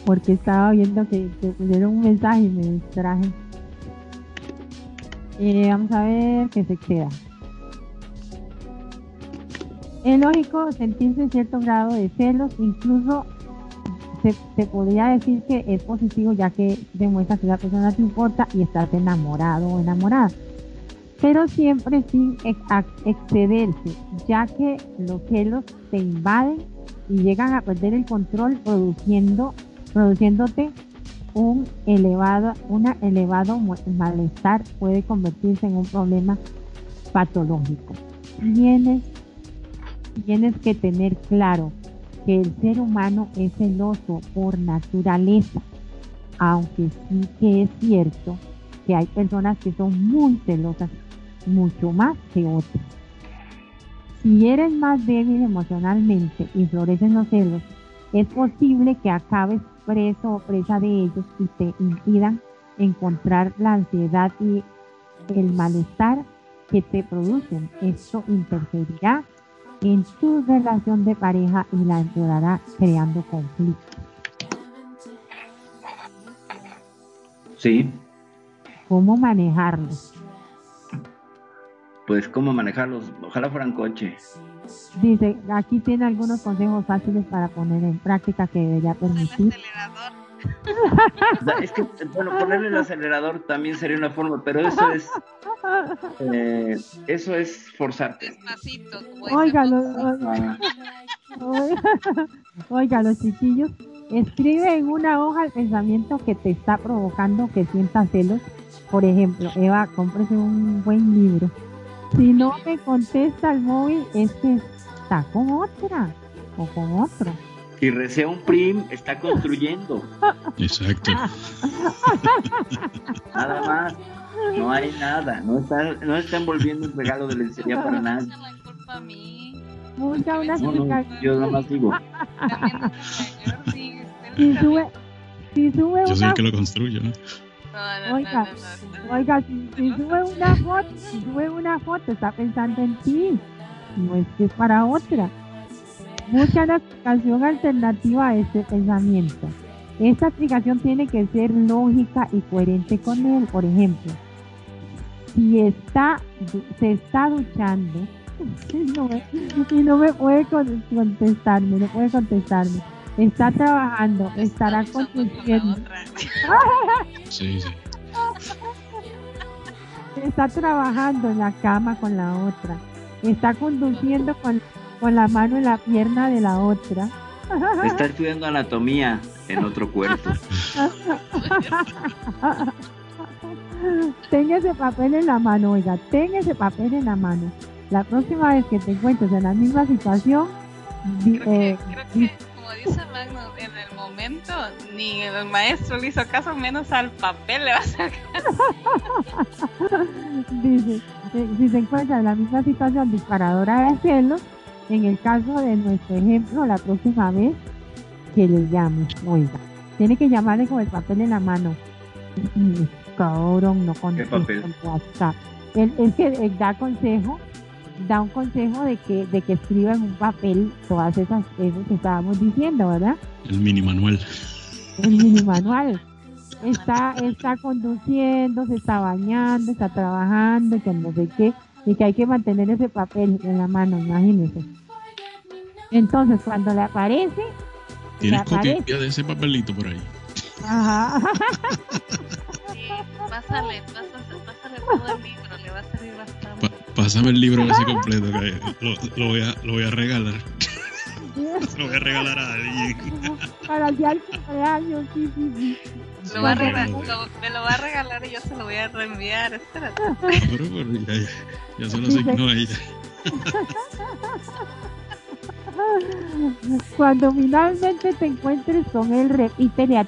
Porque estaba viendo que te pusieron un mensaje y me distraje. Eh, vamos a ver qué se queda. Es lógico sentirse cierto grado de celos, incluso se, podría decir que es positivo ya que demuestra que la persona te importa y estás enamorado o enamorada. Pero siempre sin excederse, ya que los celos te invaden y llegan a perder el control produciendo, produciéndote un elevado, una elevado malestar puede convertirse en un problema patológico. Tienes, tienes que tener claro que el ser humano es celoso por naturaleza, aunque sí que es cierto que hay personas que son muy celosas, mucho más que otras. Si eres más débil emocionalmente y florecen los celos, es posible que acabes preso o presa de ellos y te impidan encontrar la ansiedad y el malestar que te producen. Esto interferirá en tu relación de pareja y la empeorará creando conflictos. Sí. ¿Cómo manejarlos? Pues cómo manejarlos. Ojalá fueran coche. Dice, aquí tiene algunos consejos fáciles para poner en práctica que debería permitir. Es que, bueno, ponerle el acelerador también sería una forma, pero eso es. Eh, eso es forzarte. Despacito, oiga, oiga, los chiquillos, escribe en una hoja el pensamiento que te está provocando que sientas celos. Por ejemplo, Eva, cómprese un buen libro. Si no me contesta el móvil, es que está con otra o con otro. Si recea un prim, está construyendo. Exacto. nada más. No hay nada. No está, no está envolviendo un regalo de lencería para nada. Mucha una yo nada más digo. si sube, si sube yo soy el que lo construyo. oiga, oiga, si, si, sube una foto, si sube una foto, está pensando en ti. No es que es para otra. Busca una explicación alternativa a este pensamiento. Esta explicación tiene que ser lógica y coherente con él. Por ejemplo, si está, se está duchando y no me, puede contestarme, no puede contestarme. Está trabajando, estará conduciendo. Sí, sí. Está trabajando en la cama con la otra. Está conduciendo con con la mano en la pierna de la otra. Está estudiando anatomía en otro cuerpo. tenga ese papel en la mano, oiga, tenga ese papel en la mano. La próxima vez que te encuentres en la misma situación, creo, que, eh, como dice Magno, en el momento ni el maestro le hizo caso, menos al papel le va a sacar. Dice, eh, si se encuentra en la misma situación disparadora de celos, en el caso de nuestro ejemplo, la próxima vez que le llame, oiga, tiene que llamarle con el papel en la mano. Cabrón, no contesta WhatsApp. Él, es que él da consejo, da un consejo de que, de que escriba en un papel todas esas cosas que estábamos diciendo, ¿verdad? El mini manual. El mini manual. Está, está conduciendo, se está bañando, está trabajando, que no sé qué y que hay que mantener ese papel en la mano, imagínense. Entonces, cuando le aparece... ¿Tienes copia de ese papelito por ahí? Ajá. Sí, pásale, pásale, pásale todo el libro, le va a servir bastante. pásame el libro así completo, que lo, lo, voy a, lo voy a regalar. lo voy a regalar a alguien. Para el día del cumpleaños, sí, sí, sí. Lo va a regalar, me lo va a regalar y yo se lo voy a reenviar. Espérate. Pero, pero ya, ya, se lo asignó a ella. Cuando finalmente te encuentres con él, repítele a,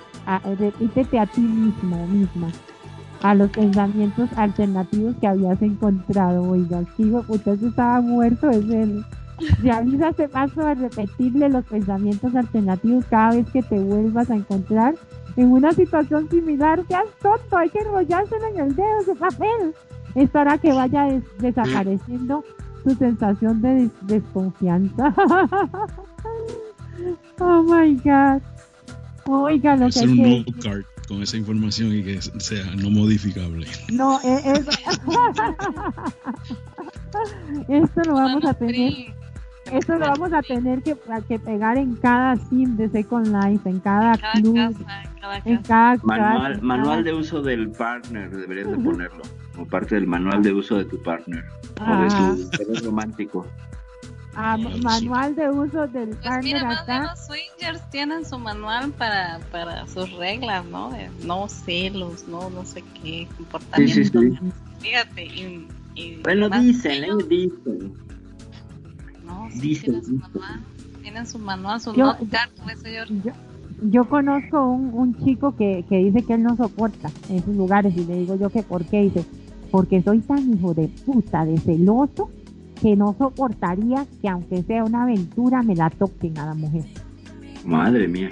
repítete a ti mismo misma a los pensamientos alternativos que habías encontrado. Oiga, sigo, usted estaba muerto, es él. Realiza ese paso de repetirle los pensamientos alternativos cada vez que te vuelvas a encontrar en una situación similar. Seas tonto, hay que enrollárselo en el dedo ese papel. Es para que vaya desapareciendo su sensación de desconfianza. oh my god. Oiga, lo que un nuevo card con esa información y que sea no modificable. No, e, es, esto lo vamos a tener eso lo vamos a tener que, que pegar en cada sim de Second Life, en cada, cada club, casa, en cada en casa. cada Manual, casa, manual de uso del partner, deberías de ponerlo. Como parte del manual de uso de tu partner. O de Ah. tu interés romántico. ah, manual de uso del Pues partner mira, más bien acá. los swingers tienen su manual para, para sus reglas, ¿no? De no celos, no no sé qué, comportamiento. Sí, sí, sí. Fíjate, y, y Bueno, dicen, ¿eh? ellos, Dicen. No, sí, dicen, tienen su manual. Tienen su manual, su Yo- señor. Yo, yo conozco un, un chico que, que dice que él no soporta esos lugares y le digo yo que por qué dice porque soy tan hijo de puta de celoso que no soportaría que aunque sea una aventura me la toquen a la mujer Madre mía.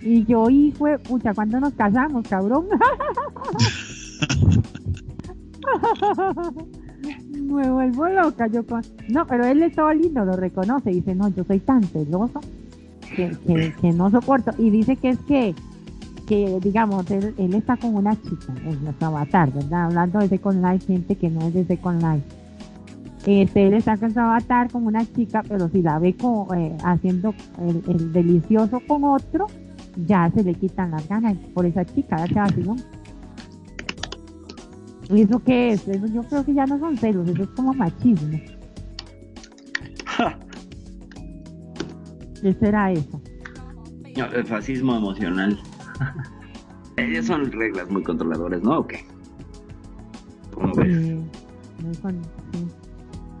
y yo hijo de pucha cuando nos casamos cabrón me vuelvo loca yo con... no pero él es todo lindo lo reconoce dice no yo soy tan celoso que, que, no soporto y dice que es que que digamos él, él está con una chica en nuestro avatar verdad hablando de Second Life gente que no es de Second este él está con su avatar con una chica pero si la ve como eh, haciendo el, el delicioso con otro ya se le quitan las ganas. Por esa chica ya se vacilón. ¿Y eso qué es? Eso yo creo que ya no son celos, eso es como machismo. Ja. ¿Qué será eso? No, el fascismo emocional. Ellas son reglas muy controladoras, ¿no? ¿O qué? ¿Cómo ves? Eh, muy con- sí.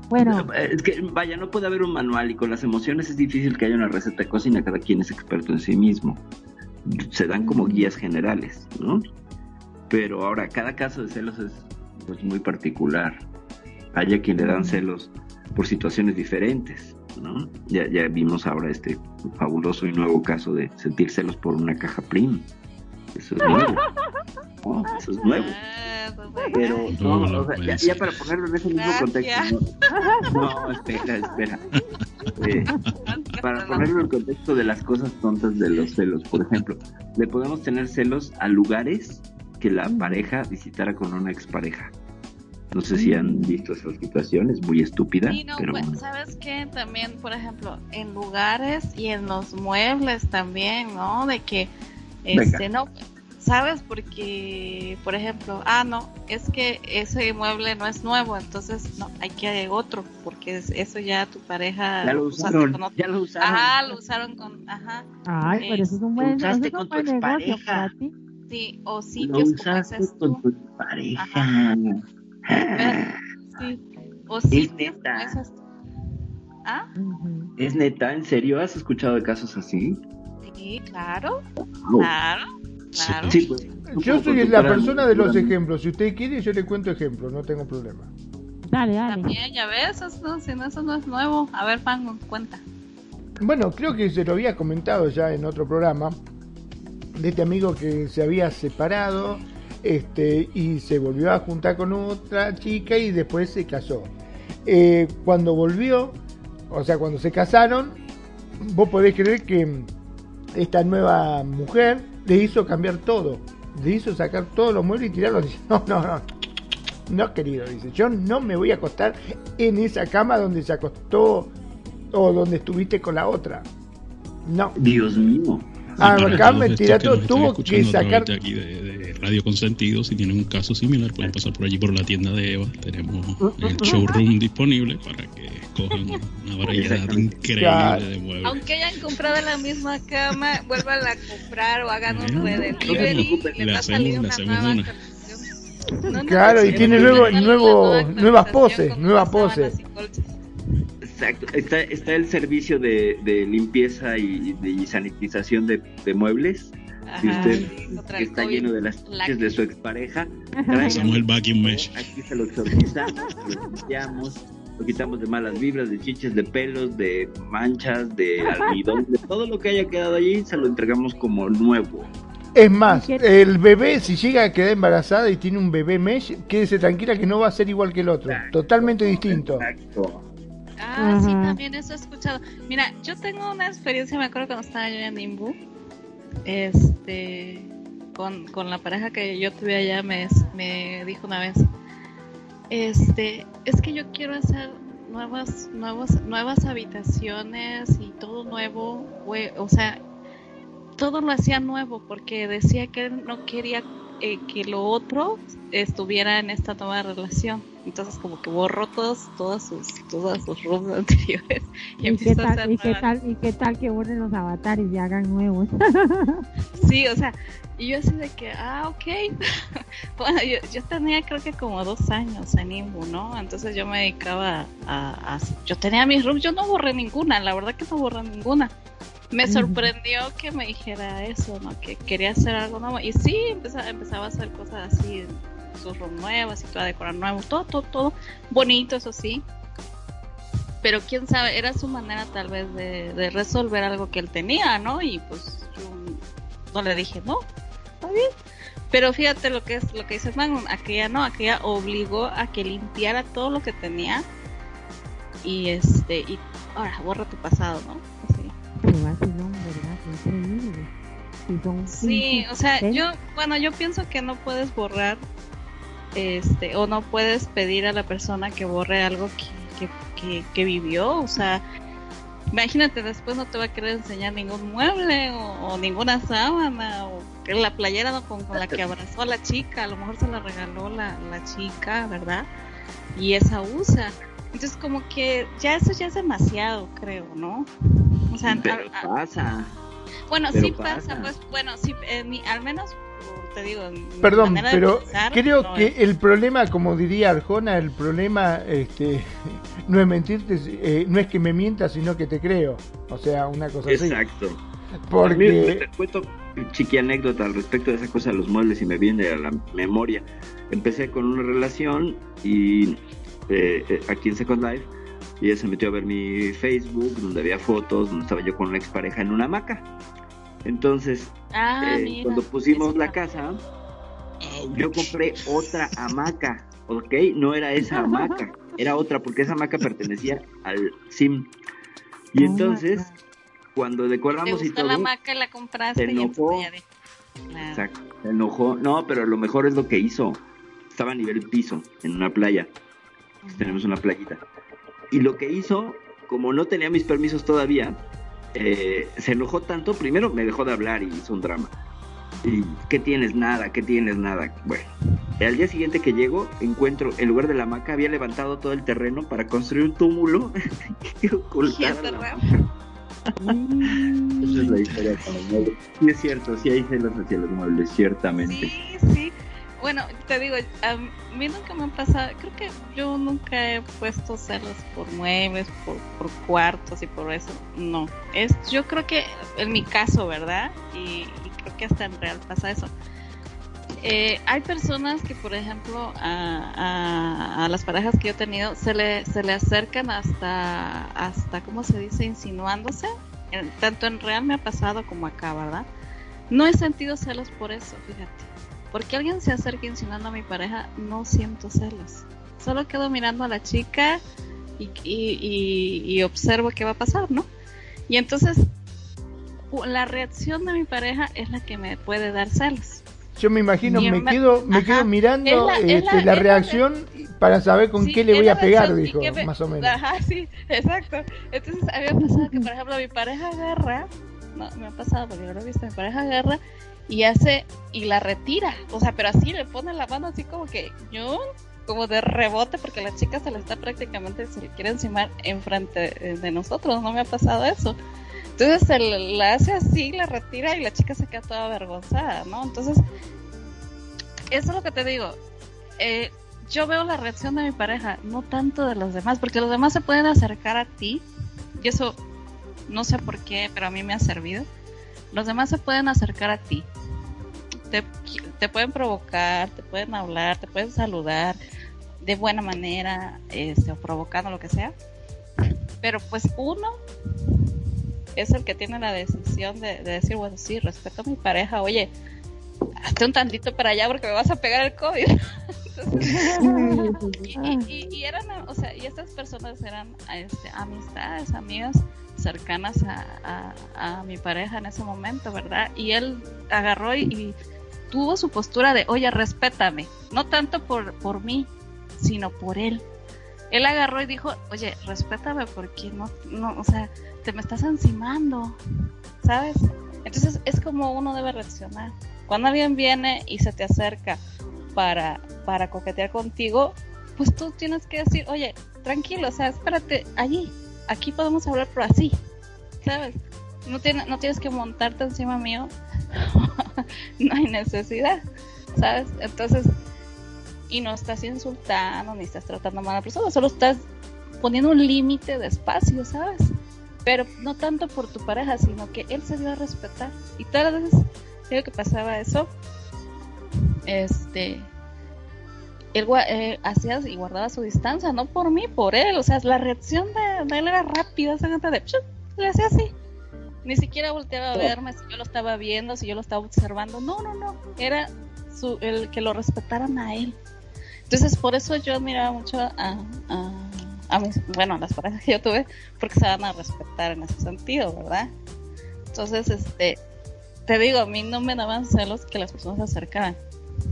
Bueno, Es que, vaya, no puede haber un manual y con las emociones es difícil que haya una receta de cocina, cada quien es experto en sí mismo. Se dan como guías generales, ¿no? Pero ahora, cada caso de celos es pues, muy particular. Hay a quien le dan celos por situaciones diferentes, ¿no? Ya, ya vimos ahora este fabuloso y nuevo caso de sentir celos por una caja PRIM. Eso es nuevo. No, eso es nuevo. Ah, Pero no, No, o sea, ya, para ponerlo en ese mismo contexto. No, no, espera, espera. Eh, para ponerlo en contexto de las cosas tontas de los celos, por ejemplo, le podemos tener celos a lugares que la pareja visitara con una expareja. No sé si han visto esa situación, es muy estúpida, Sí, no, pero pues, ¿sabes qué? También, por ejemplo, en lugares y en los muebles también, ¿no? De que, este, no, ¿sabes? Porque, por ejemplo, ah, no, es que ese mueble no es nuevo, entonces, no, hay que otro, porque es- eso ya tu pareja... ya lo usaron, con otro. ya lo usaron. Ajá, lo usaron con, ajá, ay, pero eso es un buen, eso es un con tu buen negocio expareja. para ti. Sí, o lo sitios como usaste dices con tú, tu pareja. sí, o sitios como tú. ¿Ah? ¿Es neta? ¿En serio? ¿Has escuchado de casos así? Sí, claro, No. claro, claro. Sí, pues, Yo como soy la persona de los ejemplos. Si usted quiere, yo le cuento ejemplos, no tengo problema. Dale, dale. También, ya ves, eso, no, si no, eso no es nuevo. A ver, Fan, cuenta. Bueno, creo que se lo había comentado ya en otro programa de este amigo que se había separado este, y se volvió a juntar con otra chica y después se casó. Eh, cuando volvió, o sea, cuando se casaron, vos podés creer que esta nueva mujer le hizo cambiar todo, le hizo sacar todos los muebles y tirarlos. Dice, no, no, no, no, querido, dice, yo no me voy a acostar en esa cama donde se acostó o donde estuviste con la otra. No. Dios mío. Ah, acá todos me estos tira que todo, nos están tuvo que sacar. de aquí de, de Radio Consentido, si tienen un caso similar, pueden pasar por allí por la tienda de Eva. Tenemos el showroom disponible para que escojan una variedad increíble Claro. de muebles. Aunque hayan comprado la misma cama, vuelvan a comprar o hagan un redelivery. no le va a hacemos- salir le una hacemos nueva una. actualización. No Claro, y tiene nuevo- nuevo- una nuevas poses, nuevas poses. Exacto. Está, está el servicio de, de limpieza y, de, y sanitización de, de muebles. Si Ajá, usted contra que está COVID. lleno de las La- chiches de su expareja, Usamos el vacuum mesh. Aquí se lo exorcizamos, lo limpiamos, lo quitamos de malas vibras, de chiches, de pelos, de manchas, de almidón, de todo lo que haya quedado allí, se lo entregamos como nuevo. Es más, el bebé, si llega a quedar embarazada y tiene un bebé mesh, quédese tranquila que no va a ser igual que el otro. Totalmente distinto. Exacto. Ah, sí, también eso he escuchado. Mira, yo tengo una experiencia, me acuerdo cuando estaba yo en Nimbu, este, con, con la pareja que yo tuve allá, me, me dijo una vez, este, es que yo quiero hacer nuevas, nuevas, nuevas habitaciones y todo nuevo, o sea, todo lo hacía nuevo porque decía que él no quería eh, que lo otro estuviera en esta nueva relación. Entonces como que borró todos, todas sus, todas sus rooms anteriores y, qué tal, y qué tal, y qué tal que borren los avatares y hagan nuevos. sí, o sea, y yo así de que, ah, ok. bueno, yo, yo, tenía creo que como dos años en Imbu, ¿no? Entonces yo me dedicaba a, a, yo tenía mis rooms, yo no borré ninguna, la verdad que no borré ninguna me sorprendió que me dijera eso, ¿no? Que quería hacer algo nuevo. Y sí, empezaba, empezaba a hacer cosas así, sus room nuevas y todo, a decorar nuevo, todo, todo, todo bonito, eso sí. Pero quién sabe, era su manera tal vez de, resolver algo que él tenía, ¿no? Y pues yo no le dije, no, está bien. Pero fíjate lo que es lo que dice Magnum, aquella no, aquella obligó a que limpiara todo lo que tenía y este y ahora borra tu pasado, ¿no? Sí, o sea, yo, bueno, yo pienso que no puedes borrar, este, o no puedes pedir a la persona que borre algo que, que, que, vivió, o sea, imagínate, después no te va a querer enseñar ningún mueble o, ninguna sábana o la playera con, la que abrazó a la chica, a lo mejor se la regaló la, la chica, ¿verdad? Y esa usa. Entonces como que ya eso ya es demasiado, creo, ¿no? O sea, pero pasa. Bueno, sí pasa. pues bueno, sí, al menos te digo. Perdón, pero creo que el problema, como diría Arjona, el problema este, no es mentirte, eh, no es que me mientas, sino que te creo. O sea, una cosa así. Exacto. Porque... Te cuento chiqui anécdota al respecto de esa cosa de los muebles y me viene a la memoria. Empecé con una relación y eh, eh, aquí en Second Life y ella se metió a ver mi Facebook donde había fotos donde estaba yo con una expareja en una hamaca entonces ah, eh, cuando pusimos la casa yo compré otra hamaca ok no era esa hamaca era otra porque esa hamaca pertenecía al sim. Y oh entonces cuando decoramos y todo la hamaca la compraste se enojó. Exacto, se enojó. No pero lo mejor es lo que hizo. Estaba a nivel piso en una playa. Tenemos una playita. Y lo que hizo, como no tenía mis permisos todavía, eh, se enojó tanto, primero me dejó de hablar y hizo un drama. Y, ¿Qué tienes? Nada, ¿qué tienes? Nada. Bueno, al día siguiente que llego, encuentro, en lugar de la hamaca, había levantado todo el terreno para construir un túmulo y ocultar Esa es la historia Sí, es cierto, sí hay celos hacia los muebles, ciertamente. Sí, sí. Bueno, te digo, a mí nunca me ha pasado, creo que yo nunca he puesto celos por muebles, por, por cuartos y por eso. No, es yo creo que en mi caso, ¿verdad? Y, creo que hasta en real pasa eso. Eh, hay personas que, por ejemplo, a, a, las parejas que yo he tenido, se le, se le acercan hasta, hasta, ¿cómo se dice? Insinuándose. tanto en real me ha pasado como acá, ¿verdad? No he sentido celos por eso, fíjate porque alguien se acerca insinuando a mi pareja, no siento celos. Solo quedo mirando a la chica y, y, observo qué va a pasar, ¿no? Y entonces la reacción de mi pareja es la que me puede dar celos. Yo me imagino, me quedo, me quedo mirando la, este, la, reacción para saber con qué le voy a pegar, dijo, más o menos. Ajá, sí, exacto. Entonces había pasado que, por ejemplo, mi pareja agarra, no, me ha pasado porque lo he visto, mi pareja agarra y hace y la retira, o sea, pero así le pone la mano así como que yo como de rebote porque la chica se le está prácticamente se le quiere encimar enfrente de nosotros, no me ha pasado eso. Entonces se la hace así, la retira y la chica se queda toda avergonzada, ¿no? Entonces, eso es lo que te digo. Eh, yo veo la reacción de mi pareja, no tanto de los demás, porque los demás se pueden acercar a ti, y eso no sé por qué, pero a mí me ha servido. Los demás se pueden acercar a ti, te, pueden provocar, te pueden hablar, te pueden saludar de buena manera, este, o provocando lo que sea. Pero pues uno es el que tiene la decisión de, decir, bueno, sí, respeto a mi pareja, oye, hazte un tantito para allá porque me vas a pegar el COVID. y, eran, o sea, y estas personas eran este, amistades, amigas cercanas a, a, mi pareja en ese momento, ¿verdad? Y él agarró y tuvo su postura de, oye, respétame, no tanto por, por mí, sino por él. él agarró y dijo, oye, respétame porque no, no, o sea, te me estás encimando, ¿sabes? Entonces es como uno debe reaccionar. Cuando alguien viene y se te acerca para, para coquetear contigo, pues tú tienes que decir, oye, tranquilo, o sea, espérate, allí, aquí podemos hablar por así, ¿sabes? No, tiene, no tienes que montarte encima mío, no hay necesidad, ¿sabes? Entonces, y no estás insultando ni estás tratando mal a la persona, solo estás poniendo un límite de espacio, ¿sabes? Pero no tanto por tu pareja, sino que él se dio a respetar. Y todas las veces creo que pasaba eso, este, él eh, hacía y guardaba su distancia, no por mí, por él. O sea, la reacción de, él era rápida, de, le hacía así. Ni siquiera volteaba a oh. verme si yo lo estaba viendo, si yo lo estaba observando. No, no, no. Era su, el que lo respetaran a él. Entonces, por eso yo admiraba mucho a, a, mis, bueno, a las parejas que yo tuve, porque se van a respetar en ese sentido, ¿verdad? Entonces, este, te digo, a mí no me daban celos que las personas se acercaran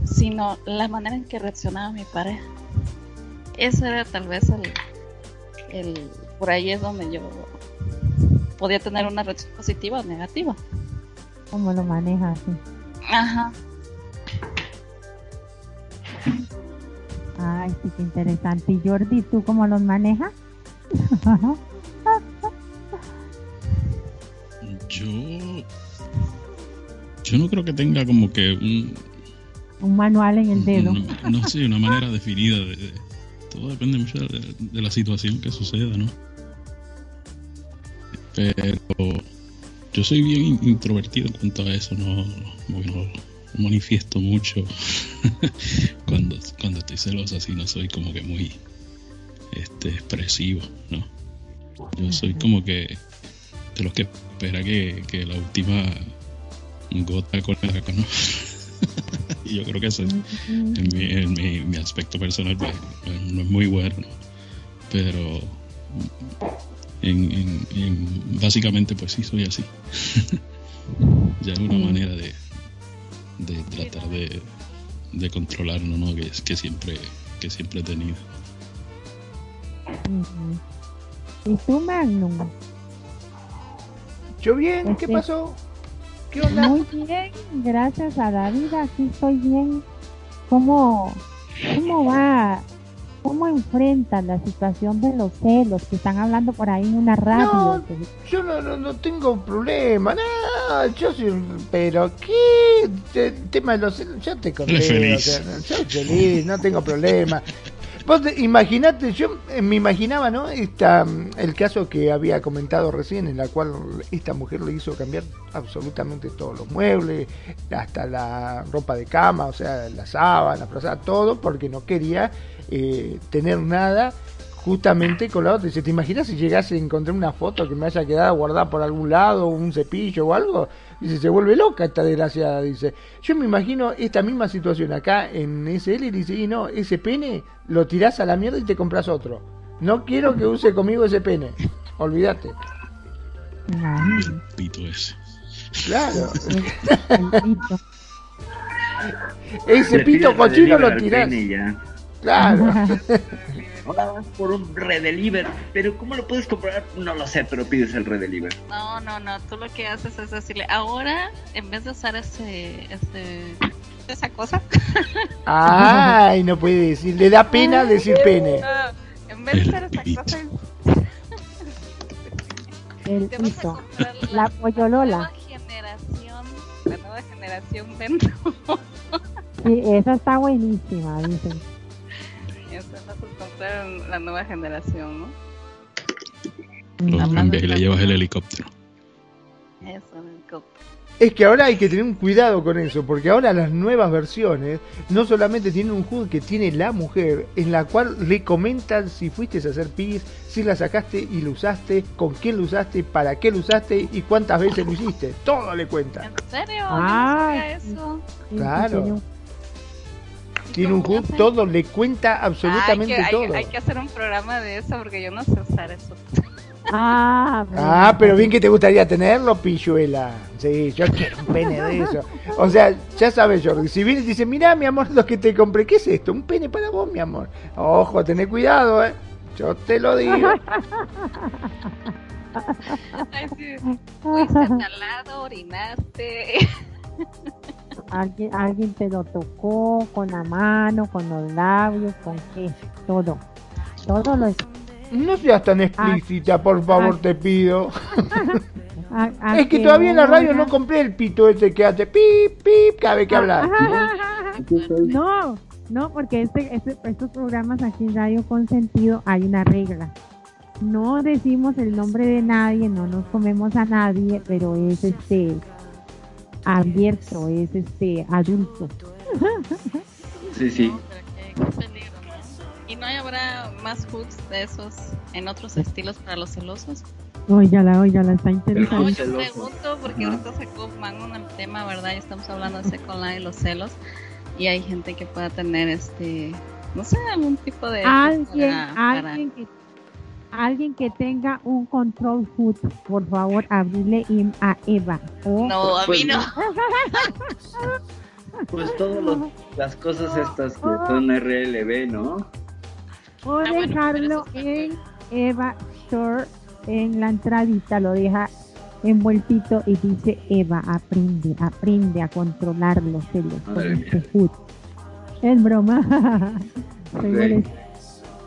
sino la manera en que reaccionaba mi pareja. Ese era tal vez el, el por ahí es donde yo podía tener una reacción positiva o negativa. ¿Cómo lo maneja así? Ajá. Ay, sí, qué interesante. ¿Y Jordi, tú cómo los manejas? yo. Yo no creo que tenga como que un, un manual en el dedo. No, sé, una manera definida. De, todo depende mucho de, la situación que suceda, ¿no? Pero yo soy bien introvertido en cuanto a eso, no, no, manifiesto mucho cuando, cuando estoy celosa, así no soy como que muy este, expresivo, ¿no? Yo soy como que de los que espera que, que la última gota con la ¿no? y yo creo que eso en, mi, aspecto personal pues, no es muy bueno, pero en, básicamente pues sí soy así. ya es una manera de, de tratar de, de controlarlo, ¿no? Que, que, siempre, que siempre he tenido. ¿Y tú, Magnum? Yo bien, ¿qué pasó? Muy bien, gracias a David, aquí estoy bien. ¿Cómo, cómo va? ¿Cómo enfrenta la situación de los celos que están hablando por ahí en una radio? yo no, no, tengo problema, no, yo soy, pero ¿qué? El tema de los celos, yo te conté, o sea, yo feliz, no tengo problema. Vos imaginate, yo me imaginaba, ¿no? Esta, el caso que había comentado recién, en la cual esta mujer le hizo cambiar absolutamente todos los muebles, hasta la ropa de cama, o sea, la sábana, todo, porque no quería eh, tener nada justamente con la otra. Dice, ¿te imaginas si llegase a encontrar una foto que me haya quedado guardada por algún lado, un cepillo o algo? Dice, se vuelve loca esta desgraciada, dice. Yo me imagino esta misma situación acá en SL y dice, y no, ese pene lo tirás a la mierda y te compras otro. No quiero que use conmigo ese pene. Olvídate. El pito ese. Claro. ese pito cochino lo tirás. Claro. ahora vas por un redeliver, pero ¿cómo lo puedes comprar? No lo sé, pero pides el redeliver. No, no, no, tú lo que haces es decirle, ahora en vez de usar ese, ese esa cosa. Ay, no puede decir, le da pena decir pene. en vez de usar esa cosa. El pito. La pollolola. La nueva generación, la nueva generación dentro. sí, esa está buenísima, dicen la nueva generación, ¿no? en vez le llevas el helicóptero. Eso, el helicóptero. Es que ahora hay que tener un cuidado con eso, porque ahora las nuevas versiones no solamente tienen un HUD que tiene la mujer, en la cual le comentan si fuiste a hacer pis, si la sacaste y lo usaste, con quién lo usaste, para qué lo usaste y cuántas veces lo hiciste. Todo le cuenta. ¿En serio? Ah, eso? Claro tiene un hook, todo, le cuenta absolutamente todo. Hay, que hacer un programa de eso porque yo no sé usar eso. Ah, ah, pero bien que te gustaría tenerlo, pilluela. Sí, yo quiero un pene de eso. O sea, ya sabes, Jordi, si vienes y dices, mira, mi amor, lo que te compré, ¿qué es esto? Un pene para vos, mi amor. Ojo, tené cuidado, ¿eh? Yo te lo digo. Ay, sí. Fuiste al lado, orinaste. Alguien, alguien te lo tocó con la mano, con los labios, con qué, todo. Todo lo No seas tan explícita, por favor, ah. te pido. a- a Es que todavía en la radio no compré el pito ese que hace pip, pip cada vez que hablas. No, no, porque este, este- estos programas aquí en Radio Consentido hay una regla. No decimos el nombre de nadie, no nos comemos a nadie, pero es este abierto, es este adulto. Sí, sí. No, pero qué- peligro, ¿no? ¿Y no habrá más hooks de esos en otros estilos para los celosos? Óigala, óigala, está No, interesante. yo celoso. pregunto porque ahorita sacó Magnum el tema, ¿verdad? Y estamos hablando de Second Life y los celos. Y hay gente que pueda tener este, no sé, algún tipo de... Alguien, para- para- alguien que alguien que tenga un control foot, por favor, abrirle im a Eva. O No, a mí Pues no. Pues todas las cosas estas que son RLB, ¿no? o Ah, bueno, dejarlo en Eva Store en la entradita lo deja envueltito y dice Eva aprende aprende a controlar los celos con este food es broma estoy, Ok. molest-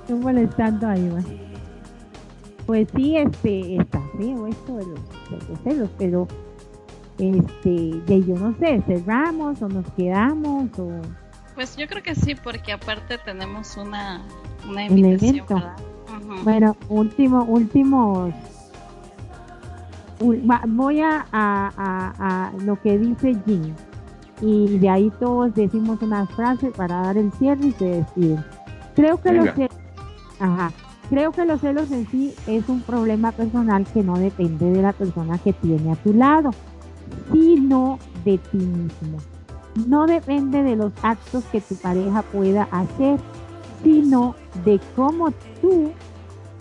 estoy molestando a Eva pues sí este está feo esto de los, de los celos pero este de yo no sé cerramos o nos quedamos o Pues yo creo que sí, porque aparte tenemos una, una invitación. Ujú. Bueno, último, últimos. Voy a, a- a- a lo que dice Jim. Y de ahí todos decimos unas frases para dar el cierre y se despiden. Creo que, los Venga. celos, ajá, creo que los celos en sí es un problema personal que no depende de la persona que tiene a tu lado, sino de ti mismo. No depende de los actos que tu pareja pueda hacer, sino de cómo tú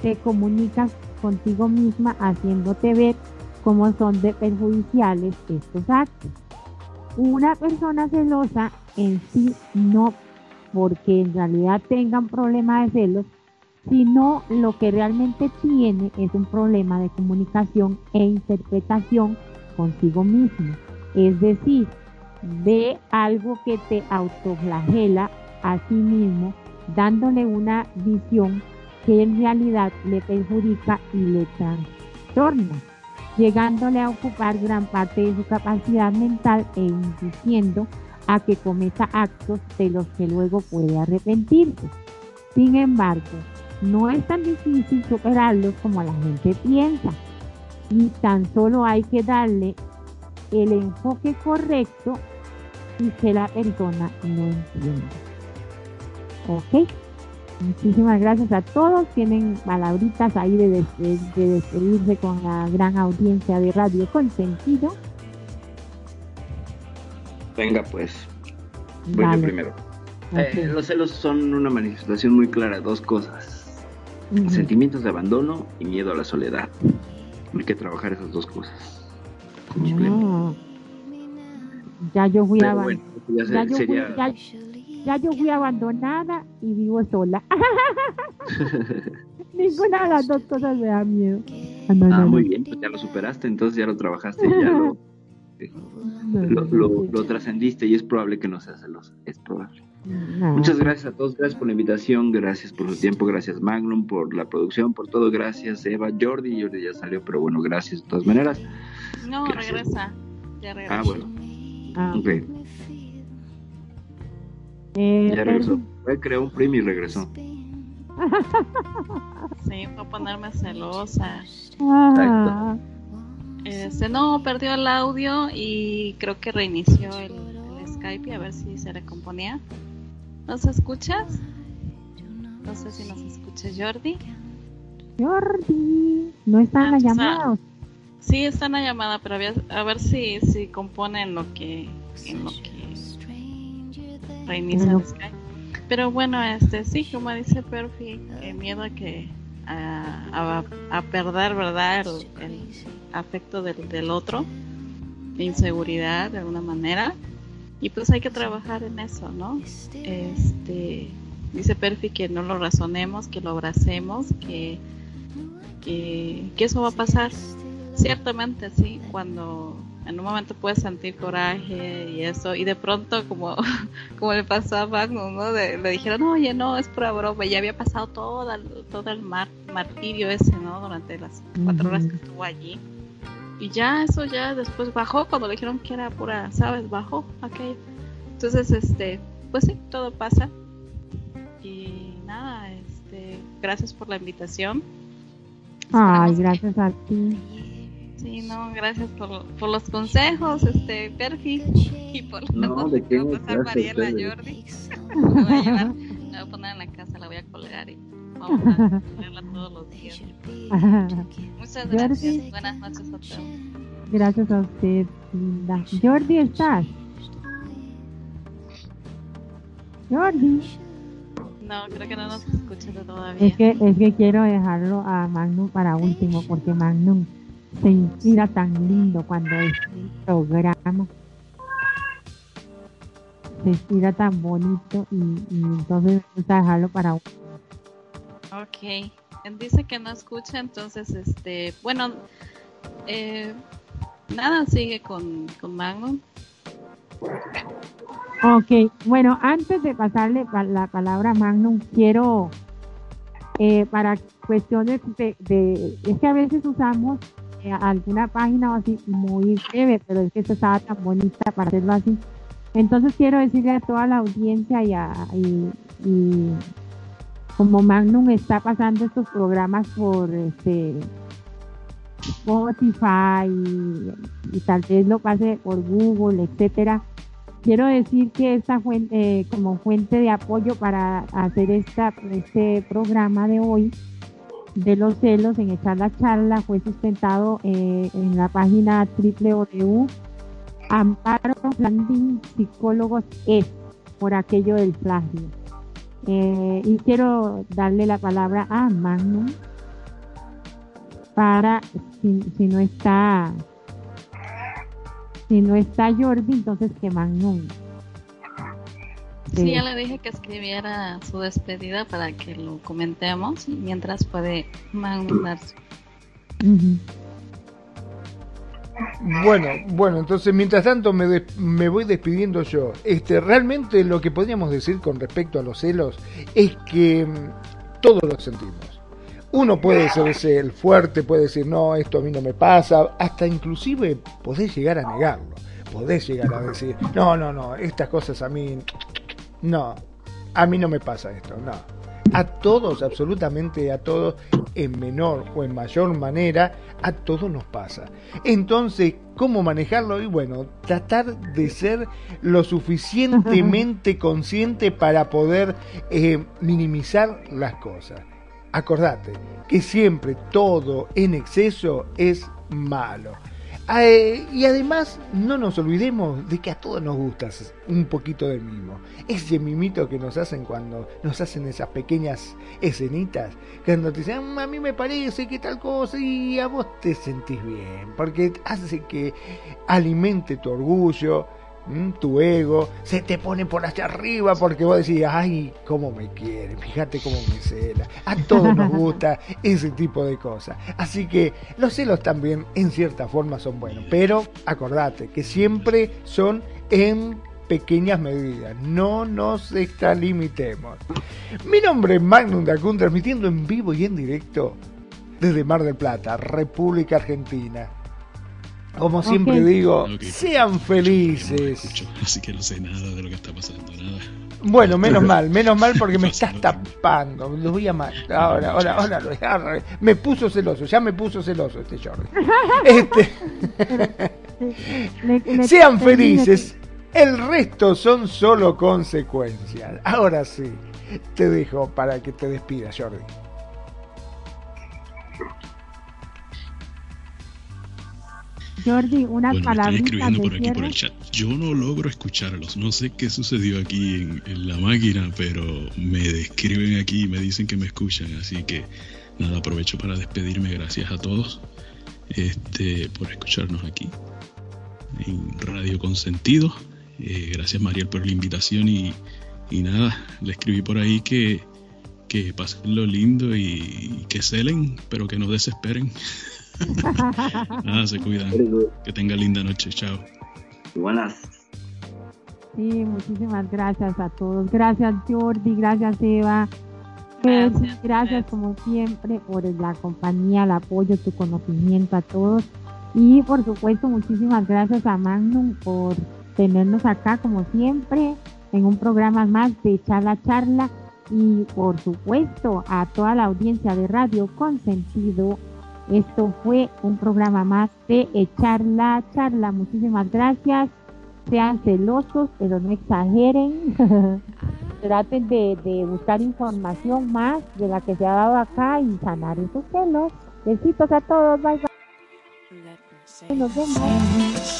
te comunicas contigo misma haciéndote ver cómo son de perjudiciales estos actos. Una persona celosa en sí no porque en realidad tenga un problema de celos, sino lo que realmente tiene es un problema de comunicación e interpretación consigo mismo. Es decir, ve algo que te autoflagela a sí mismo, dándole una visión que en realidad le perjudica y le trastorna, llegándole a ocupar gran parte de su capacidad mental e induciendo a que cometa actos de los que luego puede arrepentirse. Sin embargo, no es tan difícil superarlos como la gente piensa y tan solo hay que darle el enfoque correcto y que la persona no entienda. ¿Ok? Muchísimas gracias a todos. Tienen palabritas ahí de, des- de despedirse con la gran audiencia de Radio Consentido. Venga, pues. Voy yo Dale. primero. Ok. Eh, los celos son una manifestación muy clara dos cosas. Ujú. Sentimientos de abandono y miedo a la soledad. Hay que trabajar esas dos cosas. Ah. Ya yo fui Pero aban- bueno, ya yo fui- sería... ya- ya yo fui abandonada y vivo sola. Ninguna de las dos cosas me da miedo. Ah, no, Ah, muy bien, pues ya lo superaste, entonces ya lo trabajaste, ya lo, No, lo, lo- lo trascendiste y es probable que no seas celoso. Es probable. No. Muchas gracias a todos, gracias por la invitación, gracias por su tiempo, gracias Magnum por la producción, por todo, gracias Eva, Jordi, Jordi ya salió, pero bueno, gracias de todas maneras. No, Gracias. regresa. Ya regresa. Ah, bueno, Ah, ok, eh, ya regresó. Él creó un prim y regresó. Sí, fue a ponerme celosa. ah, Este, no, perdió el audio y creo que reinició el, el Skype y a ver si se recomponía. ¿Nos escuchas? No sé si nos escucha Jordi. Jordi, no está en la Ah, o sea, llamada. Sí, está en la llamada, pero a ver si, si compone en lo que, en lo que reinicia el Skype. Pero bueno, este sí, como dice Perfi, eh, miedo a que a, a, a perder, ¿verdad? El, el afecto del, del otro, inseguridad de alguna manera. Y pues hay que trabajar en eso, ¿no? Este, dice Perfi que no lo razonemos, que lo abracemos, que, que, que eso va a pasar. Ciertamente, sí, cuando en un momento puedes sentir coraje y eso, y de pronto, como, como le pasó a Magnus, ¿no? le dijeron, oye, no, es pura broma, ya había pasado todo, todo el mar, martirio ese, ¿no? Durante las cuatro horas que estuvo allí. Y ya eso ya después bajó, cuando le dijeron que era pura, ¿sabes? Bajó aquello. Entonces, este, pues sí, todo pasa. Y nada, este, gracias por la invitación. Ay, gracias a ti. Sí, no, gracias por, por los consejos, este, Perfi, y por la no, de qué, voy a pasar Mariela Jordi. la voy a llevar, la voy a poner en la casa, la voy a colgar y vamos a verla todos los días. Muchas gracias, Jordi. buenas noches a todos. Gracias a usted, Linda. Jordi, ¿estás? Jordi. No, creo que no nos escucha todavía. Es que, es que quiero dejarlo a Magnum para último, porque Magnum se inspira tan lindo cuando es un programa. Se inspira tan bonito y, y entonces vamos a dejarlo para último. Ok. Dice que no escucha, entonces, este, bueno, eh, nada, sigue con, con Magnum. Ok, bueno, antes de pasarle la palabra a Magnum, quiero, eh, para cuestiones de, de, es que a veces usamos eh, alguna página o así muy breve, pero es que esta estaba tan bonita para hacerlo así. Entonces quiero decirle a toda la audiencia y, a, y como Magnum está pasando estos programas por este Spotify y, tal vez lo pase por Google, etcétera quiero decir que esta fuente, eh, como fuente de apoyo para hacer este programa de hoy de los celos en echar la charla fue sustentado eh, en la página www Amparo Landing Psicólogos es por aquello del plagio. Eh, y quiero darle la palabra a Magnum para, si, si no está si no está Jordi, entonces que Magnum. Sí, ya le dije que escribiera su despedida para que lo comentemos y mientras puede mandarse. Bueno, bueno, entonces mientras tanto me, me voy despidiendo yo. Este, realmente lo que podríamos decir con respecto a los celos es que mm, todos lo sentimos. Uno puede ser el fuerte, puede decir, no, esto a mí no me pasa, hasta inclusive podés llegar a negarlo, podés llegar a decir, no, no, no, estas cosas a mí, no, a mí no me pasa esto, no. A todos, absolutamente a todos, en menor o en mayor manera, a todos nos pasa. Entonces, ¿cómo manejarlo? Y bueno, tratar de ser lo suficientemente consciente para poder eh, minimizar las cosas. Acordate que siempre todo en exceso es malo. Eh, y además no nos olvidemos de que a todos nos gusta un poquito del mimo. Ese mimito que nos hacen cuando nos hacen esas pequeñas escenitas, cuando te dicen, mm, a mí me parece que tal cosa y a vos te sentís bien, porque hace que alimente tu orgullo, tu ego, se te pone por hacia arriba porque vos decís, ay, cómo me quiere, fíjate cómo me cela. A todos nos gusta ese tipo de cosas. Así que los celos también en cierta forma son buenos, pero acordate que siempre son en pequeñas medidas, no nos extralimitemos. Mi nombre es Magnum Dacun, transmitiendo en vivo y en directo desde Mar del Plata, República Argentina. Como siempre digo, sean felices. así que no sé nada de lo que está pasando, nada. Bueno, menos mal, menos mal porque me estás tapando. Lo voy a matar. Ahora, ahora, ahora, me puso celoso, ya me puso celoso este Jordi. Este... Sean felices. El resto son solo consecuencias. Ahora sí, te dejo para que te despidas, Jordi. Jordi, unas bueno. Estoy escribiendo por aquí por el chat. Yo no logro escucharlos. No sé qué sucedió aquí en, en, la máquina, pero me describen aquí y me dicen que me escuchan. Así que nada, aprovecho para despedirme. Gracias a todos este, por escucharnos aquí en Radio Consentido. Eh, gracias Mariel por la invitación y, y nada, le escribí por ahí que, que pasen lo lindo y, que celen, pero que no desesperen. nada, se cuidan. Que tenga linda noche. Chao. Buenas. Sí, muchísimas gracias a todos. Gracias Jordi, gracias Eva. Pues, gracias, gracias como siempre por la compañía, el apoyo, tu conocimiento a todos. Y por supuesto, muchísimas gracias a Magnum por tenernos acá como siempre en un programa más de charla charla y por supuesto a toda la audiencia de Radio Consentido. Esto fue un programa más de Echar la Charla. Muchísimas gracias. Sean celosos, pero no exageren. Traten de, de, buscar información más de la que se ha dado acá y sanar esos celos. Besitos a todos. Bye bye. Nos vemos.